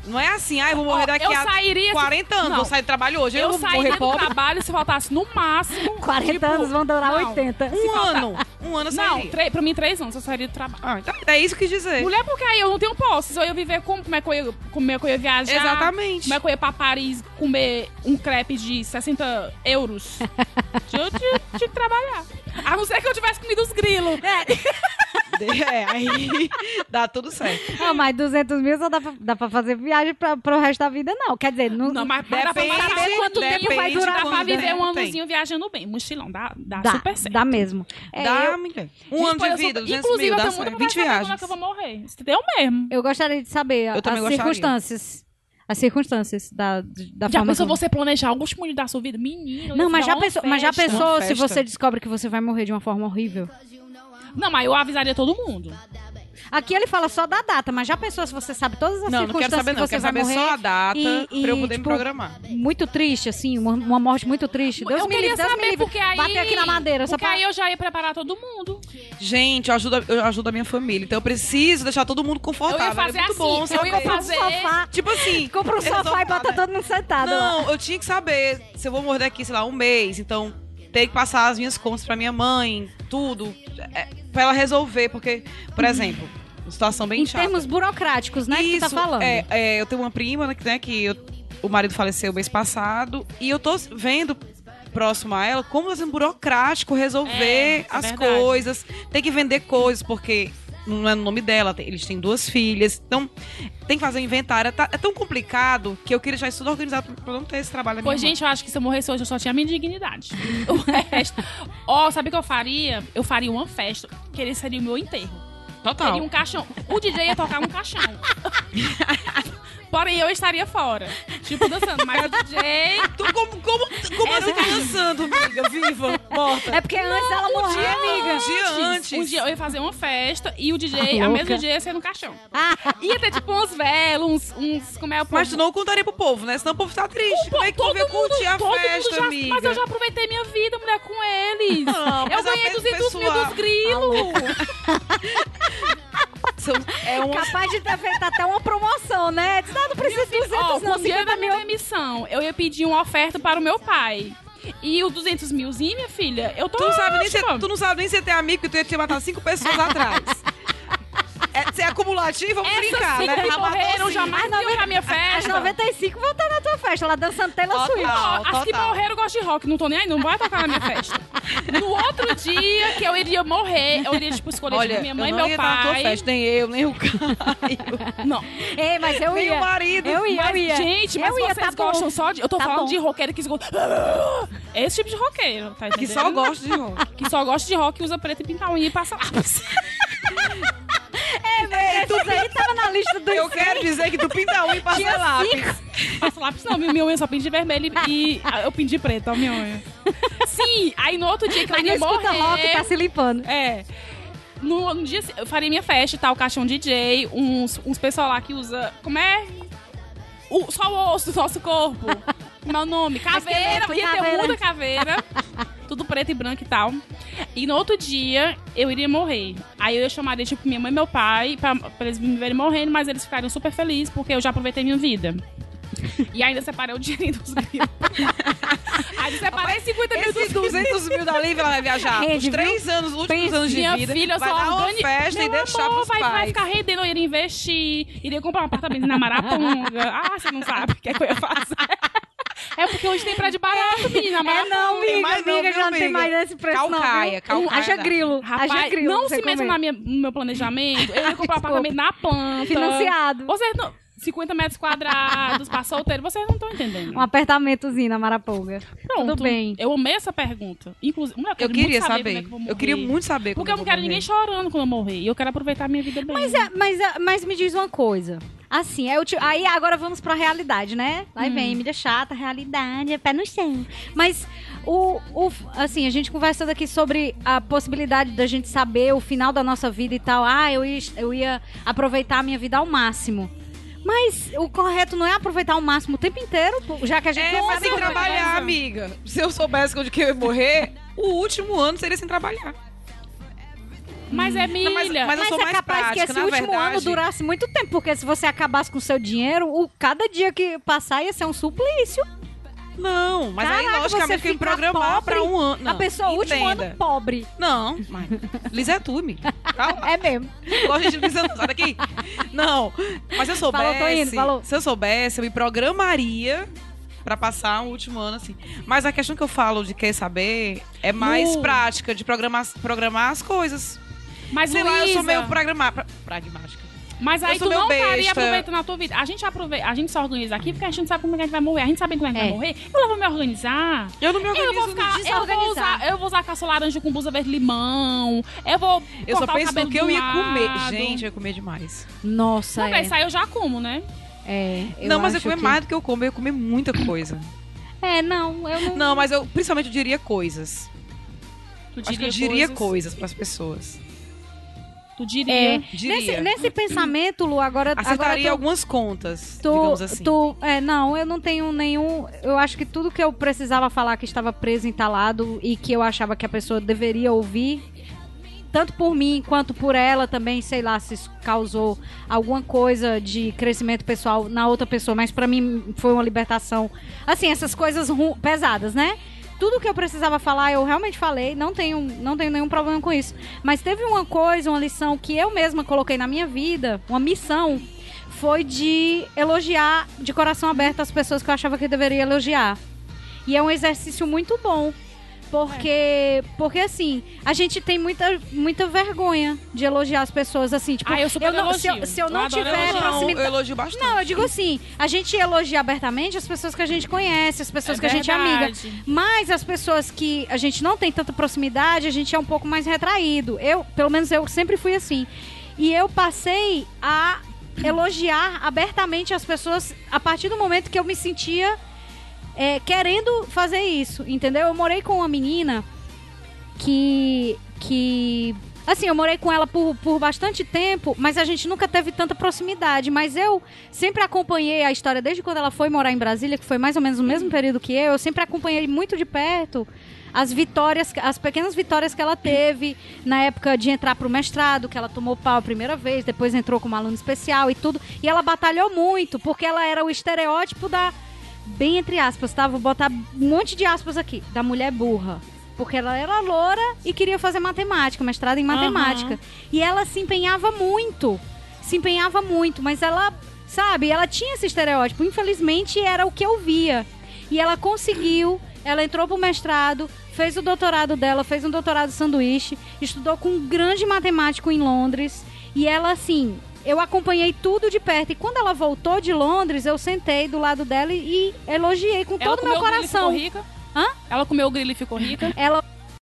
A: Não é assim, ah, eu vou morrer daqui
C: eu
A: a
C: sairia se-
A: 40 anos,
C: Não.
A: vou sair do trabalho hoje. Eu,
C: eu
A: vou
C: sairia
A: morrer
C: do
A: pobre.
C: trabalho se faltasse no máximo
B: 40
C: tipo,
B: anos vão durar
C: não.
B: 80.
A: Um ano. Um ano eu
C: Não, três, pra mim três anos, eu sairia do trabalho.
A: Ah, então é isso que dizer.
C: Mulher, porque aí eu não tenho posse. Só eu viver como, como é que eu ia, como é que eu ia viajar.
A: Exatamente.
C: Como é que eu ia pra Paris comer um crepe de 60 euros. Tinha eu tinha- tinha que trabalhar. A não ser que eu tivesse comido os grilos.
A: É, aí dá tudo certo.
B: Não, mas 200 mil só dá pra, dá pra fazer viagem pra, pro resto da vida, não. Quer dizer, não,
C: Não, mas dá pra saber quanto tempo vai durar
A: quanto
C: pra viver um anozinho viajando bem. Mochilão, dá, dá,
B: dá,
C: super certo.
B: dá mesmo. É,
A: dá,
B: eu.
A: Um ano de
C: eu
A: vida, 200
C: Inclusive,
A: mil,
C: eu
A: dá certo.
C: vontade
A: 20
C: de saber quando é
A: viagens.
C: que eu vou morrer. Deu mesmo.
B: eu gostaria de saber
A: Eu também
B: as
A: gostaria.
B: circunstâncias. As circunstâncias da, da
C: Já pensou
B: como-
C: você planejar alguns minutos da sua vida? Menino, eu
B: Não, mas já, pensou, mas já pensou se você descobre que você vai morrer de uma forma horrível?
C: Não, mas eu avisaria todo mundo.
B: Aqui ele fala só da data, mas já pensou se você sabe todas as
A: Não, não quero
B: circunstâncias
A: saber não.
B: que você
A: Quero
B: vai
A: saber
B: morrer?
A: só a data
B: e-
A: pra eu
B: e,
A: poder
B: tipo,
A: me programar.
B: Muito triste, assim, uma, uma morte muito triste. Deus
C: eu
B: me
C: queria
B: livre, Deus me
C: saber,
B: livre.
C: porque aí...
B: Bater aqui na madeira, só
C: porque
B: pra...
C: aí eu já ia preparar todo mundo.
A: Gente, eu ajudo, eu ajudo a minha família. Então eu preciso deixar todo mundo confortável.
C: Eu ia fazer
A: é muito
C: assim,
A: bom
C: eu ia fazer-
B: Sofá,
A: Tipo assim.
B: compra um sofá e bota todo mundo sentado lá.
A: Não, eu tinha que saber se eu vou morrer daqui, sei lá, um mês. Então, ter que passar as minhas contas pra minha mãe, tudo. É, pra ela resolver, porque, por exemplo, uma situação bem
B: Em
A: chata.
B: termos burocráticos, né, que tá
A: Isso,
B: falando.
A: É, é, eu tenho uma prima, né, que, né, que eu- o marido faleceu mês passado. E eu tô vendo próximo a ela como tá sendo burocrático resolver
C: É, é
A: as
C: verdade.
A: coisas. Tem que vender coisas, porque não é no nome dela, eles têm duas filhas. Então, tem que fazer um inventário. Tá- é tão complicado que eu queria deixar isso tudo organizado pra não ter esse trabalho
C: Pois, gente, eu acho que se eu morresse hoje, eu só tinha a minha dignidade. O resto... Ó, sabe o que eu faria? Eu faria uma festa, que ele seria o meu enterro.
A: Total.
C: Teria um caixão. O DJ ia tocar um caixão. Porém, eu estaria fora. Tipo, dançando. Mas o DJ...
A: Tu, como como, como
C: um
A: tá dançando, amiga? Viva, morta.
B: É porque antes ela
C: um
B: amiga.
A: Um dia antes.
C: Um dia eu ia fazer uma festa e o DJ,
B: Ah,
C: a
B: louca.
C: mesmo dia ia ser no caixão.
B: Ah,
C: Ia ter tipo uns velos, uns, uns como é o povo?
A: Mas tu não contaria pro povo, né? Senão o povo tá triste. Como é que tu vai curtir a
C: todo
A: festa,
C: mundo já,
A: amiga?
C: Mas eu já aproveitei minha vida, mulher, com eles.
A: Não,
C: eu
A: a
C: ganhei
A: festa
C: 200 mil
A: pessoal.
C: dos grilos.
A: É uma...
B: capaz de ter feito até uma promoção, né? Disse, não, não precisa de 200
C: Ó,
B: não,
C: o dia
B: 50
C: da minha
B: mil.
C: demissão, eu ia pedir uma oferta para o meu pai. E os 200 milzinho, minha filha, eu tô
A: Tu não, sabe nem se, tu não sabe nem se ter amigo, que tu ia te matar cinco pessoas atrás. É, ser acumulativo, vamos
C: Essas
A: brincar, né?
C: morreram
A: Sim.
C: jamais
B: As
C: iam na minha
B: As
C: festa.
B: 95 vão estar na tua festa, lá dançando Taylor. Swift.
C: Ó, as que morreram gostam de rock, não tô nem aí, não vai tocar na minha festa. No outro dia que eu iria morrer, eu iria, tipo, escolher
A: Olha,
C: tipo, minha mãe e
A: eu não
C: meu
A: na tua
C: pai.
A: festa, nem eu, nem o Caio.
C: Não.
B: Ei, mas eu
A: nem
B: ia.
A: o marido.
B: Eu ia,
C: Mas,
B: eu ia.
C: Gente, mas
B: eu ia,
C: vocês
B: tá
C: gostam
B: bom.
C: só de. Eu tô
B: Tá
C: falando
B: bom.
C: de roqueiro que. Esse tipo de roqueiro, tá
A: Que só gosta de rock.
C: Que só gosta de rock, usa preto e pinta unha e passa lápis.
B: Isso aí tava na lista do
A: Eu quero dizer que tu pinta um e passa lápis.
C: Passa lápis não, minha unha só pinta de vermelho e eu pinto de preto, a minha unha. Sim, aí no outro dia que
B: não
C: ia morrer...
B: rock, tá se limpando.
C: É. No, no dia, eu faria minha festa, tá? O caixão DJ, uns, uns pessoal lá que usa. Como é? O, só o osso do nosso corpo. Como é o nome? Caveira. Ia ter muita caveira. Tudo preto e branco e tal. E no outro dia, eu iria morrer. Aí eu chamaria, tipo, minha mãe e meu pai pra, pra eles me verem morrendo, mas eles ficariam super felizes porque eu já aproveitei minha vida. E ainda separei o dinheirinho dos grilos. Aí separei 50 mil dos
A: Esses
C: grilos.
A: 200 mil da Lívia, ela vai viajar
B: Rende,
A: os
B: viu?
A: três anos, os últimos
B: Pensa,
A: anos de
C: Minha
A: vida.
C: filha
A: vai
C: só
A: dar uma
C: organi-
A: festa e
C: Meu
A: deixar
C: amor,
A: pros
C: vai, vai
A: pais.
C: ficar rendendo, eu iria investir, iria comprar um apartamento na Maraponga. Ah, você não sabe o que, é que eu ia fazer. É porque hoje tem prédio barato, menina.
B: É
C: Maraponga.
B: não,
A: tem
B: amiga,
A: mais não,
B: amiga, já não tem mais esse preço
A: Calcaia,
B: não,
A: calcaia
B: Haja grilo,
C: Rapaz,
B: haja grilo.
C: não se minha- no meu planejamento. Eu ia comprar um apartamento na planta.
B: Financiado.
C: Vocês não... 50 metros quadrados pra solteiro, vocês não estão entendendo.
B: Um apartamentozinho na Maraponga.
C: Pronto.
B: Tudo bem.
C: Eu amei essa pergunta. Inclusive,
A: Eu
C: quero
A: queria
C: muito saber.
A: saber.
C: como é que eu, vou
A: eu queria
C: morrer.
A: muito saber
C: Porque eu não quero
A: vou
C: ninguém
A: morrer.
C: chorando quando eu morrer. E eu quero aproveitar a minha vida bem.
B: Mas, é, mas, é, mas me diz uma coisa. Assim, é ti- aí agora vamos pra realidade, né? Aí vem mídia chata, realidade, é pé no chão. Mas o, o assim, a gente conversando aqui sobre a possibilidade da gente saber o final da nossa vida e tal. Ah, eu ia, eu ia aproveitar a minha vida ao máximo. Mas o correto não é aproveitar ao máximo o tempo inteiro, já que a gente
A: É,
B: não
A: mas que
B: como-
A: trabalhar, amiga. Se eu soubesse onde que eu ia morrer, o último ano seria sem trabalhar.
C: Mas é milha.
A: Não, mas- mas eu
B: Mas
A: sou
B: é
A: mais
B: capaz que
A: prática,
B: esse
A: na
B: último
A: verdade.
B: ano durasse muito tempo, porque se você acabasse com o seu dinheiro, o, cada dia que passar ia ser um suplício.
A: Não, mas aí
B: Caraca,
A: logicamente
B: você
A: tem que programar pra um ano. Não,
B: a pessoa, o último ano
A: entenda.
B: pobre.
A: Não, mas... Liz é.
B: É mesmo.
A: Gosta de Lisa, não, sai daqui. Não, mas se eu soubesse...
B: Falou, tô indo, falou.
A: Se eu soubesse, eu me programaria pra passar um último ano assim. Mas a questão que eu falo de quer saber é mais
C: Lu.
A: prática, de programar, programar as coisas.
C: Mas,
A: Sei lá, eu sou
C: Luísa,
A: meio pragmática.
C: Mas aí
A: eu
C: tu não estaria
A: besta.
C: aproveitando a tua vida. A gente aproveita, a gente se organiza aqui porque a gente não sabe como é que a gente vai morrer. A gente sabe como é que a gente
B: É.
C: vai morrer. Eu vou me organizar.
A: Eu não me
C: Eu
A: organizo
C: vou ficar, eu vou usar, eu vou usar caça laranja com blusa verde limão. Eu vou
A: Eu só penso no que eu ia comer.
C: lado.
A: Gente, eu ia comer demais.
B: Nossa,
C: Não,
B: é.
C: isso aí eu já como, né?
B: É, eu
A: não, mas eu comer
B: que-
A: mais do que eu como, eu ia comer muita coisa.
B: É, não, eu não...
A: Não, mas eu principalmente eu diria coisas.
C: Tu
A: Acho que eu diria coisas pras pessoas.
C: Tu diria.
B: É,
A: Diria.
B: nesse, nesse pensamento, Lu, agora...
A: Acertaria
B: agora tu-
A: algumas contas,
B: Tu,
A: digamos assim.
B: tu, é, não, eu não tenho nenhum. Eu acho que tudo que eu precisava falar que estava preso, entalado e que eu achava que a pessoa deveria ouvir, tanto por mim quanto por ela também, sei lá, se isso causou alguma coisa de crescimento pessoal na outra pessoa, mas pra mim foi uma libertação. Assim, essas coisas pesadas, né? Tudo que eu precisava falar, eu realmente falei, não tenho, não tenho nenhum problema com isso. Mas teve uma coisa, uma lição que eu mesma coloquei na minha vida, uma missão, foi de elogiar de coração aberto as pessoas que eu achava que eu deveria elogiar. E é um exercício muito bom. Porque, porque assim, a gente tem muita, muita vergonha de elogiar as pessoas, assim, tipo,
C: Ah, eu super
B: não, se, eu, se eu
C: Eu
B: não
C: adoro
B: tiver proximidade.
A: eu elogio bastante.
B: Não, eu digo assim, a gente elogia abertamente as pessoas que a gente conhece, as pessoas
C: É
B: que a gente é amiga.
C: verdade.
B: Mas as pessoas que a gente não tem tanta proximidade, a gente é um pouco mais retraído. Eu, pelo menos eu sempre fui assim. E eu passei a elogiar abertamente as pessoas a partir do momento que eu me sentia é, querendo fazer isso, entendeu? Eu morei com uma menina que. que Assim, eu morei com ela por, por bastante tempo, mas a gente nunca teve tanta proximidade. Mas eu sempre acompanhei a história desde quando ela foi morar em Brasília, que foi mais ou menos o mesmo período que eu. Eu sempre acompanhei muito de perto as vitórias, as pequenas vitórias que ela teve na época de entrar pro mestrado, que ela tomou pau a primeira vez, depois entrou como aluna especial e tudo. E ela batalhou muito, porque ela era o estereótipo da. Bem entre aspas, tá? Vou botar um monte de aspas aqui. Da mulher burra. Porque ela era loura e queria fazer matemática, mestrado em matemática. E ela se empenhava muito. Se empenhava muito, mas ela, sabe, ela tinha esse estereótipo. Infelizmente era o que eu via. E ela conseguiu, ela entrou pro mestrado, fez o doutorado dela, fez um doutorado sanduíche, estudou com um grande matemático em Londres. E ela, assim, eu acompanhei tudo de perto. E quando ela voltou de Londres, eu sentei do lado dela e, e elogiei com
C: Ela
B: todo o meu
C: comeu o grilo e
B: coração.
C: ficou rica?
B: Hã?
C: Ela comeu o grilo e ficou rica?
B: Ela